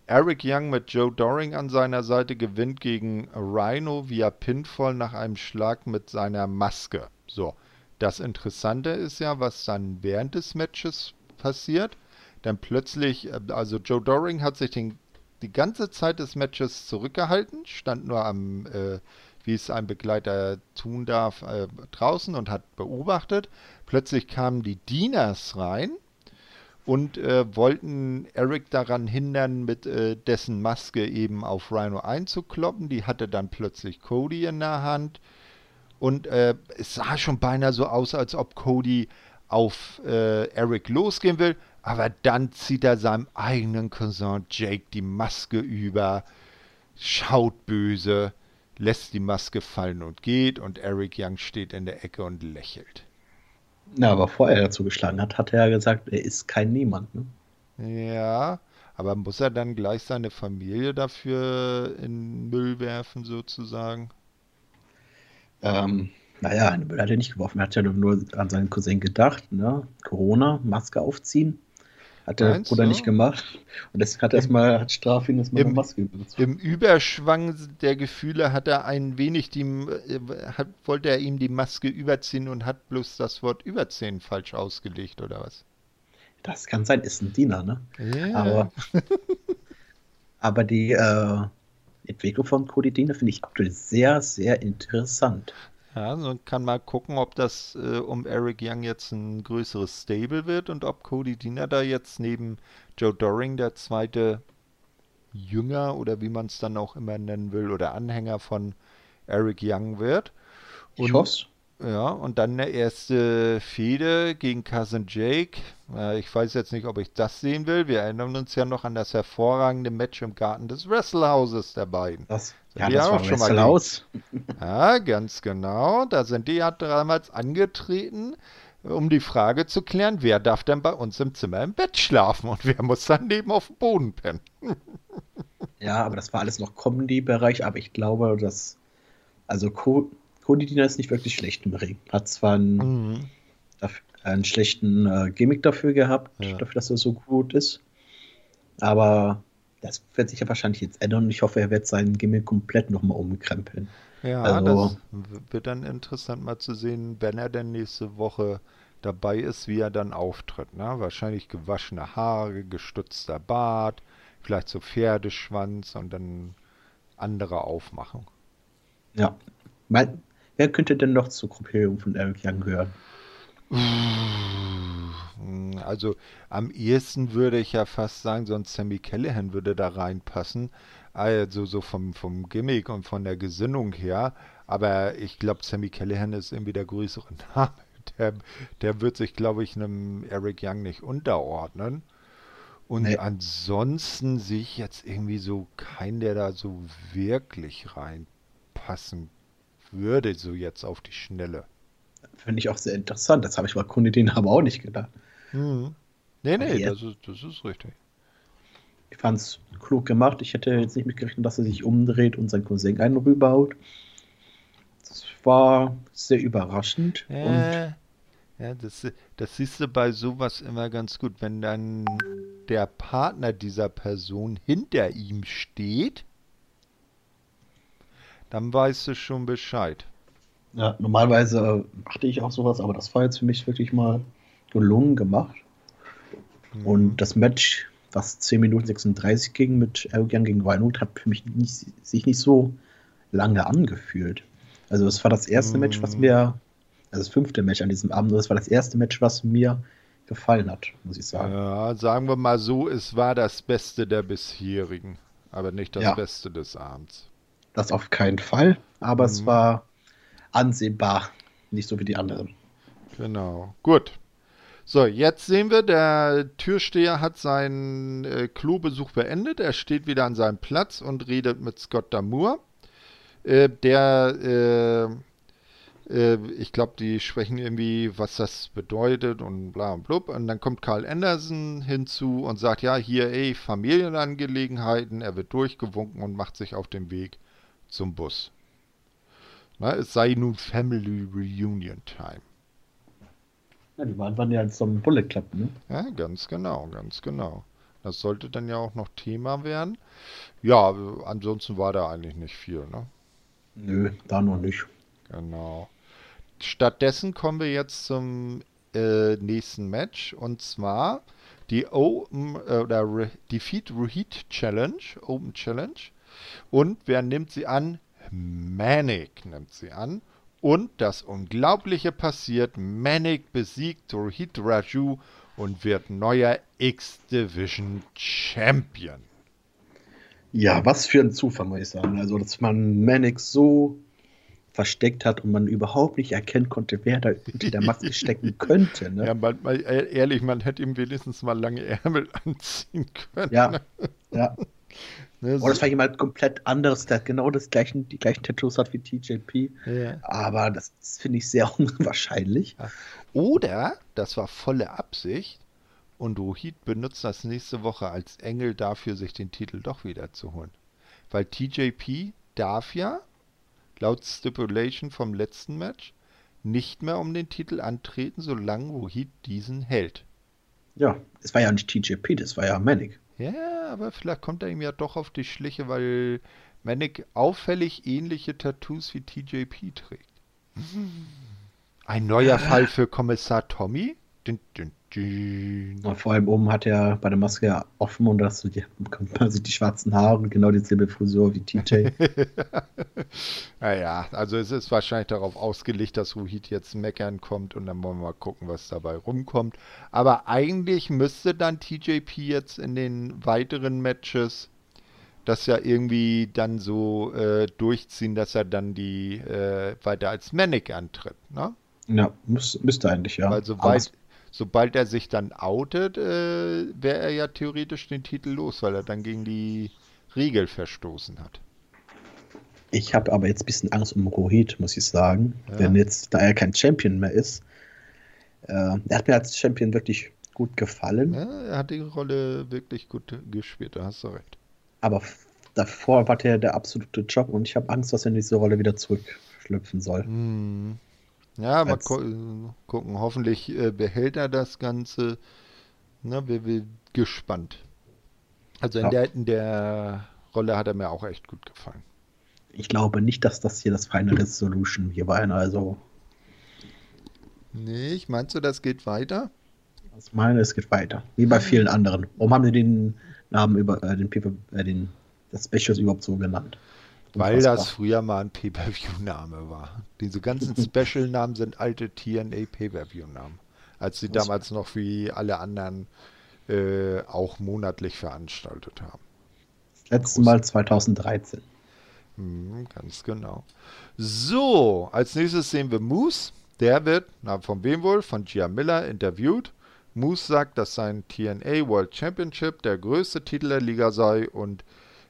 Eric Young mit Joe Doring an seiner Seite gewinnt gegen Rhino via Pinfall nach einem Schlag mit seiner Maske. So, das Interessante ist ja, was dann während des Matches passiert. Dann plötzlich, äh, also Joe Doring hat sich den, die ganze Zeit des Matches zurückgehalten, stand nur am äh, wie es ein Begleiter tun darf, äh, draußen und hat beobachtet. Plötzlich kamen die Dieners rein und äh, wollten Eric daran hindern, mit äh, dessen Maske eben auf Rhino einzukloppen. Die hatte dann plötzlich Cody in der Hand. Und äh, es sah schon beinahe so aus, als ob Cody auf äh, Eric losgehen will. Aber dann zieht er seinem eigenen Cousin Jake die Maske über, schaut böse lässt die Maske fallen und geht und Eric Young steht in der Ecke und lächelt. Na, aber vorher dazu geschlagen hat, hat er ja gesagt, er ist kein Niemand, ne? Ja, aber muss er dann gleich seine Familie dafür in Müll werfen, sozusagen? Ähm, naja, in den Müll hat er nicht geworfen. Er hat ja nur an seinen Cousin gedacht, ne? Corona, Maske aufziehen. Hat der Meinst Bruder du? nicht gemacht. Und deswegen hat er erstmal, hat Strafe ihn erstmal eine Maske benutzt. Im Überschwang der Gefühle hat er ein wenig die, äh, hat, wollte er ihm die Maske überziehen und hat bloß das Wort überziehen falsch ausgelegt, oder was? Das kann sein, ist ein Diener, ne? Ja. Aber, [laughs] aber die äh, Entwicklung von Cody Diener finde ich aktuell sehr, sehr interessant. Ja, so kann man gucken, ob das äh, um Eric Young jetzt ein größeres Stable wird und ob Cody Diener da jetzt neben Joe Doring der zweite Jünger oder wie man es dann auch immer nennen will oder Anhänger von Eric Young wird. Und, ich hoffe Ja, und dann eine erste Fehde gegen Cousin Jake. Äh, ich weiß jetzt nicht, ob ich das sehen will. Wir erinnern uns ja noch an das hervorragende Match im Garten des Wrestlehauses der beiden. Das ja, das war schon mal aus. Ja, ganz genau. Da sind die ja damals angetreten, um die Frage zu klären, wer darf denn bei uns im Zimmer im Bett schlafen und wer muss dann neben auf dem Boden pennen. ja, aber das war alles noch Comedy-Bereich, aber ich glaube, dass also Co Cody Diener ist nicht wirklich schlecht im Ring. Hat zwar einen, mhm. einen schlechten äh, Gimmick dafür gehabt, ja. dafür, dass er so gut ist, aber das wird sich ja wahrscheinlich jetzt ändern und ich hoffe, er wird seinen Gimmick komplett nochmal umkrempeln. Ja, also, das wird dann interessant mal zu sehen, wenn er denn nächste Woche dabei ist, wie er dann auftritt. Ne? Wahrscheinlich gewaschene Haare, gestutzter Bart, vielleicht so Pferdeschwanz und dann andere Aufmachung. Ja. Wer könnte denn noch zur Gruppierung von Eric Young gehören? Also am ehesten würde ich ja fast sagen, so ein Sammy Callahan würde da reinpassen. Also so vom, vom Gimmick und von der Gesinnung her. Aber ich glaube, Sammy Callahan ist irgendwie der größere [laughs] Name. Der, der wird sich, glaube ich, einem Eric Young nicht unterordnen. Und nee. ansonsten sehe ich jetzt irgendwie so keinen, der da so wirklich reinpassen würde, so jetzt auf die Schnelle. Finde ich auch sehr interessant. Das habe ich bei Kunde den aber auch nicht gedacht. Mhm. Nee, nee, das ist, das ist richtig. Ich fand es klug gemacht. Ich hätte jetzt nicht mitgerechnet, dass er sich umdreht und sein Cousin einen rüberhaut. Das war sehr überraschend. Äh, ja, das, das siehst du bei sowas immer ganz gut. Wenn dann der Partner dieser Person hinter ihm steht, dann weißt du schon Bescheid. Ja, normalerweise achte ich auch sowas, aber das war jetzt für mich wirklich mal gelungen gemacht. Mhm. Und das Match was 10 Minuten 36 ging mit Erdogan gegen Weinhold, hat für mich nicht, sich nicht so lange angefühlt. Also es war das erste mm. Match, was mir, also das fünfte Match an diesem Abend, das war das erste Match, was mir gefallen hat, muss ich sagen. Ja, sagen wir mal so, es war das Beste der bisherigen, aber nicht das ja. Beste des Abends. Das auf keinen Fall, aber mm. es mhm. war ansehbar, nicht so wie die anderen. Genau, gut. So, jetzt sehen wir, der Türsteher hat seinen äh, Klobesuch beendet. Er steht wieder an seinem Platz und redet mit Scott Damour. Äh, der, äh, äh ich glaube, die sprechen irgendwie, was das bedeutet und bla und blub. Und dann kommt Carl Anderson hinzu und sagt, ja, hier, ey, Familienangelegenheiten. Er wird durchgewunken und macht sich auf den Weg zum Bus. Na, es sei nun Family Reunion Time. Ja, die waren, waren ja zum Bullet Club, ne? Ja, ganz genau, ganz genau. Das sollte dann ja auch noch Thema werden. Ja, ansonsten war da eigentlich nicht viel, ne? Nö, da noch nicht. Genau. Stattdessen kommen wir jetzt zum äh, nächsten Match und zwar die Open äh, oder Defeat Rohit Challenge, Open Challenge. Und wer nimmt sie an? Manic nimmt sie an. Und das Unglaubliche passiert, Manic besiegt Rohit Raju und wird neuer X-Division Champion. Ja, was für ein Zufall, muss ich sagen. Also, dass man Manic so versteckt hat und man überhaupt nicht erkennen konnte, wer da hinter der Maske [laughs] stecken könnte. Ne? Ja, mal, mal, ehrlich, man hätte ihm wenigstens mal lange Ärmel [laughs] anziehen können. Ja, ja. [laughs] Ne, so. Oder das war jemand komplett anderes, der genau das gleichen, die gleichen Tattoos hat wie TJP. Ja. Aber das, das finde ich sehr [laughs] unwahrscheinlich. Oder das war volle Absicht und Rohit benutzt das nächste Woche als Engel dafür, sich den Titel doch wieder zu holen. Weil TJP darf ja, laut Stipulation vom letzten Match, nicht mehr um den Titel antreten, solange Rohit diesen hält. Ja, es war ja nicht TJP, das war ja Manic. Ja, aber vielleicht kommt er ihm ja doch auf die Schliche, weil Manic auffällig ähnliche Tattoos wie TJP trägt. Ein neuer [laughs] Fall für Kommissar Tommy? Dün, dün, dün. vor allem oben hat er bei der Maske ja offen und das die, [laughs] also die schwarzen Haare und genau dieselbe Frisur wie TJ. naja, [laughs] also es ist wahrscheinlich darauf ausgelegt, dass Ruhit jetzt meckern kommt und dann wollen wir mal gucken, was dabei rumkommt. Aber eigentlich müsste dann TJP jetzt in den weiteren Matches das ja irgendwie dann so äh, durchziehen, dass er dann die äh, weiter als Manic antritt, ne? Ja, muss, müsste eigentlich, ja. Weil soweit, sobald er sich dann outet, äh, wäre er ja theoretisch den Titel los, weil er dann gegen die Regel verstoßen hat. Ich habe aber jetzt ein bisschen Angst um Rohit, muss ich sagen. Ja. Denn jetzt, da er kein Champion mehr ist, äh, er hat mir als Champion wirklich gut gefallen. Ja, er hat die Rolle wirklich gut gespielt, da hast du recht. Aber davor war der der absolute Job und ich habe Angst, dass er in diese Rolle wieder zurückschlüpfen soll. Hm. Ja, mal gu gucken. Hoffentlich äh, behält er das Ganze. Na, wir sind gespannt. Also in, ja. der, in der Rolle hat er mir auch echt gut gefallen. Ich glaube nicht, dass das hier das Final Resolution hier war. Also. Nee, ich meinst du, das geht weiter? Ich meine, es geht weiter. Wie bei vielen anderen. Warum haben sie den Namen über äh, den, Paper, äh, den das Specials überhaupt so genannt? Weil das früher mal ein Pay-Per-View-Name war. Diese ganzen [laughs] Special-Namen sind alte TNA Pay-Per-View-Namen. Als sie das damals noch wie alle anderen äh, auch monatlich veranstaltet haben. Das letzte Mal 2013. Hm, ganz genau. So, als nächstes sehen wir Moose. Der wird, na, von wem wohl? Von Gia Miller interviewt. Moose sagt, dass sein TNA World Championship der größte Titel der Liga sei und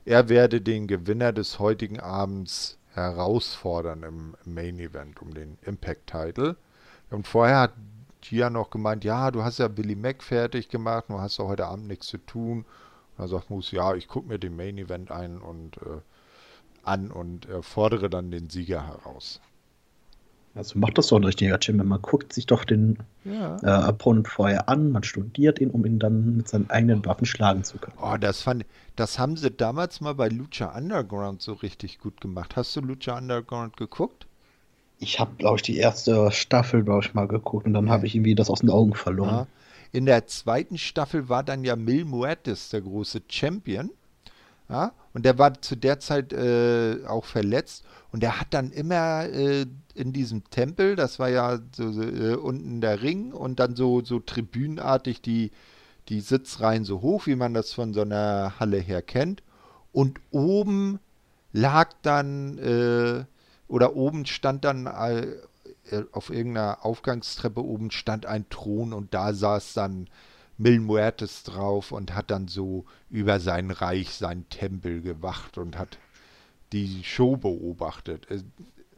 er werde den Gewinner des heutigen Abends herausfordern im Main Event um den Impact Title. Und vorher hat Gia noch gemeint, ja, du hast ja Billy Mack fertig gemacht, du hast ja heute Abend nichts zu tun. Und dann sagt Moose, ja, ich gucke mir den Main Event ein und äh, an und äh, fordere dann den Sieger heraus. Also macht das doch ein richtiger Champion. Man guckt sich doch den ja. äh, Opponent vorher an, man studiert ihn, um ihn dann mit seinen eigenen Waffen schlagen zu können. Oh, das fand das haben sie damals mal bei Lucha Underground so richtig gut gemacht. Hast du Lucha Underground geguckt? Ich habe, glaube ich, die erste Staffel, glaube ich, mal geguckt und dann ja. habe ich irgendwie das aus den Augen verloren. Ja. In der zweiten Staffel war dann ja Mil Muertes der große Champion. Ja, und der war zu der Zeit äh, auch verletzt und der hat dann immer äh, in diesem Tempel, das war ja so, äh, unten der Ring und dann so, so tribünenartig die, die Sitzreihen so hoch, wie man das von so einer Halle her kennt. Und oben lag dann, äh, oder oben stand dann äh, auf irgendeiner Aufgangstreppe oben stand ein Thron und da saß dann Mil Muertes drauf und hat dann so über sein Reich, sein Tempel gewacht und hat die Show beobachtet.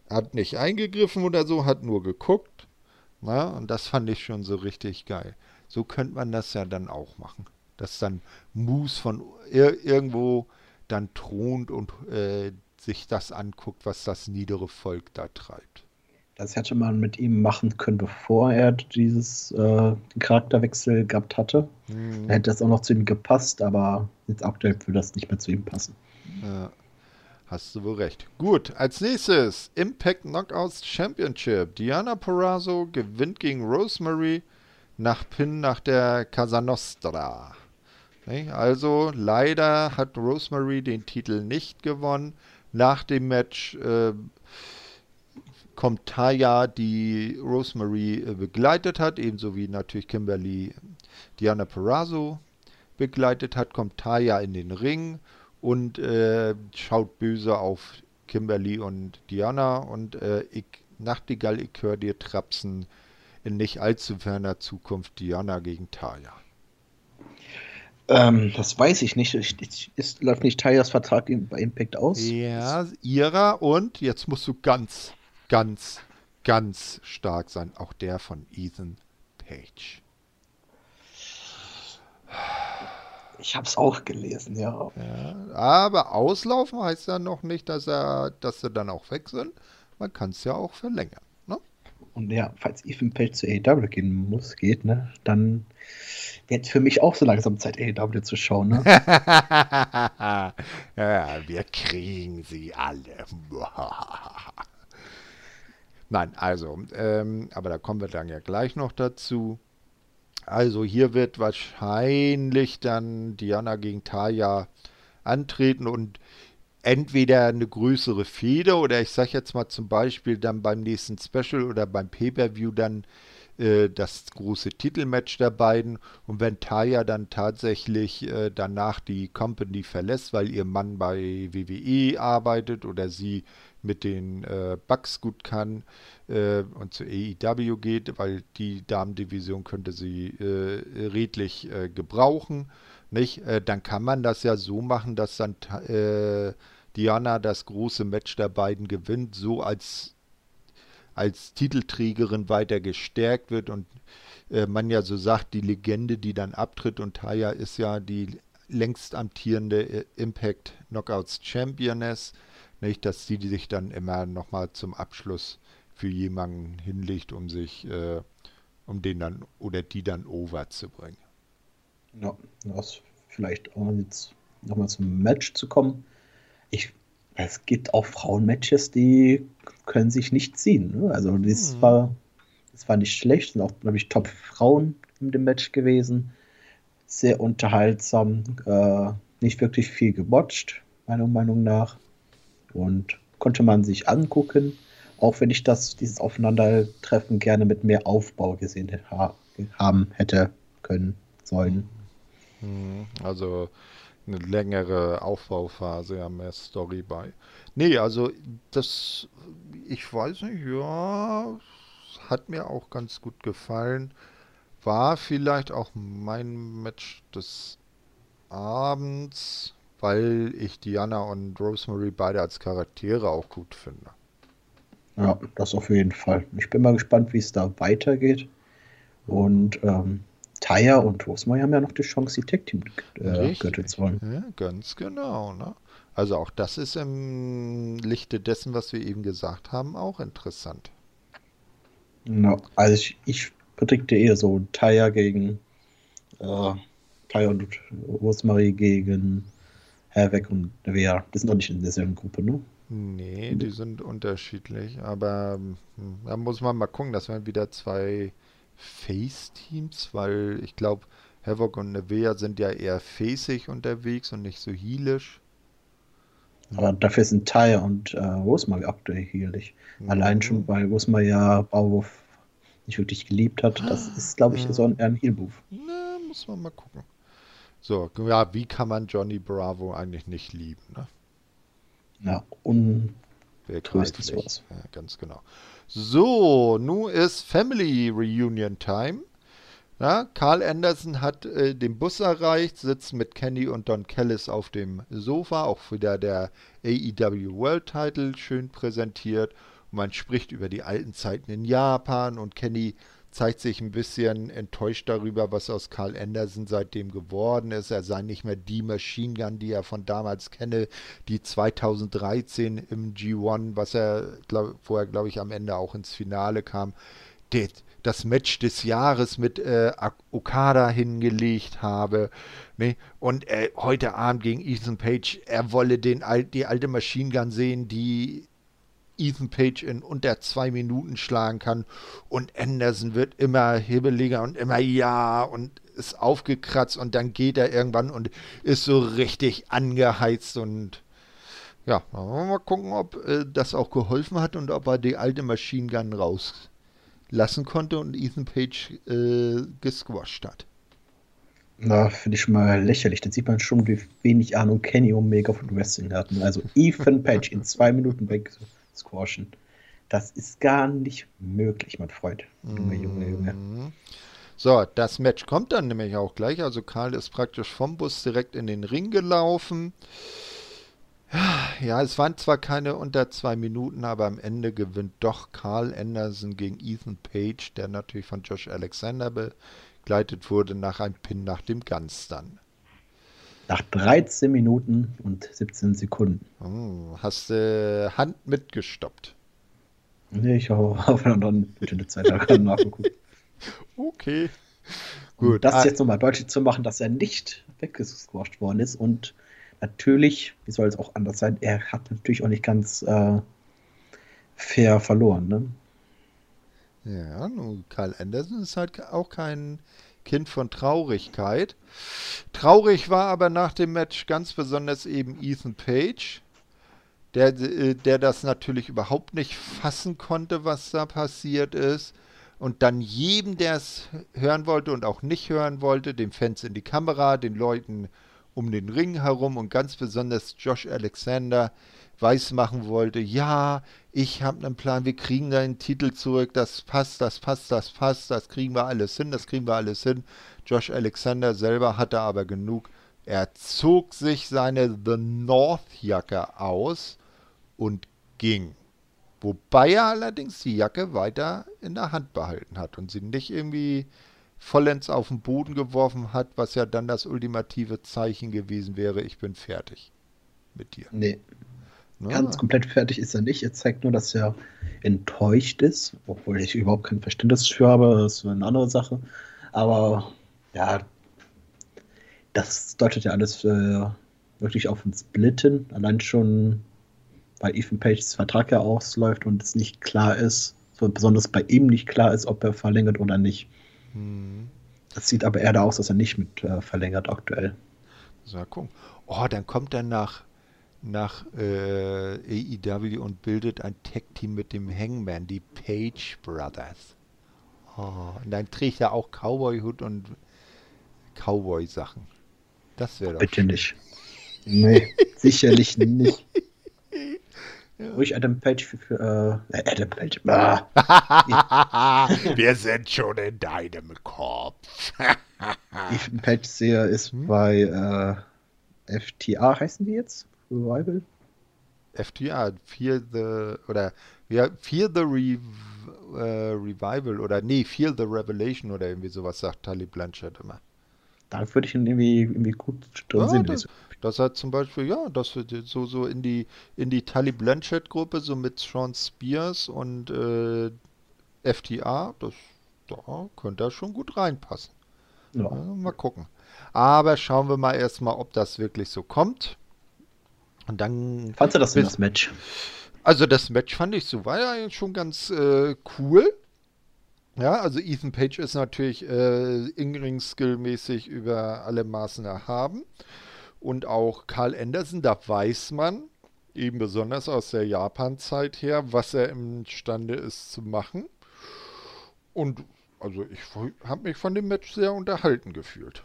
Hat nicht eingegriffen oder so, hat nur geguckt. Na, und das fand ich schon so richtig geil. So könnte man das ja dann auch machen. Dass dann Moose von ir irgendwo dann thront und äh, sich das anguckt, was das niedere Volk da treibt. Das hätte man mit ihm machen können, bevor er dieses äh, Charakterwechsel gehabt hatte. Mhm. Da hätte das auch noch zu ihm gepasst, aber jetzt aktuell würde das nicht mehr zu ihm passen. Ja, hast du wohl recht. Gut, als nächstes Impact Knockouts Championship. Diana Perazzo gewinnt gegen Rosemary nach Pin nach der Casa Nostra. Also leider hat Rosemary den Titel nicht gewonnen. Nach dem Match äh, kommt Taya, die Rosemary äh, begleitet hat, ebenso wie natürlich Kimberly Diana Perazzo begleitet hat, kommt Taya in den Ring und äh, schaut böse auf Kimberly und Diana und äh, ich, Nachtigall, ich höre dir trapsen in nicht allzu ferner Zukunft Diana gegen Taya. Ähm, das weiß ich nicht. Ich, ich, ist, läuft nicht Tayas Vertrag bei Impact aus? Ja, ihrer und jetzt musst du ganz, ganz, ganz stark sein. Auch der von Ethan Page. Ich habe es auch gelesen, ja. ja. Aber auslaufen heißt ja noch nicht, dass er, dass sie dann auch weg sind. Man kann es ja auch verlängern. Ne? Und ja, falls Ethan Page zu AEW gehen muss, geht, ne, dann wird für mich auch so langsam Zeit, AEW zu schauen. Ne? [laughs] ja, wir kriegen sie alle. [laughs] Nein, also, ähm, aber da kommen wir dann ja gleich noch dazu. Also hier wird wahrscheinlich dann Diana gegen Taya antreten und entweder eine größere Feder oder ich sage jetzt mal zum Beispiel dann beim nächsten Special oder beim Pay-per-View dann äh, das große Titelmatch der beiden. Und wenn Taya dann tatsächlich äh, danach die Company verlässt, weil ihr Mann bei WWE arbeitet oder sie mit den äh, Bucks gut kann äh, und zu AEW geht, weil die Damendivision könnte sie äh, redlich äh, gebrauchen, nicht? Äh, dann kann man das ja so machen, dass dann äh, Diana das große Match der beiden gewinnt, so als als Titelträgerin weiter gestärkt wird und äh, man ja so sagt, die Legende, die dann abtritt und Taya ist ja die längst amtierende Impact Knockouts Championess nicht, dass sie sich dann immer nochmal zum Abschluss für jemanden hinlegt, um sich, äh, um den dann oder die dann over zu bringen. Ja, das vielleicht auch jetzt nochmal zum Match zu kommen. Ich, es gibt auch Frauenmatches, die können sich nicht ziehen. Ne? Also das hm. war, das war nicht schlecht, sind auch, glaube ich, Top-Frauen in dem Match gewesen. Sehr unterhaltsam, äh, nicht wirklich viel gebotcht, meiner Meinung nach und konnte man sich angucken, auch wenn ich das, dieses Aufeinandertreffen gerne mit mehr Aufbau gesehen ha haben hätte können sollen. Mhm. Also eine längere Aufbauphase, ja, mehr Story bei. Nee, also das, ich weiß nicht, ja, hat mir auch ganz gut gefallen. War vielleicht auch mein Match des Abends, weil ich Diana und Rosemary beide als Charaktere auch gut finde. Ja, das auf jeden Fall. Ich bin mal gespannt, wie es da weitergeht. Und ähm, Taya und Rosemary haben ja noch die Chance, die Tech-Team-Gürtel äh, zu wollen. Ja, ganz genau. Ne? Also auch das ist im Lichte dessen, was wir eben gesagt haben, auch interessant. No, also ich, ich predikte eher so Taya gegen äh, Taya und Rosemarie gegen Havoc und Nevea. Die sind doch nicht in derselben Gruppe, ne? Nee, die sind unterschiedlich, aber hm, da muss man mal gucken, das wären wieder zwei Face-Teams, weil ich glaube, Havoc und Nevea sind ja eher faceig unterwegs und nicht so healisch. Aber dafür sind Ty und äh, Rosemary aktuell healig. Mhm. Allein schon, weil Rosemary ja Bauwurf nicht wirklich geliebt hat. Das ah, ist, glaube ich, so ein, ein Heal-Move. Na, muss man mal gucken. So, ja, wie kann man Johnny Bravo eigentlich nicht lieben, ne? Ja, sowas. Ja, ganz genau. So, nun ist Family Reunion Time. Ja, Carl Anderson hat äh, den Bus erreicht, sitzt mit Kenny und Don Kellis auf dem Sofa, auch wieder der AEW World Title schön präsentiert. Und man spricht über die alten Zeiten in Japan und Kenny zeigt sich ein bisschen enttäuscht darüber, was aus Carl Anderson seitdem geworden ist. Er sei nicht mehr die Machine Gun, die er von damals kenne, die 2013 im G1, was er glaub, vorher, glaube ich, am Ende auch ins Finale kam, das Match des Jahres mit äh, Okada hingelegt habe. Ne? Und äh, heute Abend gegen Ethan Page, er wolle den, die alte Machine Gun sehen, die Ethan Page in unter zwei Minuten schlagen kann. Und Anderson wird immer hibbeliger und immer ja und ist aufgekratzt und dann geht er irgendwann und ist so richtig angeheizt und ja, mal gucken, ob äh, das auch geholfen hat und ob er die alte Machine Gun rauslassen konnte und Ethan Page äh, gesquasht hat. Na, finde ich schon mal lächerlich. Da sieht man schon, wie wenig Ahnung Kenny Omega von Wrestling hatten. Also Ethan Page in zwei Minuten weg squashen. Das ist gar nicht möglich, mein Freund. Junge, Junge, Junge. Mhm. So, das Match kommt dann nämlich auch gleich. Also Karl ist praktisch vom Bus direkt in den Ring gelaufen. Ja, es waren zwar keine unter zwei Minuten, aber am Ende gewinnt doch Carl Anderson gegen Ethan Page, der natürlich von Josh Alexander begleitet wurde, nach einem Pin nach dem Ganz dann. Nach 13 Minuten und 17 Sekunden. Oh, hast du äh, Hand mitgestoppt? Nee, ich habe auf dann bitte eine Zeit lang [laughs] nachgeguckt. Okay. Gut. Und das ah. jetzt nochmal deutlich zu machen, dass er nicht weggesquasht worden ist und natürlich, wie soll es auch anders sein, er hat natürlich auch nicht ganz äh, fair verloren. Ne? Ja, nun, Karl Anderson ist halt auch kein Kind von Traurigkeit. Traurig war aber nach dem Match ganz besonders eben Ethan Page, der, äh, der das natürlich überhaupt nicht fassen konnte, was da passiert ist. Und dann jedem, der es hören wollte und auch nicht hören wollte, den Fans in die Kamera, den Leuten um den Ring herum und ganz besonders Josh Alexander weismachen wollte, ja, ich habe einen Plan, wir kriegen deinen Titel zurück, das passt, das passt, das passt, das kriegen wir alles hin, das kriegen wir alles hin. Josh Alexander selber hatte aber genug. Er zog sich seine The North Jacke aus und ging. Wobei er allerdings die Jacke weiter in der Hand behalten hat und sie nicht irgendwie vollends auf den Boden geworfen hat, was ja dann das ultimative Zeichen gewesen wäre, ich bin fertig mit dir. Nee, Ne? Ganz komplett fertig ist er nicht. Er zeigt nur, dass er enttäuscht ist, obwohl ich überhaupt kein Verständnis für habe. Das ist eine andere Sache. Aber ja, das deutet ja alles äh, wirklich auf ein Splitten. Allein schon, weil Ethan Pages Vertrag ja ausläuft und es nicht klar ist, so besonders bei ihm nicht klar ist, ob er verlängert oder nicht. Hm. Das sieht aber eher da aus, dass er nicht mit äh, verlängert aktuell. So, gucken. Oh, dann kommt er nach nach äh, AEW und bildet ein Tag-Team mit dem Hangman, die Page Brothers. Oh, und dann trägt er auch Cowboy-Hut und Cowboy-Sachen. Das wäre doch. Bitte nicht. Nee, sicherlich nicht. [laughs] Ja. Ruhig Adam Page für, für äh, Adam Page. Ah. [laughs] Wir sind schon in deinem Kopf. [laughs] Ethan Page sehe ist hm? bei äh, FTA heißen die jetzt? Revival? FTA, Fear the oder ja, Fear the Re, äh, Revival oder nee, Fear the Revelation oder irgendwie sowas sagt Tully Blanchard immer. Da würde ich ihn irgendwie, irgendwie gut drin ja, sehen. Das, das hat zum Beispiel, ja, das so, so in die in die Tully Blanchard Gruppe, so mit Sean Spears und äh, FTA, das da könnte er schon gut reinpassen. Ja. Also mal gucken. Aber schauen wir mal erstmal, ob das wirklich so kommt. Und dann. Fandst du das denn, das Match? Also das Match fand ich so war ja schon ganz äh, cool. Ja, also Ethan Page ist natürlich äh, Ingring-Skill-mäßig über alle Maßen erhaben. Und auch Carl Anderson, da weiß man, eben besonders aus der Japan-Zeit her, was er imstande ist zu machen. Und also ich habe mich von dem Match sehr unterhalten gefühlt.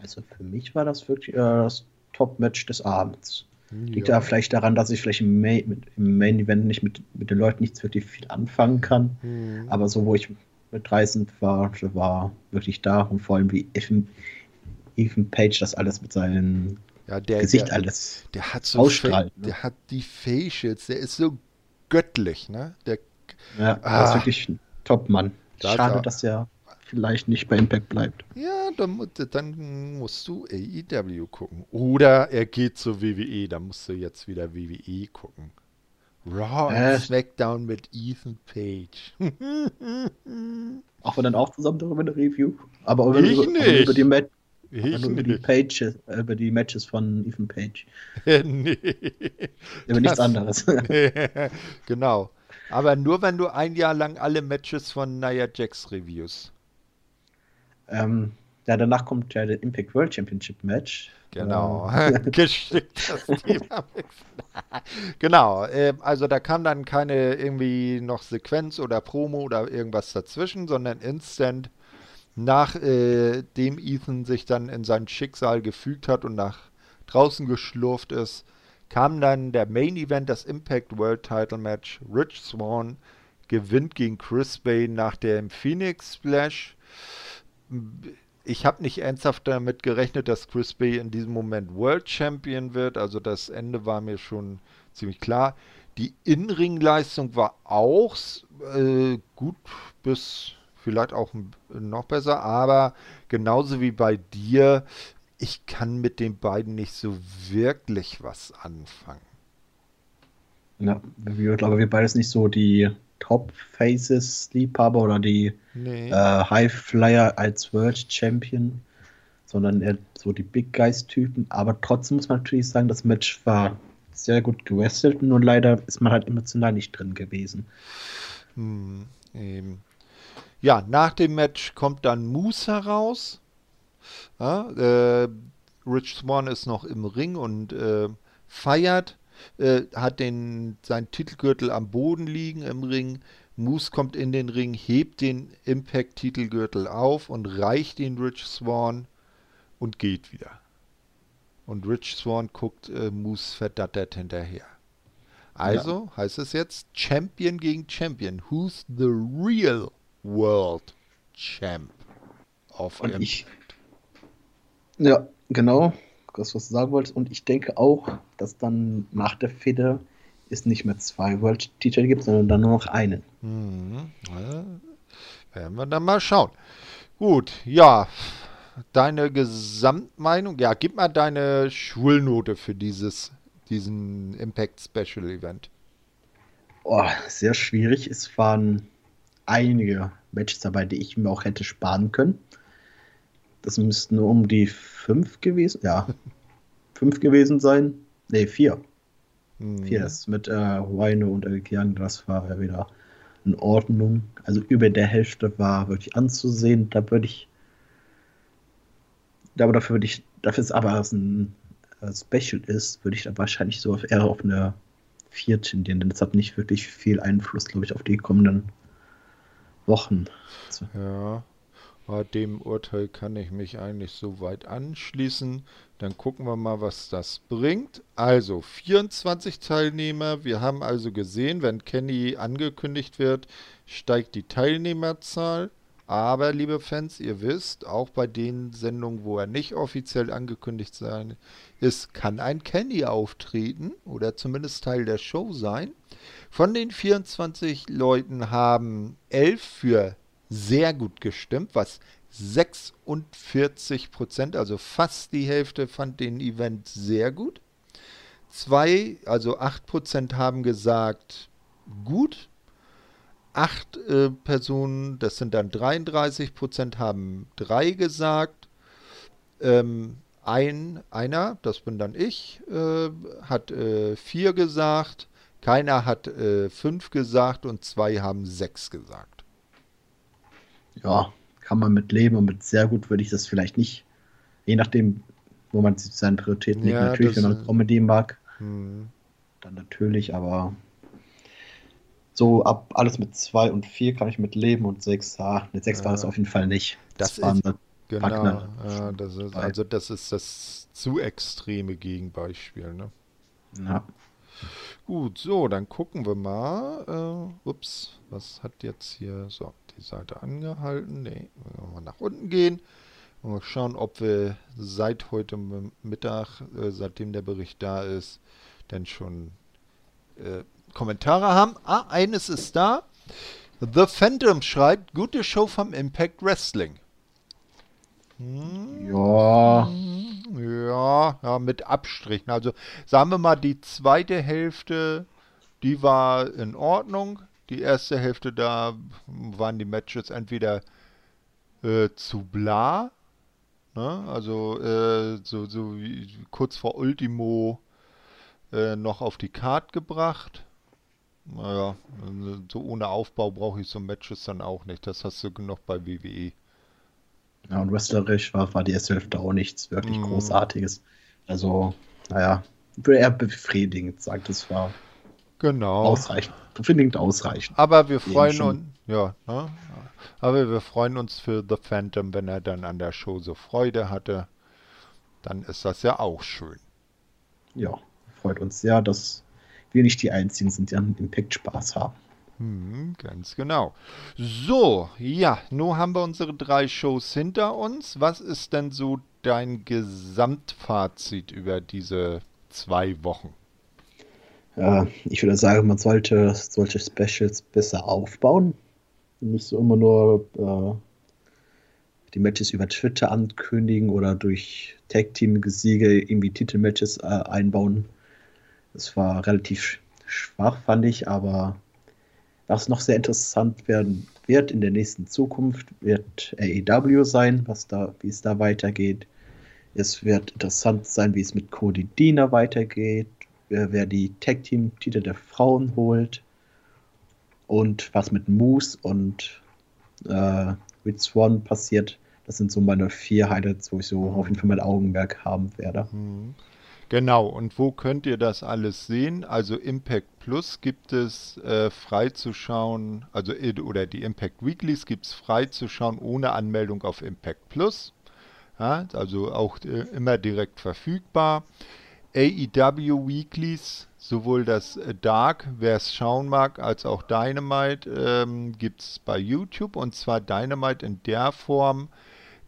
Also für mich war das wirklich äh, das Top-Match des Abends. Liegt ja. da vielleicht daran, dass ich vielleicht im Main, im Main Event nicht mit, mit den Leuten nichts wirklich viel anfangen kann. Mhm. Aber so, wo ich mit 30 war, war wirklich da und vor allem wie Ethan, Ethan Page das alles mit seinem ja, der, Gesicht der, alles der hat so ausstrahlt. Ne? Der hat die Facials, der ist so göttlich, ne? Der, ja, ah, der ist wirklich ein Top-Mann. Schade, dass er vielleicht nicht bei Impact bleibt. Ja, dann, dann, musst du AEW gucken. Oder er geht zur WWE, dann musst du jetzt wieder WWE gucken. Raw äh, Smackdown mit Ethan Page. Auch wir dann auch zusammen darüber eine Review. Aber über, ich nicht. über die Match. über die, Pages, äh, über die Matches von Ethan Page. [laughs] nee. [laughs] Über nichts anderes. [laughs] genau. Aber nur wenn du ein Jahr lang alle Matches von Nia Jax reviews. Ähm, ja, danach kommt ja der Impact World Championship Match. Genau, ähm. [laughs] geschickt das [laughs] Thema Genau, äh, also da kam dann keine irgendwie noch Sequenz oder Promo oder irgendwas dazwischen, sondern instant nachdem äh, Ethan sich dann in sein Schicksal gefügt hat und nach draußen geschlurft ist, kam dann der Main Event, das Impact World Title Match. Rich Swan gewinnt gegen Chris Bay nach dem Phoenix Splash ich habe nicht ernsthaft damit gerechnet, dass Chris Bay in diesem Moment World Champion wird. Also das Ende war mir schon ziemlich klar. Die In-Ring-Leistung war auch äh, gut bis vielleicht auch noch besser, aber genauso wie bei dir, ich kann mit den beiden nicht so wirklich was anfangen. Ja, wir glaube wir beides nicht so die Top Faces Liebhaber oder die nee. äh, High Flyer als World Champion, sondern eher so die Big Guys Typen. Aber trotzdem muss man natürlich sagen, das Match war sehr gut gewestelt, nur leider ist man halt emotional nicht drin gewesen. Hm, eben. Ja, nach dem Match kommt dann Moose heraus. Ja, äh, Rich Swan ist noch im Ring und äh, feiert äh, hat den, seinen Titelgürtel am Boden liegen im Ring. Moose kommt in den Ring, hebt den Impact-Titelgürtel auf und reicht ihn Rich Swan und geht wieder. Und Rich Swan guckt äh, Moose verdattert hinterher. Also ja. heißt es jetzt Champion gegen Champion. Who's the real World Champ of und Impact? Ich, ja, genau das, was du sagen wolltest. Und ich denke auch, dass dann nach der Fehde es nicht mehr zwei World-Titel gibt, sondern dann nur noch einen. Mhm. Ja, werden wir dann mal schauen. Gut, ja. Deine Gesamtmeinung, ja, gib mal deine Schulnote für dieses, diesen Impact Special Event. Oh, sehr schwierig. Es waren einige Matches dabei, die ich mir auch hätte sparen können. Das müssten nur um die fünf gewesen, ja, [laughs] fünf gewesen sein. Ne, vier. Mhm. Vier, das mit äh, Wino und Young, das war ja wieder in Ordnung. Also über der Hälfte war wirklich anzusehen. Da würde ich, aber dafür würde ich, dafür ist aber ein äh, Special ist, würde ich da wahrscheinlich so eher auf eine vier tendieren, denn das hat nicht wirklich viel Einfluss, glaube ich, auf die kommenden Wochen. Ja. Dem Urteil kann ich mich eigentlich soweit anschließen. Dann gucken wir mal, was das bringt. Also 24 Teilnehmer. Wir haben also gesehen, wenn Kenny angekündigt wird, steigt die Teilnehmerzahl. Aber, liebe Fans, ihr wisst, auch bei den Sendungen, wo er nicht offiziell angekündigt sein ist, kann ein Kenny auftreten oder zumindest Teil der Show sein. Von den 24 Leuten haben 11 für sehr gut gestimmt, was 46 Prozent, also fast die Hälfte, fand den Event sehr gut. Zwei, also 8 Prozent haben gesagt gut acht äh, Personen, das sind dann 33 Prozent, haben drei gesagt. Ähm, ein, einer, das bin dann ich, äh, hat äh, vier gesagt. Keiner hat äh, fünf gesagt und zwei haben sechs gesagt. Ja, kann man mit leben und mit sehr gut würde ich das vielleicht nicht. Je nachdem, wo man seine Prioritäten legt. Ja, natürlich, wenn man Comedy mag, hm. dann natürlich, aber so ab alles mit 2 und 4 kann ich mit leben und 6, ah, mit 6 ja. war das auf jeden Fall nicht. Das, das ist, genau, ja, das ist, also das ist das zu extreme Gegenbeispiel, ne? Ja. Gut, so, dann gucken wir mal. Äh, ups, was hat jetzt hier, so, die Seite angehalten. Ne, wir mal nach unten gehen. Und mal schauen, ob wir seit heute Mittag, äh, seitdem der Bericht da ist, denn schon äh, Kommentare haben. Ah, eines ist da. The Phantom schreibt, gute Show vom Impact Wrestling. Hm. Ja. Ja, ja, mit Abstrichen. Also sagen wir mal, die zweite Hälfte, die war in Ordnung. Die erste Hälfte, da waren die Matches entweder äh, zu bla, ne? also äh, so, so wie kurz vor Ultimo äh, noch auf die Card gebracht naja, so ohne Aufbau brauche ich so Matches dann auch nicht. Das hast du genug bei WWE. Ja, und wrestlerisch war, war die erste Hälfte auch nichts wirklich mm. Großartiges. Also, naja, eher befriedigend sagen, das war genau. ausreichend. Befriedigend ausreichend. Aber wir freuen uns, ja, ne? aber wir freuen uns für The Phantom, wenn er dann an der Show so Freude hatte. Dann ist das ja auch schön. Ja, freut uns sehr, dass wir nicht die Einzigen sind, die an Impact Spaß haben. Hm, ganz genau. So, ja, nun haben wir unsere drei Shows hinter uns. Was ist denn so dein Gesamtfazit über diese zwei Wochen? Ja, ich würde sagen, man sollte solche Specials besser aufbauen. Nicht so immer nur äh, die Matches über Twitter ankündigen oder durch Tag-Team-Siege irgendwie Titelmatches äh, einbauen. Es war relativ schwach, fand ich, aber was noch sehr interessant werden wird in der nächsten Zukunft, wird AEW sein, was da, wie es da weitergeht. Es wird interessant sein, wie es mit Cody Diener weitergeht, wer, wer die Tag Team Titel der Frauen holt und was mit Moose und äh, Rich Swan passiert. Das sind so meine vier Highlights, wo ich so auf jeden Fall mein Augenmerk haben werde. Mhm. Genau, und wo könnt ihr das alles sehen? Also Impact Plus gibt es äh, frei zu schauen, also oder die Impact Weeklies gibt es frei zu schauen ohne Anmeldung auf Impact Plus. Ja, also auch äh, immer direkt verfügbar. AEW Weeklies, sowohl das äh, Dark, wer es schauen mag, als auch Dynamite ähm, gibt es bei YouTube und zwar Dynamite in der Form,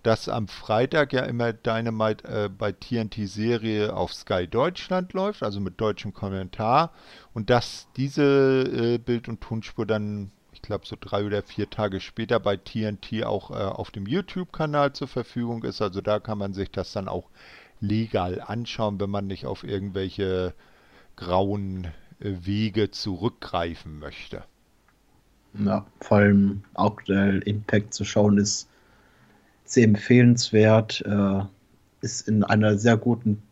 dass am Freitag ja immer Dynamite äh, bei TNT-Serie auf Sky Deutschland läuft, also mit deutschem Kommentar. Und dass diese äh, Bild- und Tonspur dann, ich glaube, so drei oder vier Tage später bei TNT auch äh, auf dem YouTube-Kanal zur Verfügung ist. Also da kann man sich das dann auch legal anschauen, wenn man nicht auf irgendwelche grauen äh, Wege zurückgreifen möchte. Ja, vor allem aktuell Impact zu schauen ist sehr empfehlenswert, äh, ist in einer sehr guten,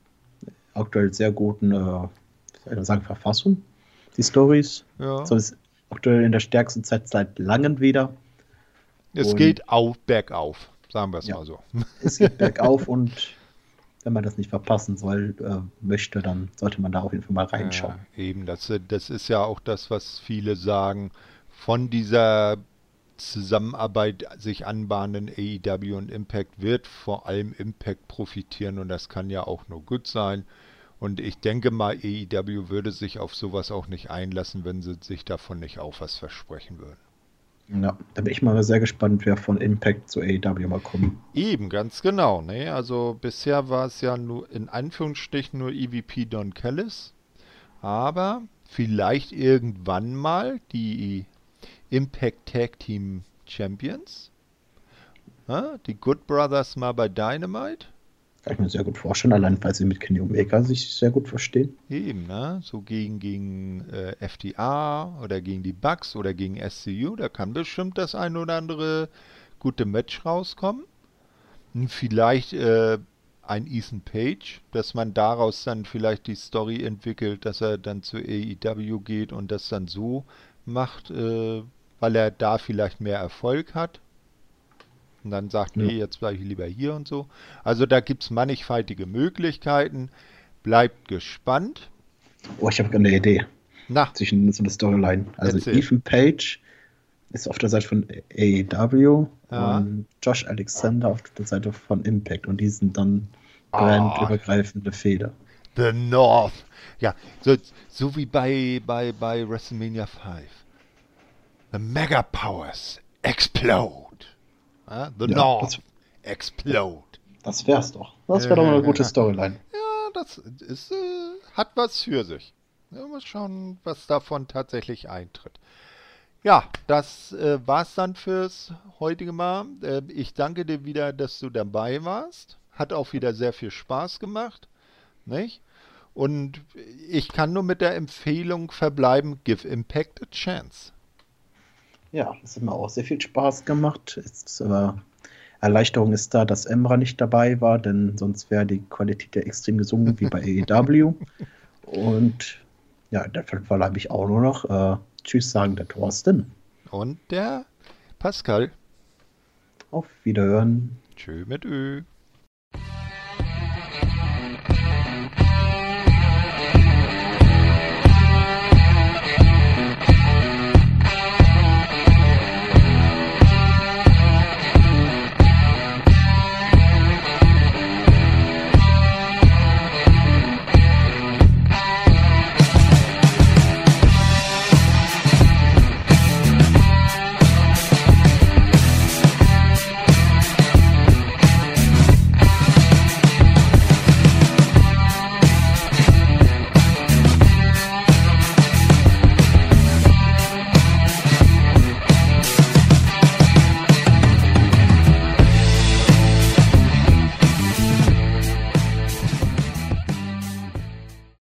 aktuell sehr guten, äh, sagen, Verfassung, die Stories. Ja. So ist aktuell in der stärksten Zeit seit langem wieder. Es und geht auf, bergauf, sagen wir es ja, mal so. Es geht bergauf und [laughs] wenn man das nicht verpassen soll, äh, möchte, dann sollte man da auf jeden Fall mal reinschauen. Ja, eben, das, das ist ja auch das, was viele sagen. Von dieser Zusammenarbeit sich anbahnen, AEW und Impact wird vor allem Impact profitieren und das kann ja auch nur gut sein. Und ich denke mal, AEW würde sich auf sowas auch nicht einlassen, wenn sie sich davon nicht auch was versprechen würden. Ja, da bin ich mal sehr gespannt, wer von Impact zu AEW mal kommt. Eben, ganz genau. Ne? Also bisher war es ja nur in Anführungsstrichen nur EVP Don Callis. Aber vielleicht irgendwann mal die Impact Tag Team Champions. Ja, die Good Brothers mal bei Dynamite. Kann ich mir sehr gut vorstellen, allein weil sie mit Kenny Omega sich sehr gut verstehen. Eben, ne? So gegen, gegen äh, FTA oder gegen die Bucks oder gegen SCU, da kann bestimmt das ein oder andere gute Match rauskommen. Und vielleicht äh, ein Ethan Page, dass man daraus dann vielleicht die Story entwickelt, dass er dann zu AEW geht und das dann so macht, äh, weil er da vielleicht mehr Erfolg hat und dann sagt, nee, jetzt bleibe ich lieber hier und so. Also da gibt es mannigfaltige Möglichkeiten. Bleibt gespannt. Oh, ich habe eine Idee. Na. Zwischen so einer Storyline. Also Erzähl. Ethan Page ist auf der Seite von AEW ja. und Josh Alexander auf der Seite von Impact und die sind dann brandübergreifende oh. Feder. The North. Ja, so, so wie bei, bei, bei WrestleMania 5. The Mega Powers explode. Uh, the ja, North das, explode. Das wär's doch. Das wäre doch mal eine gute Storyline. Ja, das ist, äh, hat was für sich. Ja, mal schauen, was davon tatsächlich eintritt. Ja, das äh, war's dann fürs heutige Mal. Äh, ich danke dir wieder, dass du dabei warst. Hat auch wieder sehr viel Spaß gemacht. Nicht? Und ich kann nur mit der Empfehlung verbleiben, give Impact a chance. Ja, es hat mir auch sehr viel Spaß gemacht. Ist, äh, Erleichterung ist da, dass Emra nicht dabei war, denn sonst wäre die Qualität ja extrem gesungen wie bei [laughs] AEW. Und ja, dafür habe ich auch nur noch äh, Tschüss sagen, der Thorsten. Und der Pascal. Auf Wiederhören. Tschö mit Ö.